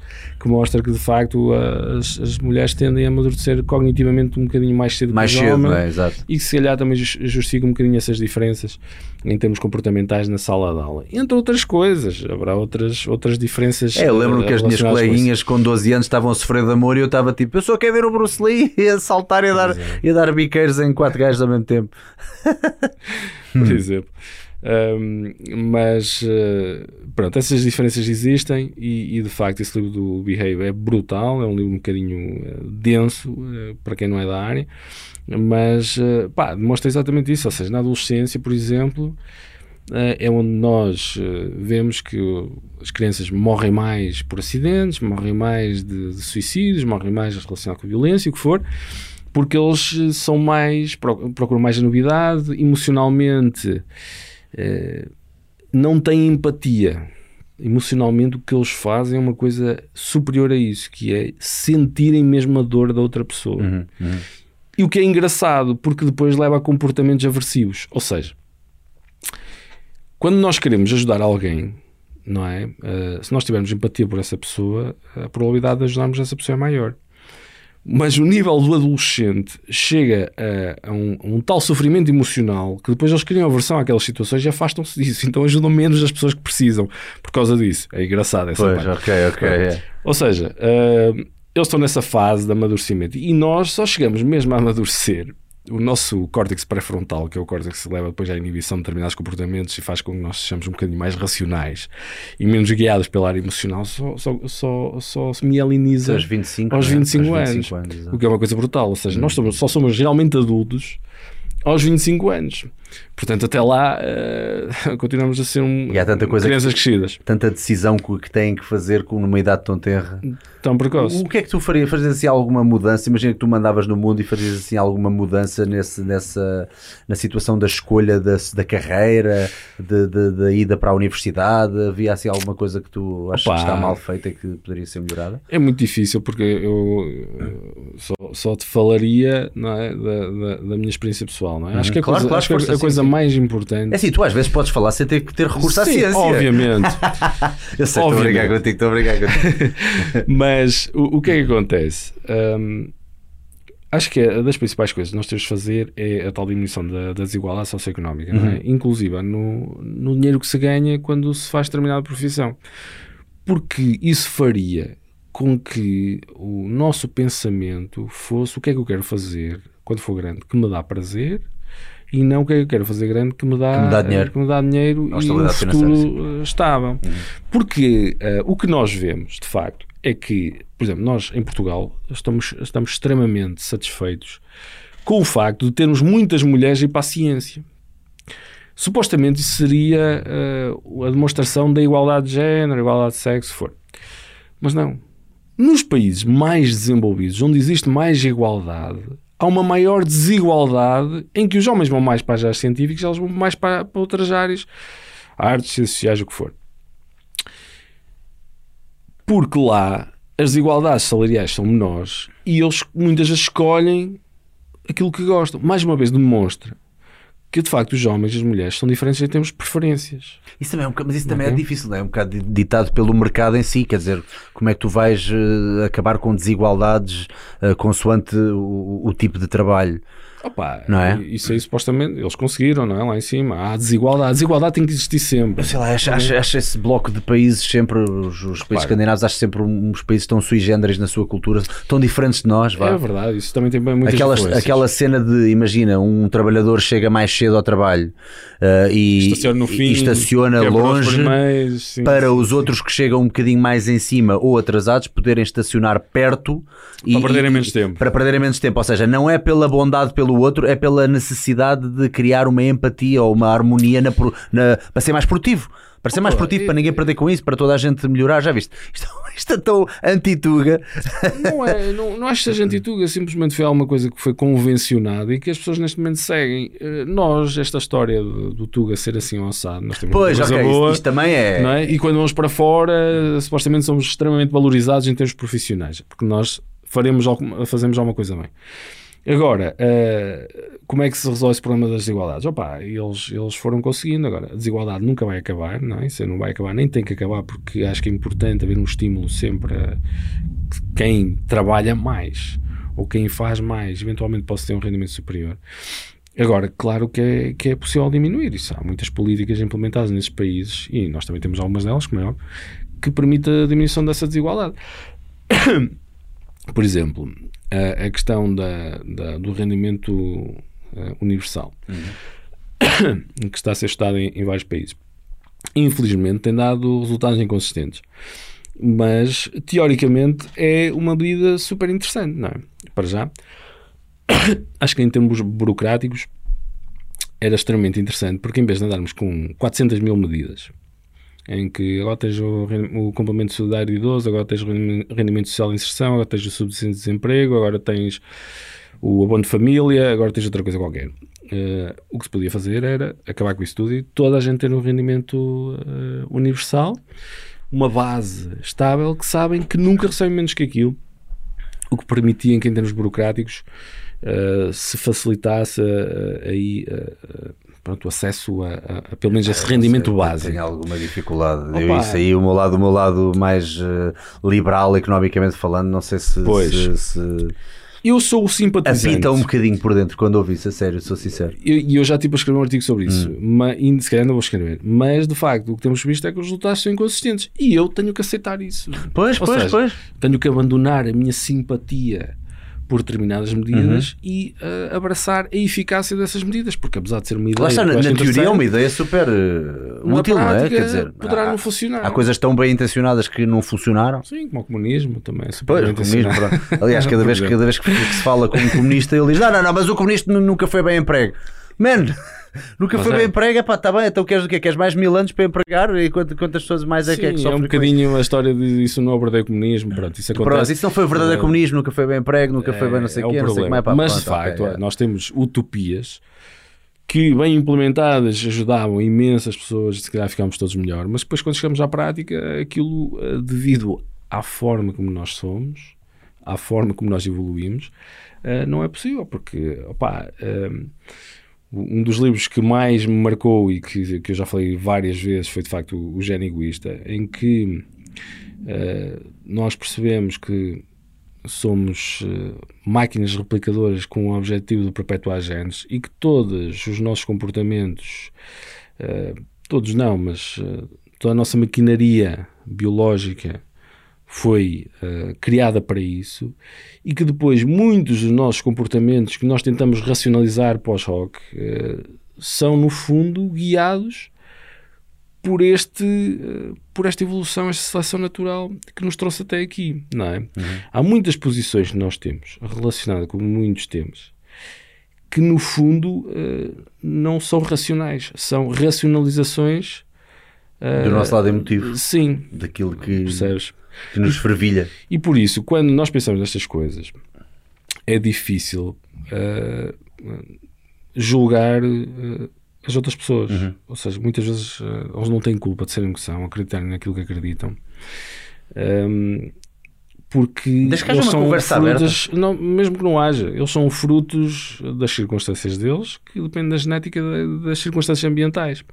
que mostra que de facto as, as mulheres tendem a amadurecer cognitivamente um bocadinho mais cedo Mais que os cedo, homens. é? Exato. E que se calhar também jus- justifica um bocadinho essas diferenças em termos comportamentais na sala de aula. Entre outras coisas, haverá outras, outras diferenças. É, eu eh, que as minhas relacionadas com coleguinhas com 12 anos estavam a sofrer de amor e eu estava tipo, eu só quero ver o Bruce Lee e a saltar e a dar, Exato. e a dar biqueiros em quatro gajos ao mesmo tempo. por exemplo. Mas uh, pronto, essas diferenças existem e, e, de facto esse livro do Behave é brutal, é um livro um bocadinho uh, denso uh, para quem não é da área, mas pá, demonstra exatamente isso, ou seja, na adolescência, por exemplo, é onde nós vemos que as crianças morrem mais por acidentes, morrem mais de, de suicídios, morrem mais relacionados com violência, o que for, porque eles são mais, pro- procuram mais a novidade, emocionalmente eh, não têm empatia. Emocionalmente, o que eles fazem é uma coisa superior a isso, que é sentirem mesmo a dor da outra pessoa. Uhum, uhum. E o que é engraçado, porque depois leva a comportamentos aversivos. Ou seja, quando nós queremos ajudar alguém, não é? Eh, se nós tivermos empatia por essa pessoa, a probabilidade de ajudarmos essa pessoa é maior. Mas o nível do adolescente chega a, a um, a um tal sofrimento emocional que depois eles criam aversão àquelas situações e afastam-se disso. Então ajudam menos as pessoas que precisam por causa disso. É engraçado essa Pois, parte. ok, ok. é. Ou seja, eh, eles estão nessa fase de amadurecimento e nós só chegamos mesmo a amadurecer. O nosso córtex pré-frontal, que é o córtex que leva depois à inibição de determinados comportamentos e faz com que nós sejamos um bocadinho mais racionais e menos guiados pela área emocional, só, só, só, só se mieliniza Aos 25, aos né? 25 Aos anos. 25 anos, exato. o que é uma coisa brutal. Ou seja, nós somos- só somos realmente adultos aos 25 anos. Portanto, até lá eh, continuamos a ser um, E há tanta coisa crianças crescidas, Tanta decisão que que têm que fazer com numa idade tão tenra. tão precoces. O que é que tu farias? Fazias assim alguma mudança? Imagina que tu mandavas no mundo e fazias assim alguma mudança nesse, nessa, na situação da escolha da, da carreira, de- de- da ida para a universidade? Havia assim alguma coisa que tu achas Opa. que está mal feita e que poderia ser melhorada? É muito difícil porque eu eh, só, só te falaria é, da, da, da minha experiência pessoal. Não é? Acho que a Uhum. Claro, coisa, claro, acho que a- força, a sim, coisa sim. mais importante. É assim, tu às vezes podes falar sem ter que ter recurso à Sim, ciência. obviamente. Eu sei, estou a brincar contigo, estou a brincar contigo. Mas o, o que é que acontece? Hum, acho que é das principais coisas que nós temos de fazer é a tal diminuição da, da desigualdade socioeconómica, não é? inclusive no, no dinheiro que se ganha quando se faz determinada profissão. Porque isso faria com que o nosso pensamento fosse o que é que eu quero fazer quando for grande, que me dá prazer. E não que é que eu quero fazer grande que me dá, Que me dá dinheiro. que me dá dinheiro e um futuro eh, estável. Porque eh, o que nós vemos, de facto, é que, por exemplo, nós em Portugal estamos, estamos extremamente satisfeitos com o facto de termos muitas mulheres e paciência. Supostamente isso seria eh, a demonstração da igualdade de género, igualdade de sexo, se for. Mas não. Nos países mais desenvolvidos, onde existe mais igualdade, há uma maior desigualdade em que os homens vão mais para as áreas científicas, eles vão mais para, para outras áreas, artes, ciências sociais, o que for. Porque lá as desigualdades salariais são menores e eles muitas vezes escolhem aquilo que gostam. Mais uma vez demonstra que de facto os homens e as mulheres são diferentes em termos de preferências. Isso também é um, mas isso também okay. é difícil, não é? é um bocado ditado pelo mercado em si, quer dizer, como é que tu vais uh, acabar com desigualdades uh, consoante o, o, tipo de trabalho? Opa, não é? Isso aí supostamente eles conseguiram, não é? Lá em cima. Há desigualdade. A desigualdade tem que existir sempre. Sei lá, acho, acho, acho esse bloco de países sempre, os, os países escandinavos, acho sempre uns países tão sui generis na sua cultura, tão diferentes de nós. Vá. É verdade, isso também tem bem muitas aquela, aquela cena de, imagina, um trabalhador chega mais cedo ao trabalho uh, e, estaciona, no fim, e estaciona longe sim, para sim, os sim. outros que chegam um bocadinho mais em cima ou atrasados poderem estacionar perto para perderem menos tempo. Para perderem menos tempo, ou seja, não é pela bondade pelo outro, é pela necessidade de criar uma empatia ou uma harmonia na, na, para ser mais produtivo. Para ser mais produtivo, para ninguém perder com isso, para toda a gente melhorar, já viste? Isto, isto é tão anti-Tuga. Não é, não, não acho que seja anti-Tuga, simplesmente foi alguma coisa que foi convencionada e que as pessoas neste momento seguem. Eh, nós, esta história do, do Tuga ser assim lançado, nós temos pois, uma coisa okay, boa. Isto, isto também é... é. E quando vamos para fora, supostamente somos extremamente valorizados em termos profissionais, porque nós faremos, fazemos alguma coisa bem. Agora, uh, como é que se resolve esse problema das desigualdades? Opa, eles, eles foram conseguindo. Agora, a desigualdade nunca vai acabar, não é? Isso não vai acabar, nem tem que acabar, porque acho que é importante haver um estímulo sempre a quem trabalha mais ou quem faz mais, eventualmente possa ter um rendimento superior. Agora, claro que é, que é possível diminuir isso. Há muitas políticas implementadas nesses países, e nós também temos algumas delas, como é óbvio, que permite a diminuição dessa desigualdade. Por exemplo, a, a questão da, da, do rendimento uh, universal, uhum. que está a ser estudado em, em, vários países. Infelizmente, tem dado resultados inconsistentes. Mas, teoricamente, é uma medida super interessante, não é? Para já. Acho que em termos burocráticos era extremamente interessante, porque em vez de andarmos com 400 mil medidas em que agora tens o, o complemento solidário de idoso, agora tens o rendimento social de inserção, agora tens o subsídio de desemprego, agora tens o abono de família, agora tens outra coisa qualquer. Uh, o que se podia fazer era acabar com isso tudo e toda a gente ter um rendimento uh, universal, uma base estável, que sabem que nunca recebem menos que aquilo, o que permitia que em termos burocráticos uh, se facilitasse aí pronto, o acesso a, a, a, pelo menos esse rendimento sei, básico. Tenho alguma dificuldade. Opa. Eu, isso aí, o meu lado, o meu lado mais uh, liberal, economicamente falando, não sei se. Pois. Se, se... Eu sou o simpatizante. Apita um bocadinho por dentro quando ouvi isso, a sério, sou sincero. E eu, eu, já tipo a escrever um artigo sobre isso, hum. mas, e se calhar ainda vou escrever. Mas de facto, o que temos visto é que os resultados são inconsistentes. E eu tenho que aceitar isso. Pois, Ou pois, seja, pois. Tenho que abandonar a minha simpatia por determinadas medidas uhum. e uh, abraçar a eficácia dessas medidas, porque apesar de ser uma ideia. Lá está, na, na teoria é uma ideia super uh, útil, não é? Quer dizer, poderá há, não funcionar. Há coisas tão bem intencionadas que não funcionaram. Sim, como o comunismo também é super pois, intencionado. Aliás, cada vez, cada vez que se fala com um comunista, ele diz: não, não, não, mas o comunista nunca foi bem emprego. Man, Nunca Mas foi é. bem emprego, pá, está bem, então queres o quê? Queres mais mil anos para empregar? E quantas, quantas pessoas mais é Sim, que é que É um bocadinho a história de isso não é o verdadeiro comunismo. Pronto, isso acontece. Pronto, isso não foi o verdadeiro é, comunismo, nunca foi bem emprego, nunca é, foi bem não sei o é quê, não sei como é, pá, Mas pronto, de facto, okay, é. nós temos utopias que bem implementadas ajudavam imensas pessoas, se calhar ficámos todos melhor, mas depois quando chegamos à prática, aquilo eh, devido à forma como nós somos, à forma como nós evoluímos, eh, não é possível, porque, opá, eh, um dos livros que mais me marcou e que, que eu já falei várias vezes foi de facto o, Gênio Egoísta, em que uh, nós percebemos que somos uh, máquinas replicadoras com o objetivo de perpetuar genes e que todos os nossos comportamentos, uh, todos não, mas toda a nossa maquinaria biológica foi uh, criada para isso e que depois muitos dos nossos comportamentos que nós tentamos racionalizar pós-rock uh, são no fundo guiados por este uh, por esta evolução, esta seleção natural que nos trouxe até aqui, não é? Uhum. Há muitas posições que nós temos relacionadas com muitos temas que no fundo não são racionais, são racionalizações do nosso lado emotivo. Sim. Daquilo que percebes? Que nos fervilha. E por isso, quando nós pensamos nestas coisas, é difícil uh, julgar uh, as outras pessoas. Uhum. Ou seja, muitas vezes uh, eles não têm culpa de serem o que são, acreditarem naquilo que acreditam. Um, porque eles são frutos, não, mesmo que não haja, eles são frutos das circunstâncias deles, que depende da genética das circunstâncias ambientais.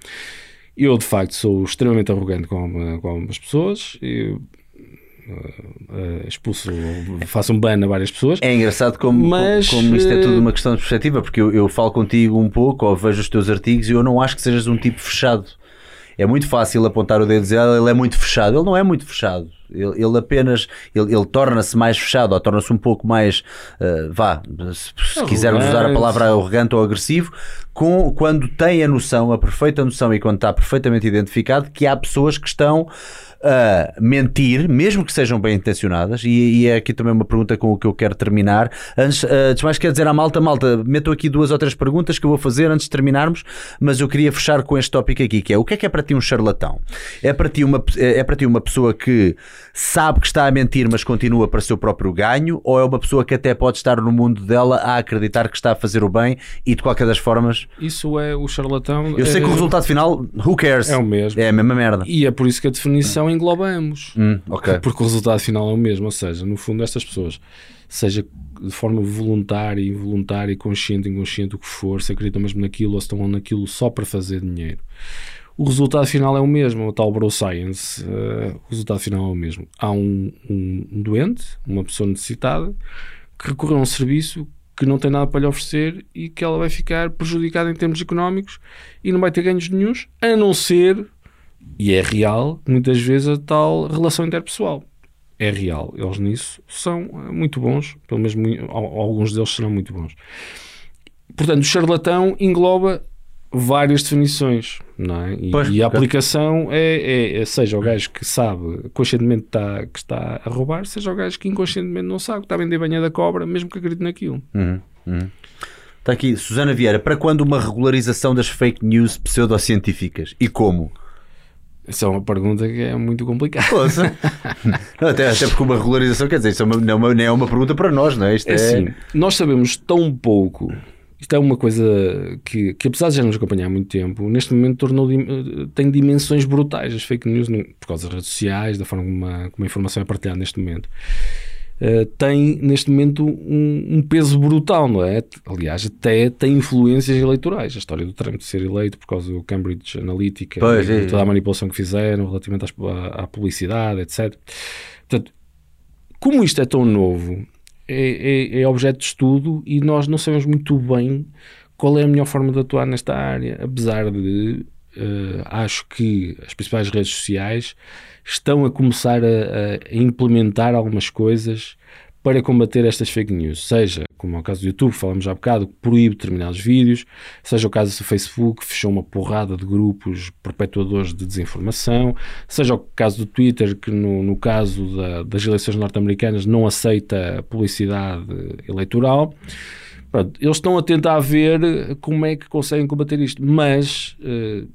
Eu, de facto, sou extremamente arrogante com, com algumas pessoas. Eu, uh, expulso, faço um ban a várias pessoas. É engraçado como, mas, como isto é tudo uma questão de perspectiva, porque eu, eu falo contigo um pouco, ou vejo os teus artigos, e eu não acho que sejas um tipo fechado. É muito fácil apontar o dedo e dizer ah, ele é muito fechado. Ele não é muito fechado. Ele, ele apenas ele, ele torna-se mais fechado ou torna-se um pouco mais uh, vá, se, se quisermos usar a palavra arrogante ou agressivo, com, quando tem a noção, a perfeita noção e quando está perfeitamente identificado que há pessoas que estão a mentir, mesmo que sejam bem intencionadas, e, e, é aqui também uma pergunta com o que eu quero terminar. Antes, uh, antes mais quer dizer à malta, malta, meto aqui duas ou três perguntas que eu vou fazer antes de terminarmos, mas eu queria fechar com este tópico aqui, que é o que é que é para ti um charlatão? É para ti uma, é, é para ti uma pessoa que sabe que está a mentir, mas continua para o seu próprio ganho, ou é uma pessoa que até pode estar no mundo dela a acreditar que está a fazer o bem e de qualquer das formas. Isso é o charlatão. Eu sei é... que o resultado final, who cares? É o mesmo. É a mesma merda. E é por isso que a definição engloba ambos. Hum, okay. Porque o resultado final é o mesmo. Ou seja, no fundo, estas pessoas, seja de forma voluntária, involuntária, consciente, inconsciente, o que for, se acreditam mesmo naquilo ou se estão naquilo só para fazer dinheiro. O resultado final é o mesmo, o tal bro science. Uh, o resultado final é o mesmo. Há um, um doente, uma pessoa necessitada, que recorre a um serviço que não tem nada para lhe oferecer e que ela vai ficar prejudicada em termos económicos e não vai ter ganhos nenhums, a não ser e é real, muitas vezes, a tal relação interpessoal. É real. Eles nisso são eh, muito bons, pelo menos alguns deles serão muito bons. Portanto, o charlatão engloba várias definições, não é? E, pois, e a aplicação é, é, é, seja o gajo que sabe conscientemente está, que está a roubar, seja o gajo que inconscientemente não sabe, que está a vender banha da cobra, mesmo que acredite naquilo. Uhum, uhum. Está aqui, Susana Vieira, para quando uma regularização das fake news pseudocientíficas? E como? Essa é uma pergunta que é muito complicada. não, até, até porque uma regularização, quer dizer, isso é uma, não, é uma, não é uma pergunta para nós, não é? Isto é, é assim, nós sabemos tão pouco. Isto é uma coisa que, que, apesar de já nos acompanhar há muito tempo, neste momento tornou, tem dimensões brutais as fake news por causa das redes sociais, da forma como a, como a informação é partilhada neste momento. Uh, tem neste momento um, um, peso brutal, não é? Aliás, até tem influências eleitorais. A história do Trump ser eleito por causa do Cambridge Analytica, pois, é, toda a manipulação que fizeram relativamente à, à, publicidade, etc. Portanto, como isto é tão novo, é, é, é, objeto de estudo e nós não sabemos muito bem qual é a melhor forma de atuar nesta área, apesar de uh, acho que as principais redes sociais estão a começar a, a, implementar algumas coisas para combater estas fake news, seja, como é o caso do YouTube, falamos já há bocado, que proíbe determinados vídeos, seja o caso do Facebook, fechou uma porrada de grupos perpetuadores de desinformação, seja o caso do Twitter, que no, no caso da, das eleições norte-americanas não aceita publicidade eleitoral. Pronto, eles estão a tentar ver como é que conseguem combater isto, mas... Uh,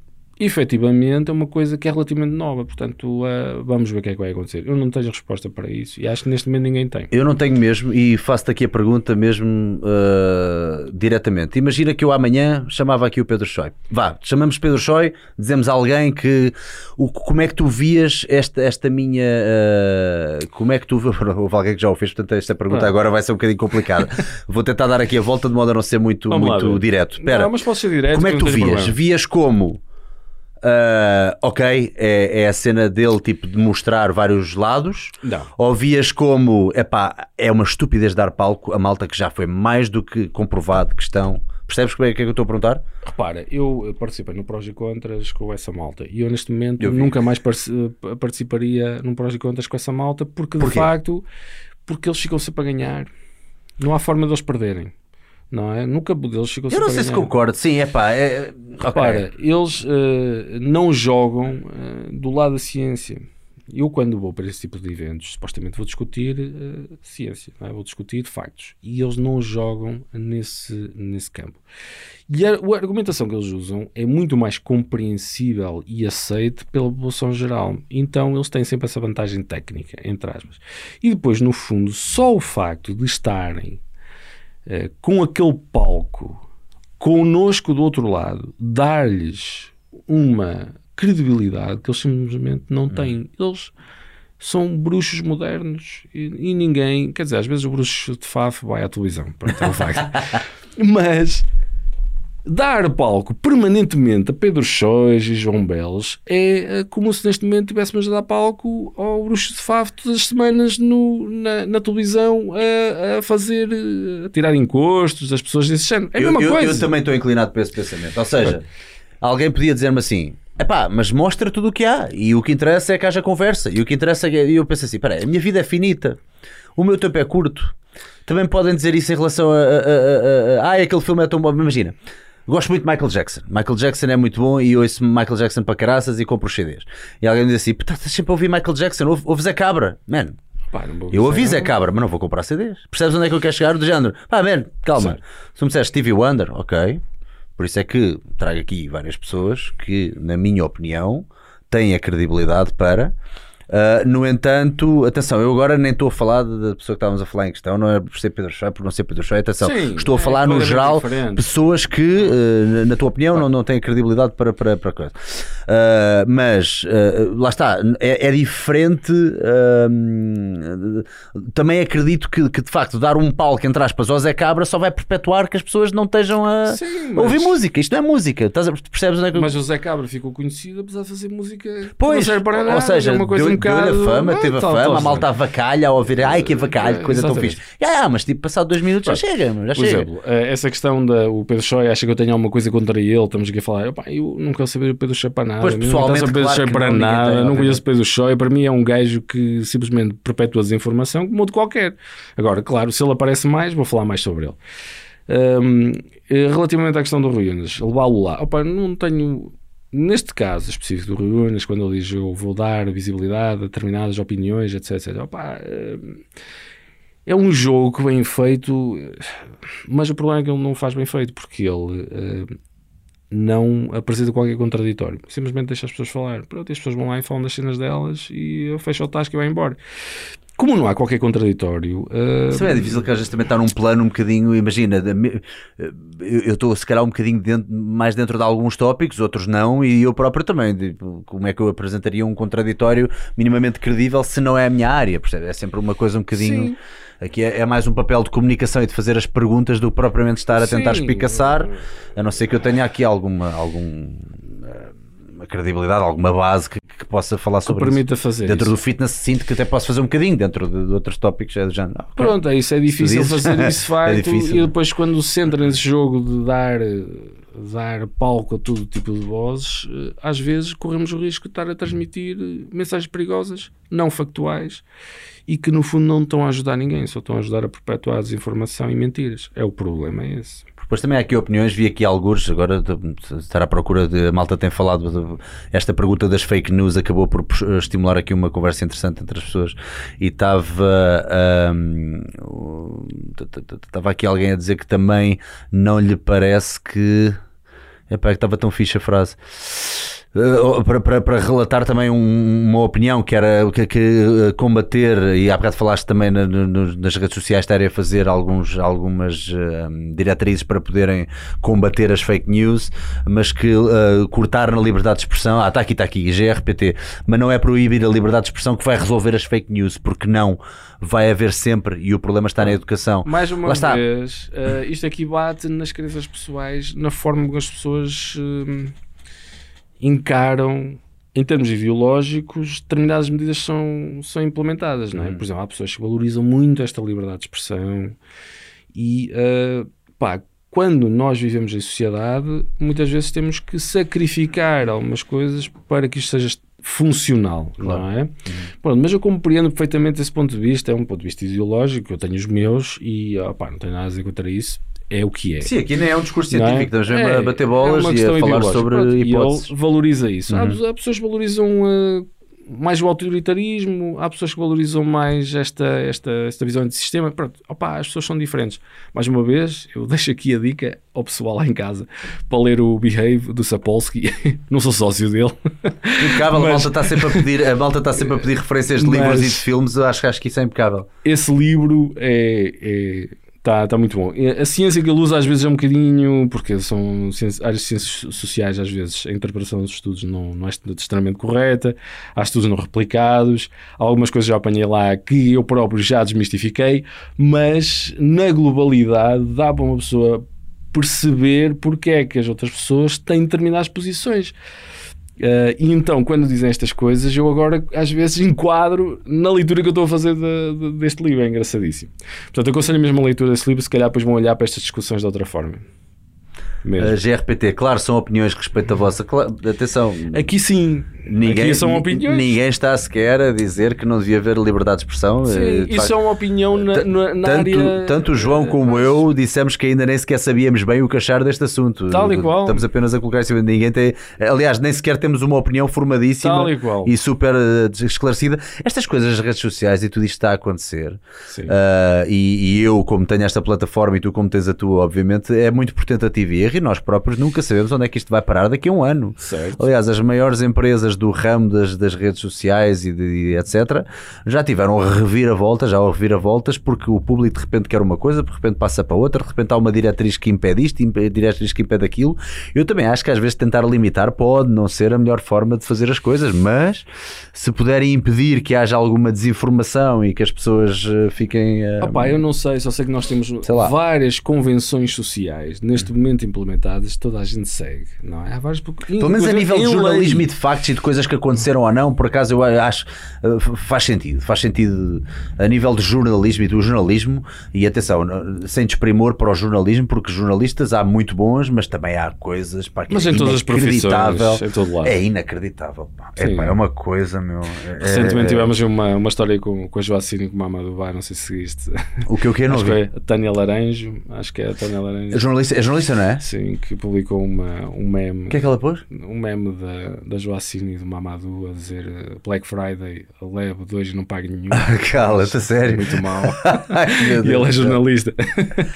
efetivamente é uma coisa que é relativamente nova, portanto uh, vamos ver o que é que vai acontecer. Eu não tenho resposta para isso e acho que neste momento ninguém tem. Eu não tenho mesmo e faço-te aqui a pergunta mesmo uh, diretamente. Imagina que eu amanhã chamava aqui o Pedro Choi. Vá, chamamos Pedro Choi, dizemos a alguém que o, como é que tu vias esta, esta minha uh, como é que tu houve alguém que já o fez, portanto esta pergunta ah. agora vai ser um bocadinho complicada. Vou tentar dar aqui a volta de modo a não ser muito, muito direto. Espera, não, mas posso ser direto. Como é que tu vias? Problema. Vias como Uh, ok, é, é, a cena dele tipo de mostrar vários lados. Não. Ou vias como epá, é uma estupidez dar palco a malta que já foi mais do que comprovado que estão. Percebes como é que, é que eu estou a perguntar? Repara, eu participei no Prós e Contras com essa malta e eu neste momento eu nunca mais participaria num Prós e Contras com essa malta porque de facto porque eles ficam sempre a ganhar. Não há forma de eles perderem não é? Nunca deles chegou Eu não sei se concordo, sim, é pá. É... Repara, okay. eles uh, não jogam uh, do lado da ciência. Eu, quando vou para esse tipo de eventos, supostamente vou discutir uh, ciência, é? vou discutir factos. E eles não jogam nesse, nesse campo. E a, a, argumentação que eles usam é muito mais compreensível e aceite pela população geral. Então, eles têm sempre essa vantagem técnica, entre aspas. E depois, no fundo, só o facto de estarem com aquele palco, connosco do outro lado, dar-lhes uma credibilidade que eles simplesmente não Hum. têm. Eles são bruxos modernos e, e ninguém, quer dizer, às vezes o bruxo de Faf vai à televisão, pronto, é um facto. Mas dar palco permanentemente a Pedro Chois e João Belos é eh, como se neste momento tivéssemos a dar palco ao bruxo de Faf todas as semanas no, na, na televisão a, a fazer, eh, a tirar encostos das pessoas desse género. É a eu, mesma eu- coisa. eu também estou inclinado para esse pensamento. Ou seja, alguém podia dizer-me assim: epá, mas mostra tudo o que há e o que interessa é que haja conversa. E o que interessa é. que- E eu penso assim: peraí, a minha vida é finita, o meu tempo é curto. Também podem dizer isso em relação a. a, a, a, a- ah, aquele filme é tão bom. Imagina. Gosto muito de Michael Jackson. Michael Jackson é muito bom e ouço Michael Jackson para caraças e compro os CDs. E alguém diz assim: "Pá, estás sempre a ouvir Michael Jackson, ouve, ouve Zé Cabra. Man, Pá, eu dizer aviso é nada. cabra, mas não vou comprar CDs. Percebes onde é que eu quero chegar? Do género. Pá, man, calma. Certo. Se me disseres Stevie Wonder, ok. Por isso é que trago aqui várias pessoas que, na minha opinião, têm a credibilidade para. Ah, no entanto, atenção, eu agora nem estou a falar da pessoa que estávamos a falar em questão, não é por ser Pedro Choi, por não ser Pedro Choi, atenção, Sim, estou a é falar no completamente geral diferente. pessoas que, eh, na- tua opinião, não, não têm credibilidade para, para, para coisa. Ah, mas lá está, é, é diferente. também acredito que, que de facto dar um palco entre aspas ao Zé Cabra só vai perpetuar que as pessoas não estejam a, Sim, a mas- ouvir música. Isto não é música. Estás a, percebes é que Mas o Zé Cabra ficou conhecido apesar de fazer música Pois, ou seja, é uma coisa deu, bocado... deu-lhe a fama, teve a tal, fama, tal, a malta avacalha a ouvir, ai que avacalho, que coisa tão fixe. Ah, mas tipo, passado dois minutos já chega, já Por chega. exemplo, eh, essa questão da o Pedro Choi acha que eu tenho alguma coisa contra ele, estamos aqui a falar, "Epá, eu não quero saber o Pedro Choi para nada, Pois, não pessoalmente, quero saber o Pedro Choi para não, nada, não conheço o Pedro Choi, para mim é um gajo que simplesmente perpetua desinformação como outro qualquer. Agora, claro, se ele aparece mais, vou falar mais sobre ele. Hum, eh, relativamente à questão do Rui Unas, levá-lo lá, opa, não tenho. Neste caso específico do Rui Unas, quando ele diz eu vou dar visibilidade a determinadas opiniões, etc. etc. opa, hum, é um jogo bem feito, mas o problema é que ele não faz bem feito, porque ele eh, não apresenta qualquer contraditório. Simplesmente deixa as pessoas falar. Pronto, as pessoas vão lá e falam das cenas delas e fecha o tasco e vai embora. Como não há qualquer contraditório, eh, Isso é difícil que às vezes também está num plano um bocadinho, imagina, me- eu estou se calhar um bocadinho dentro- mais dentro de alguns tópicos, outros não, e eu próprio também. tipo, como é que eu apresentaria um contraditório minimamente credível se não é a minha área? Percebe? É sempre uma coisa um bocadinho. Sim. Aqui é, é mais um papel de comunicação e de fazer as perguntas do que propriamente estar a tentar Sim. espicaçar, a não ser que eu tenha aqui alguma algum, eh, credibilidade, alguma base que, que possa falar que sobre isso. permita fazer Dentro isso. do fitness sinto que até posso fazer um bocadinho, dentro de, de outros tópicos é do género. Pronto, é isso, é difícil dizes. fazer isso É facto difícil. e depois quando se entra nesse jogo de dar, dar palco a todo tipo de vozes, eh, às vezes corremos o risco de estar a transmitir eh, mensagens perigosas, não factuais e que no fundo não estão a ajudar ninguém, só estão a ajudar a perpetuar desinformação e mentiras. É o problema, é esse. Depois também há aqui opiniões, vi aqui alguns, agora estar à procura de. A malta tem falado de, esta pergunta das fake news acabou por pus- estimular aqui uma conversa interessante entre as pessoas e estava. Estava aqui alguém a dizer que também não lhe parece que. Epá, é que estava tão fixe a frase. Uh, para, para, para relatar também um- uma opinião que era que, que, uh, combater, e há bocado falaste também na- no- nas redes sociais estarem a fazer alguns, algumas uh, diretrizes para poderem combater as fake news, mas que uh, cortar na liberdade de expressão, ah, está aqui, está aqui, GRPT, mas não é proibir a liberdade de expressão que vai resolver as fake news, porque não vai haver sempre, e o problema está na educação. Mais uma Lá vez, eh, isto aqui bate nas crenças pessoais, na forma como as pessoas encaram, em termos ideológicos, determinadas medidas são, são implementadas. Não é? Por exemplo, há pessoas que valorizam muito esta liberdade de expressão e, eh, pá, quando nós vivemos em sociedade, muitas vezes temos que sacrificar algumas coisas para que isto seja funcional, não é? Pronto, mas eu compreendo perfeitamente esse ponto de vista, é um ponto de vista ideológico, eu tenho os meus e opá, não tenho nada a dizer contra isso, é o que é. Sim, aqui nem é um discurso Não é? científico, estamos É, a bater é bolas uma e a falar sobre Pronto, hipóteses. E ele valoriza isso. Há- Uhum. Há, pessoas que valorizam uh, mais o autoritarismo, há pessoas que valorizam mais esta, esta, esta visão de sistema. Pronto, opá, as pessoas são diferentes. Mais uma vez, eu deixo aqui a dica ao pessoal lá em casa para ler o Behave do Sapolsky. Não sou sócio dele. Impecável, a Mas- malta está sempre a pedir, a malta está sempre a pedir referências de livros Mas- e de filmes, eu acho, acho que isso é impecável. Esse livro é, é- Está tá muito bom. A ciência que ele usa às vezes é um bocadinho, porque são áreas de ciências sociais, às vezes a interpretação dos estudos não, não é extremamente correta, há estudos não replicados, algumas coisas já apanhei lá que eu próprio já desmistifiquei, mas na globalidade dá para uma pessoa perceber porque é que as outras pessoas têm determinadas posições. Uh, e então, quando dizem estas coisas, eu agora às vezes enquadro na leitura que eu estou a fazer de, de, deste livro. É engraçadíssimo. Portanto, aconselho mesmo a leitura desse livro, se calhar depois vão olhar para estas discussões de outra forma. Mesmo. A GRPT, claro, são opiniões respeito à vossa. Atenção. Aqui sim. Ninguém, Aqui são opiniões. Ninguém está sequer a dizer que não devia haver liberdade de expressão. Sim, eh, isso facto, é uma opinião na, na, na tanto, área. Tanto o João como eu dissemos que ainda nem sequer sabíamos bem o que achar deste assunto. Tal e qual. Estamos apenas a colocar de ninguém. Tem, aliás, nem sequer temos uma opinião formadíssima e, e, super uh, esclarecida. Estas coisas das redes sociais e tudo isto está a acontecer. Uh, e, e, eu, como tenho esta plataforma e tu, como tens a tua, obviamente, é muito por tentativa e erro e nós próprios nunca sabemos onde é que isto vai parar daqui a um ano. Certo. Aliás, as maiores empresas do ramo das das redes sociais e, de, e etc., já tiveram a reviravoltas, já reviravoltas, porque o público de repente quer uma coisa, de repente passa para outra, de repente há uma diretriz que impede isto, diretriz que impede aquilo. Eu também acho que às vezes tentar limitar pode não ser a melhor forma de fazer as coisas, mas se puderem impedir que haja alguma desinformação e que as pessoas eh, fiquem. Uh... Opa, eu não sei, só sei que nós temos várias convenções sociais neste momento implementadas, toda a gente segue, não é? Há vários... Pelo menos a nível de jornalismo lei... e de factos e de coisas que aconteceram ou não, por acaso eu acho eh, faz sentido, faz sentido a nível de jornalismo e do jornalismo, e atenção, sem desprimor para o jornalismo, porque jornalistas há muito bons, mas também há coisas para que mas é em todas as profissões, em todo lado. é inacreditável. É, pá, é uma coisa, meu. É, Recentemente é, tivemos uma, uma história com, com a Joacine e com o Mamadou Bar, não sei se seguiste. O que eu quero não acho vi. Que a Tânia Laranjo, acho que é a Tânia Laranjo. É jornalista, é jornalista, não é? Sim, que publicou uma, um meme. O que é que ela pôs? Um meme da, da Joacine e do Mamadou a dizer eh, Black Friday, levo dois e não pago nenhum. Cala-te, a sério. Muito mal. e ele é jornalista.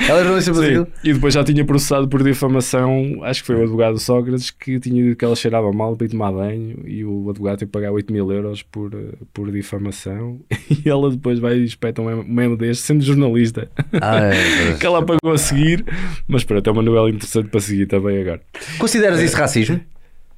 Ela é jornalista Sim. E depois já tinha processado por difamação, acho que foi o advogado Sócrates, que tinha dito que ela cheirava mal para ir tomar banho e o advogado teve que pagar 8 mil euros por, eh, por difamação. E ela depois vai e espeta um meme deste, sendo jornalista. Ah, é, que ela pagou a seguir. Mas pronto, é uma novela interessante para seguir também agora. Consideras isso racismo?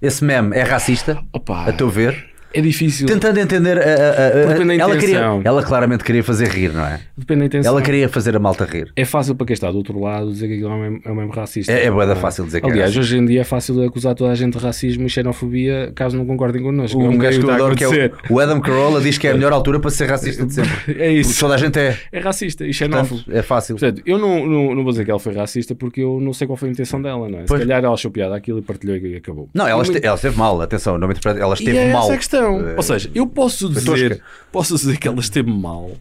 Esse meme é racista? Opa. A teu ver? É difícil. Tentando entender. A, a, a, ela, queria, ela claramente queria fazer rir, não é? Depende da intenção. Ela queria fazer a malta rir. É fácil para quem está do outro lado dizer que aquilo é meme, é meme racista. É, é boeda fácil dizer que é Aliás, é hoje em dia é fácil acusar toda a gente de racismo e xenofobia caso não concordem connosco. Um, um gajo que eu adoro que é o, o Adam Carolla diz que é a melhor altura para ser racista de sempre. É isso. Porque toda a gente é. É racista e xenófobo. Portanto, é fácil. Portanto, eu não, não, não vou dizer que ela foi racista porque eu não sei qual foi a intenção dela, não é? Se calhar ela achou piada aquilo e partilhou e acabou. Não, ela, este, ela esteve mal, atenção, não me ela esteve e é mal. Essa a questão. Uh, Ou seja, eu posso dizer, posso dizer que ela esteve mal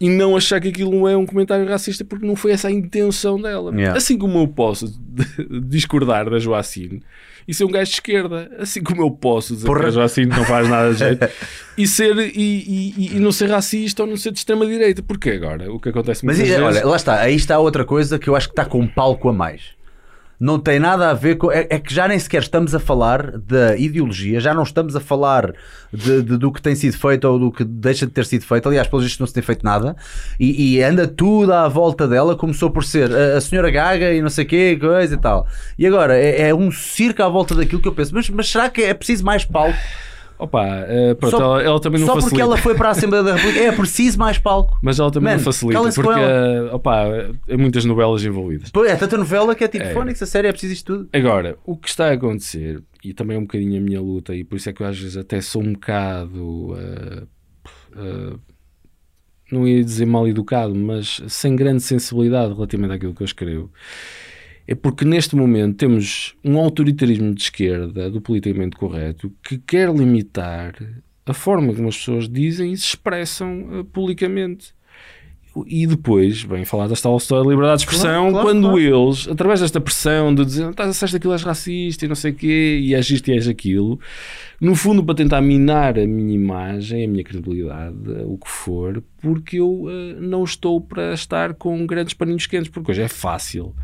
e não achar que aquilo é um comentário racista porque não foi essa a intenção dela. Yeah. Assim como eu posso discordar da Joacine e ser um gajo de esquerda, assim como eu posso dizer Porra. que a Joacine não faz nada de jeito e, ser, e, e, e, não ser racista ou não ser de extrema-direita. Porque agora o que acontece Mas vezes... olha, lá está, aí está outra coisa que eu acho que está com um palco a mais não tem nada a ver com. É, é, que já nem sequer estamos a falar da ideologia, já não estamos a falar de, de, do que tem sido feito ou do que deixa de ter sido feito. Aliás, pelos vistos, não se tem feito nada e, e, anda tudo à volta dela. Começou por ser a, a senhora Gaga e não sei quê, coisa e tal. E agora é, é, um circo à volta daquilo que eu penso. Mas, mas será que é preciso mais palco? Opa, uh, pronto, só, ela, ela, também não só facilita. porque ela foi para a Assembleia da República é preciso mais palco. Mas ela também Man, não facilita porque uh, opa, é muitas novelas envolvidas. Pô, é tanta novela que é tipo é. Fónix, a série é preciso isto tudo. Agora, o que está a acontecer, e também é um bocadinho a minha luta, e por isso é que eu às vezes até sou um bocado. Uh, não ia dizer mal educado, mas sem grande sensibilidade relativamente àquilo que eu escrevo é porque neste momento temos um autoritarismo de esquerda, do politicamente correto, que quer limitar a forma como as pessoas dizem e se expressam uh, publicamente. E depois, bem, falar desta história de liberdade de expressão, claro, claro, quando claro. eles, através desta pressão de dizer estás a ser aquilo és racista e não sei o quê, e és isto e és aquilo, no fundo para tentar minar a minha imagem, a minha credibilidade, o que for, porque eu uh, não estou para estar com grandes paninhos quentes, porque hoje é fácil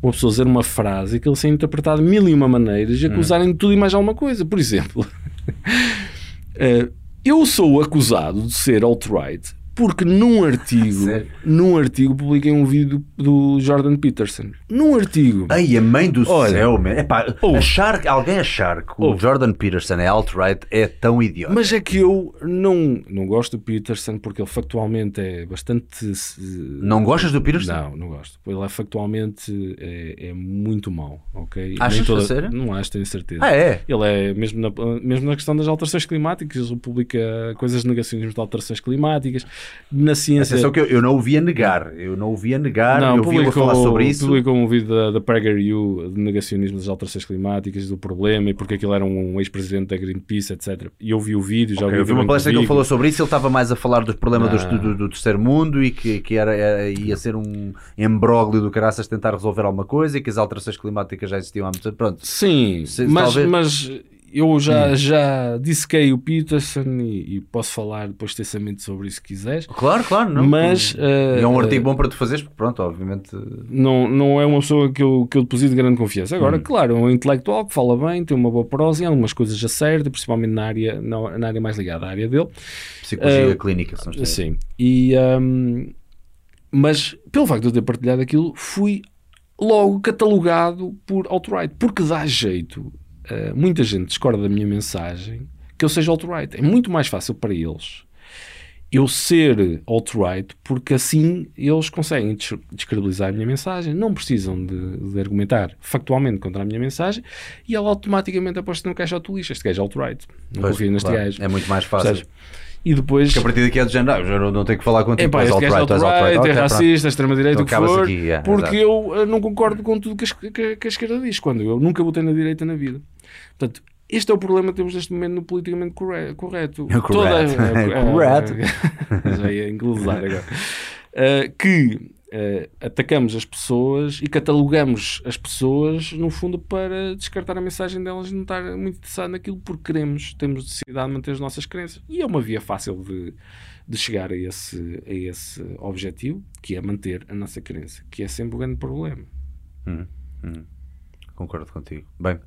uma pessoa dizer uma frase e que ele seja interpretado de mil e uma maneiras e hum. acusarem de tudo e mais alguma coisa. Por exemplo, uh, eu sou acusado de ser alt-right Porque num artigo, num artigo publiquei um vídeo do Jordan Peterson. Num artigo. Ai, a mãe do Olha. céu, man. Epá, Ouve. achar, alguém achar que o Ouve. Jordan Peterson é alt-right é tão idiota. Mas é que eu não, não gosto do Peterson porque ele factualmente é bastante. Não gostas do Peterson? Não, não gosto. Ele é factualmente é, é muito mau, ok? Achas, Nem a sério? Não acho, tenho certeza. Ah, é? Ele é, mesmo na, mesmo na questão das alterações climáticas, ele publica coisas de negacionismo de alterações climáticas. Na ciência. Atenção que eu, eu não o vi a negar. Eu não o vi a negar. Não, eu publicou, falar sobre isso. publicou um vídeo da, da PragerU de negacionismo das alterações climáticas, do problema e porque aquilo era um ex-presidente da Greenpeace, etc. E eu vi o vídeo, já Ok, ouvi eu vi uma palestra que ele falou sobre isso. Ele estava mais a falar dos problemas dos- Não. do, do terceiro mundo e que, que era, era- ia ser um embróglio do caraças tentar resolver alguma coisa e que as alterações climáticas já existiam há muito tempo. Pronto. Sim, Se- mas, talvez- mas eu já, já dissequei o Peterson e, e posso falar depois extensamente sobre isso se quiseres. Claro, claro. Não, Mas, E é um eh, artigo bom para tu fazeres, porque pronto, obviamente. Não, não é uma pessoa que eu, que eu deposito grande confiança. Agora, Hum. claro, é um intelectual que fala bem, tem uma boa prosa e algumas coisas acerta, principalmente na área, na, na área mais ligada à área dele. Psicologia Eh, clínica, se não. Sim. E, hum, mas pelo facto de eu ter partilhado aquilo, fui logo catalogado por alt-right, porque dá jeito. Eh, muita gente discorda da minha mensagem que eu seja alt-right. É muito mais fácil para eles eu ser alt-right, porque assim eles conseguem des- descredibilizar a minha mensagem, não precisam de, de argumentar factualmente contra a minha mensagem e ela automaticamente aposta no caixote lixo. Este gajo é alt-right. Não Pois, confio neste claro, gajo. É muito mais fácil. Percebes? E depois. Porque a partir daqui é do género, ah, eu não, não tenho que falar contigo, Epá, este gajo é alt-right, alt-right, alt-right. é racista, é extrema-direita, Então o que for, aqui, yeah, porque exato. eu eh, não concordo com tudo que a, que, que a esquerda diz, quando eu nunca votei na direita na vida. Portanto, este é o problema que temos neste momento no politicamente corre- correto. É correto. a- Correto. já ia inglesar agora. Eh, que eh, atacamos as pessoas e catalogamos as pessoas, no fundo, para descartar a mensagem delas e não estar muito interessado naquilo porque queremos, temos necessidade de manter as nossas crenças. E é uma via fácil de, de chegar a esse, a esse objetivo, que é manter a nossa crença, que é sempre o grande problema. Concordo contigo. Bem,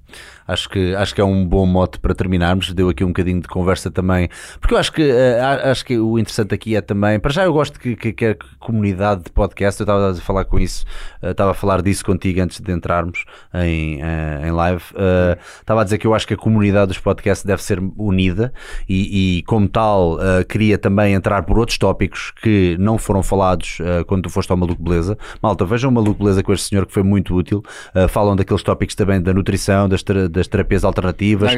acho que, acho que é um bom mote para terminarmos. Deu aqui um bocadinho de conversa também, porque eu acho que, a- acho que o interessante aqui é também. Para já, eu gosto que, que, que a comunidade de podcast, eu estava a falar com isso, eh, estava a falar disso contigo antes de entrarmos em, eh, em live. Estava a dizer que eu acho que a comunidade dos podcasts deve ser unida e, e como tal, queria também entrar por outros tópicos que não foram falados quando tu foste ao Maluco Beleza. Malta, vejam o Maluco Beleza com este senhor que foi muito útil. Falam daqueles tópicos também da nutrição, das, tera- das terapias alternativas.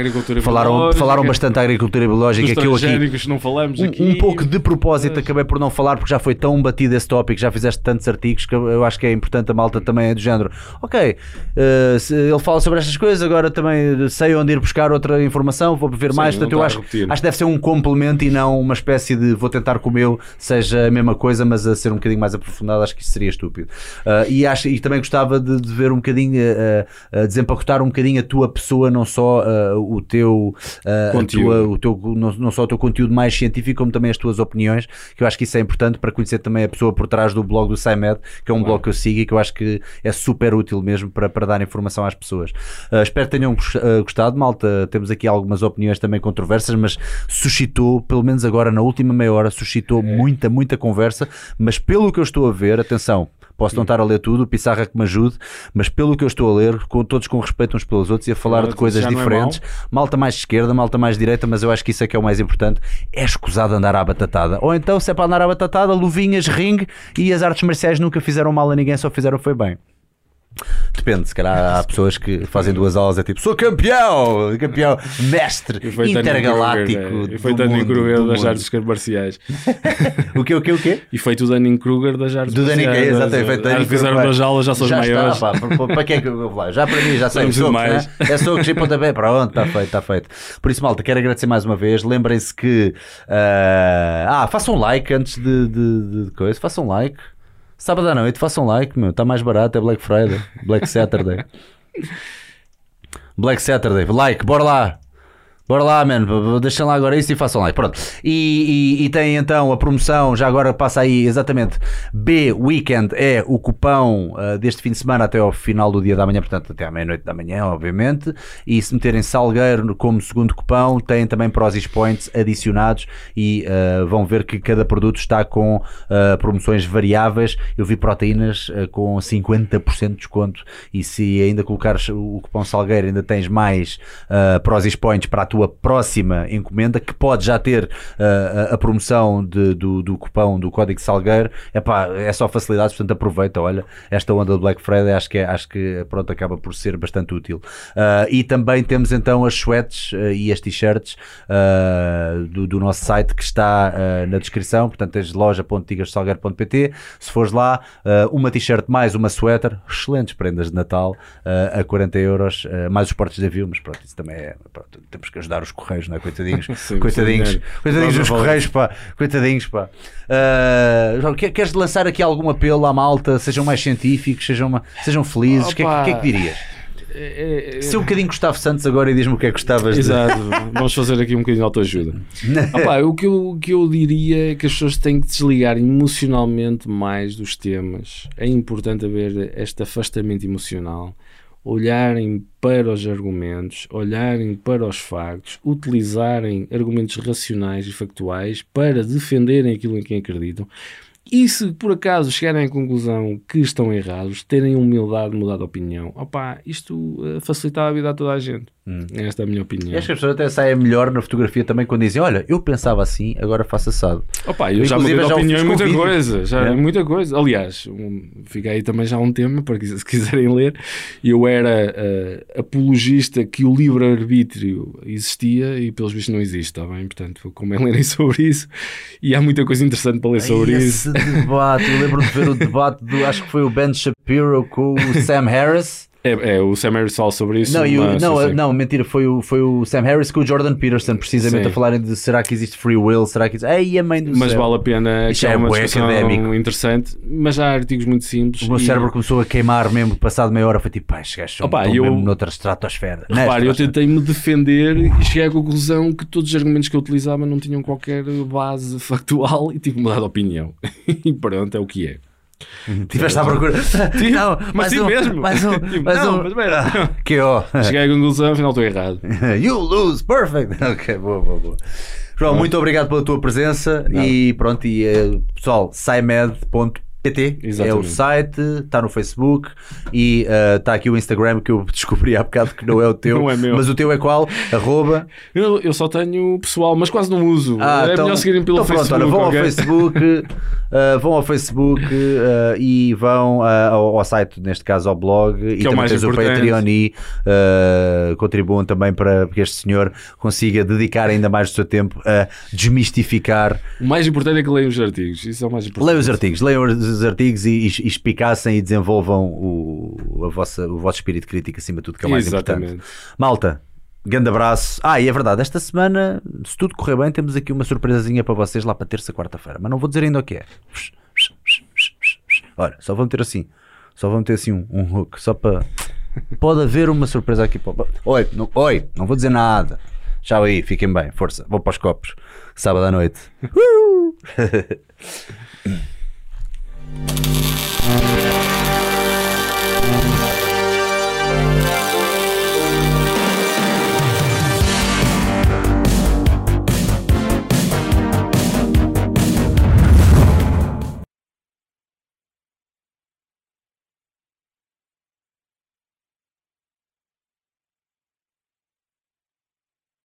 Falaram, biológica. falaram bastante da agricultura biológica. Que eu aqui, não falamos um, aqui. um pouco de propósito acabei por não falar porque já foi tão batido esse tópico, já fizeste tantos artigos que eu acho que é importante a malta também é do género. Ok, se ele fala sobre estas coisas, agora também sei onde ir buscar outra informação, vou ver Sim, mais. Portanto, eu acho, acho que deve ser um complemento e não uma espécie de vou tentar que o meu seja a mesma coisa, mas a ser um bocadinho mais aprofundado, acho que isso seria estúpido. Ah, e, acho, e também gostava de, de ver um bocadinho, eh, desempacotar um bocadinho a tua pessoa, não só ah, o teu, Conteúdo. tua- o teu, não, não só o teu conteúdo mais científico, como também as tuas opiniões, que eu acho que isso é importante para conhecer também a pessoa por trás do blog do SciMed, que é um blog que eu sigo e que eu acho que é super útil mesmo para, para dar informação às pessoas. Ah, espero que tenham ah, gostado, malta. Temos aqui algumas opiniões também controversas, mas suscitou, pelo menos agora na última meia hora, suscitou muita, muita conversa. Mas pelo que eu estou a ver, atenção. Posso não estar a ler tudo, Pissarra que me ajude, mas pelo que eu estou a ler, com, todos com respeito uns pelos outros e a falar de Pronto, coisas não é diferentes, malta mais de esquerda, malta mais de direita, mas eu acho que isso é que é o mais importante. É escusado andar à batatada. Ou então, se é para andar à batatada, luvinhas, ringue e as artes marciais nunca fizeram mal a ninguém, só fizeram foi bem. Depende, se calhar há pessoas que fazem duas aulas, é tipo, sou campeão, campeão, mestre, foi intergaláctico. É. E foi do Danny Kruger do das artes marciais. O que, o que, o quê? E feito o Danny Kruger das artes Do Danny marciais. Kruger, exatamente. feito Danny Ah, Fizeram duas aulas, já são os maiores. Está, pá, para, para que é que eu vou lá? Já para mim, já sei. Preciso socos, mais. né? É socos e pontapé. Pronto, está feito, está feito. Por isso, malta, quero agradecer mais uma vez. Lembrem-se que. ah, ah, façam like antes de, de, de coisa. Façam like. Sábado à noite, façam like, meu. Está mais barato, é Black Friday. Black Saturday. Black Saturday. Like, bora lá. Bora lá, mano, deixem lá agora isso e façam lá. Pronto. E, e, e, tem então a promoção, já agora passa aí exatamente. B Weekend é o cupão uh, deste fim de semana até ao final do dia da manhã, portanto até à meia-noite da manhã, obviamente. E se meterem Salgueiro como segundo cupão, têm também Prozis Points adicionados e uh, vão ver que cada produto está com uh, promoções variáveis. Eu vi proteínas com 50% de desconto e se ainda colocares o cupom Salgueiro, ainda tens mais uh, Prozis Points para a tua próxima encomenda, que pode já ter uh, a promoção de, do, do cupão do código Salgueiro. Epá, é só facilidades, portanto aproveita. Olha, esta onda do Black Friday acho que, é, acho que pronto, acaba por ser bastante útil. Uh, e também temos então as sweats uh, e as t-shirts do, do, nosso site que está na descrição. Portanto, tens loja.tigassalgueiro.pt. Se fores lá, uma t-shirt mais uma sweater, excelentes prendas de Natal a 40 euros, mais os portos de avião, mas pronto, isso também é. Pronto, temos que ajudar os Correios, não é? Coitadinhos. Sim, coitadinhos. Sim, coitadinhos dos Correios, pá. Coitadinhos, pá. Uh, queres lançar aqui algum apelo à malta? Sejam mais científicos, sejam, uma, sejam felizes. O que, é, que, é que dirias? É, é, Se um bocadinho Gustavo Santos agora e diz-me o que é que gostavas Exato, de... vamos fazer aqui um bocadinho de autoajuda. Opa, o, que eu, o que eu diria é que as pessoas têm que desligar emocionalmente mais dos temas. É importante haver este afastamento emocional olharem para os argumentos, olharem para os factos, utilizarem argumentos racionais e factuais para defenderem aquilo em que acreditam. E se por acaso chegarem à conclusão que estão errados, terem humildade de mudar de opinião, opá, isto uh, facilita a vida a toda a gente. Hum. Esta é a minha opinião. E acho que as pessoas até saem melhor na fotografia também quando dizem: Olha, eu pensava assim, agora faço assado. Opa, eu já mudei de opinião em muita coisa. Já, é. muita coisa. Aliás, um, fica aí também já um tema para que, se quiserem ler. Eu era uh, apologista que o livre-arbítrio existia e pelos vistos não existe, está bem? Portanto, como é lerem sobre isso. E há muita coisa interessante para ler sobre Esse isso. debate, eu lembro de ver o debate do, acho que foi o Ben Shapiro com o Sam Harris. É, é, o Sam Harris fala sobre isso. Não, eu, não, não, mentira, foi o, foi o Sam Harris com o Jordan Peterson, precisamente sim. a falarem de será que existe free will, será que existe. Ei, a mãe do Mas céu. vale a pena, que é, é uma discussão académico. interessante, mas há artigos muito simples. O meu e... cérebro começou a queimar mesmo, passado meia hora, foi tipo, pá, chegaste Opa, eu... mesmo noutra estratosfera. Repare, eu tentei-me defender e cheguei à conclusão que todos os argumentos que eu utilizava não tinham qualquer base factual e tive que mudar de opinião. e pronto, é o que é. Tiveste à procura. não, mas sim um, mesmo. Mais um, mais não, um. Mas espera. Que ó. Cheguei à conclusão, afinal estou errado. you lose, perfect. Ok, boa, boa, boa. João, muito obrigado pela tua presença não. e pronto, e uh, pessoal, saimed.pt PT Exatamente. é o site, está no Facebook e uh, está aqui o Instagram que eu descobri há bocado que não é o teu, não é meu. mas o teu é qual? Arroba? Eu, eu só tenho pessoal, mas quase não uso. Ah, é então, melhor seguirem pelo então, Facebook. Pronto, vão okay? ao Facebook, uh, vão ao Facebook uh, e vão ao, ao, site, neste caso ao blog, que e é também tens o Patreon e contribuam também para que este senhor consiga dedicar ainda mais do seu tempo a desmistificar. O mais importante é que leiam os artigos. Isso é o mais importante. Leiam os artigos, leiam os os artigos e, e, e espicassem e desenvolvam o, a vossa, o vosso espírito crítico acima de tudo, que é o mais Exatamente. importante. Malta, grande abraço. Ah, e é verdade, esta semana, se tudo correr bem, temos aqui uma surpresazinha para vocês lá para terça, quarta-feira, mas não vou dizer ainda o que é. Olha, só vamos ter assim, só vamos ter assim um, um hook, só para. Pode haver uma surpresa aqui. Para... Oi, não, oi, não vou dizer nada. Tchau aí, fiquem bem, força. Vou para os copos, sábado à noite. Thank you.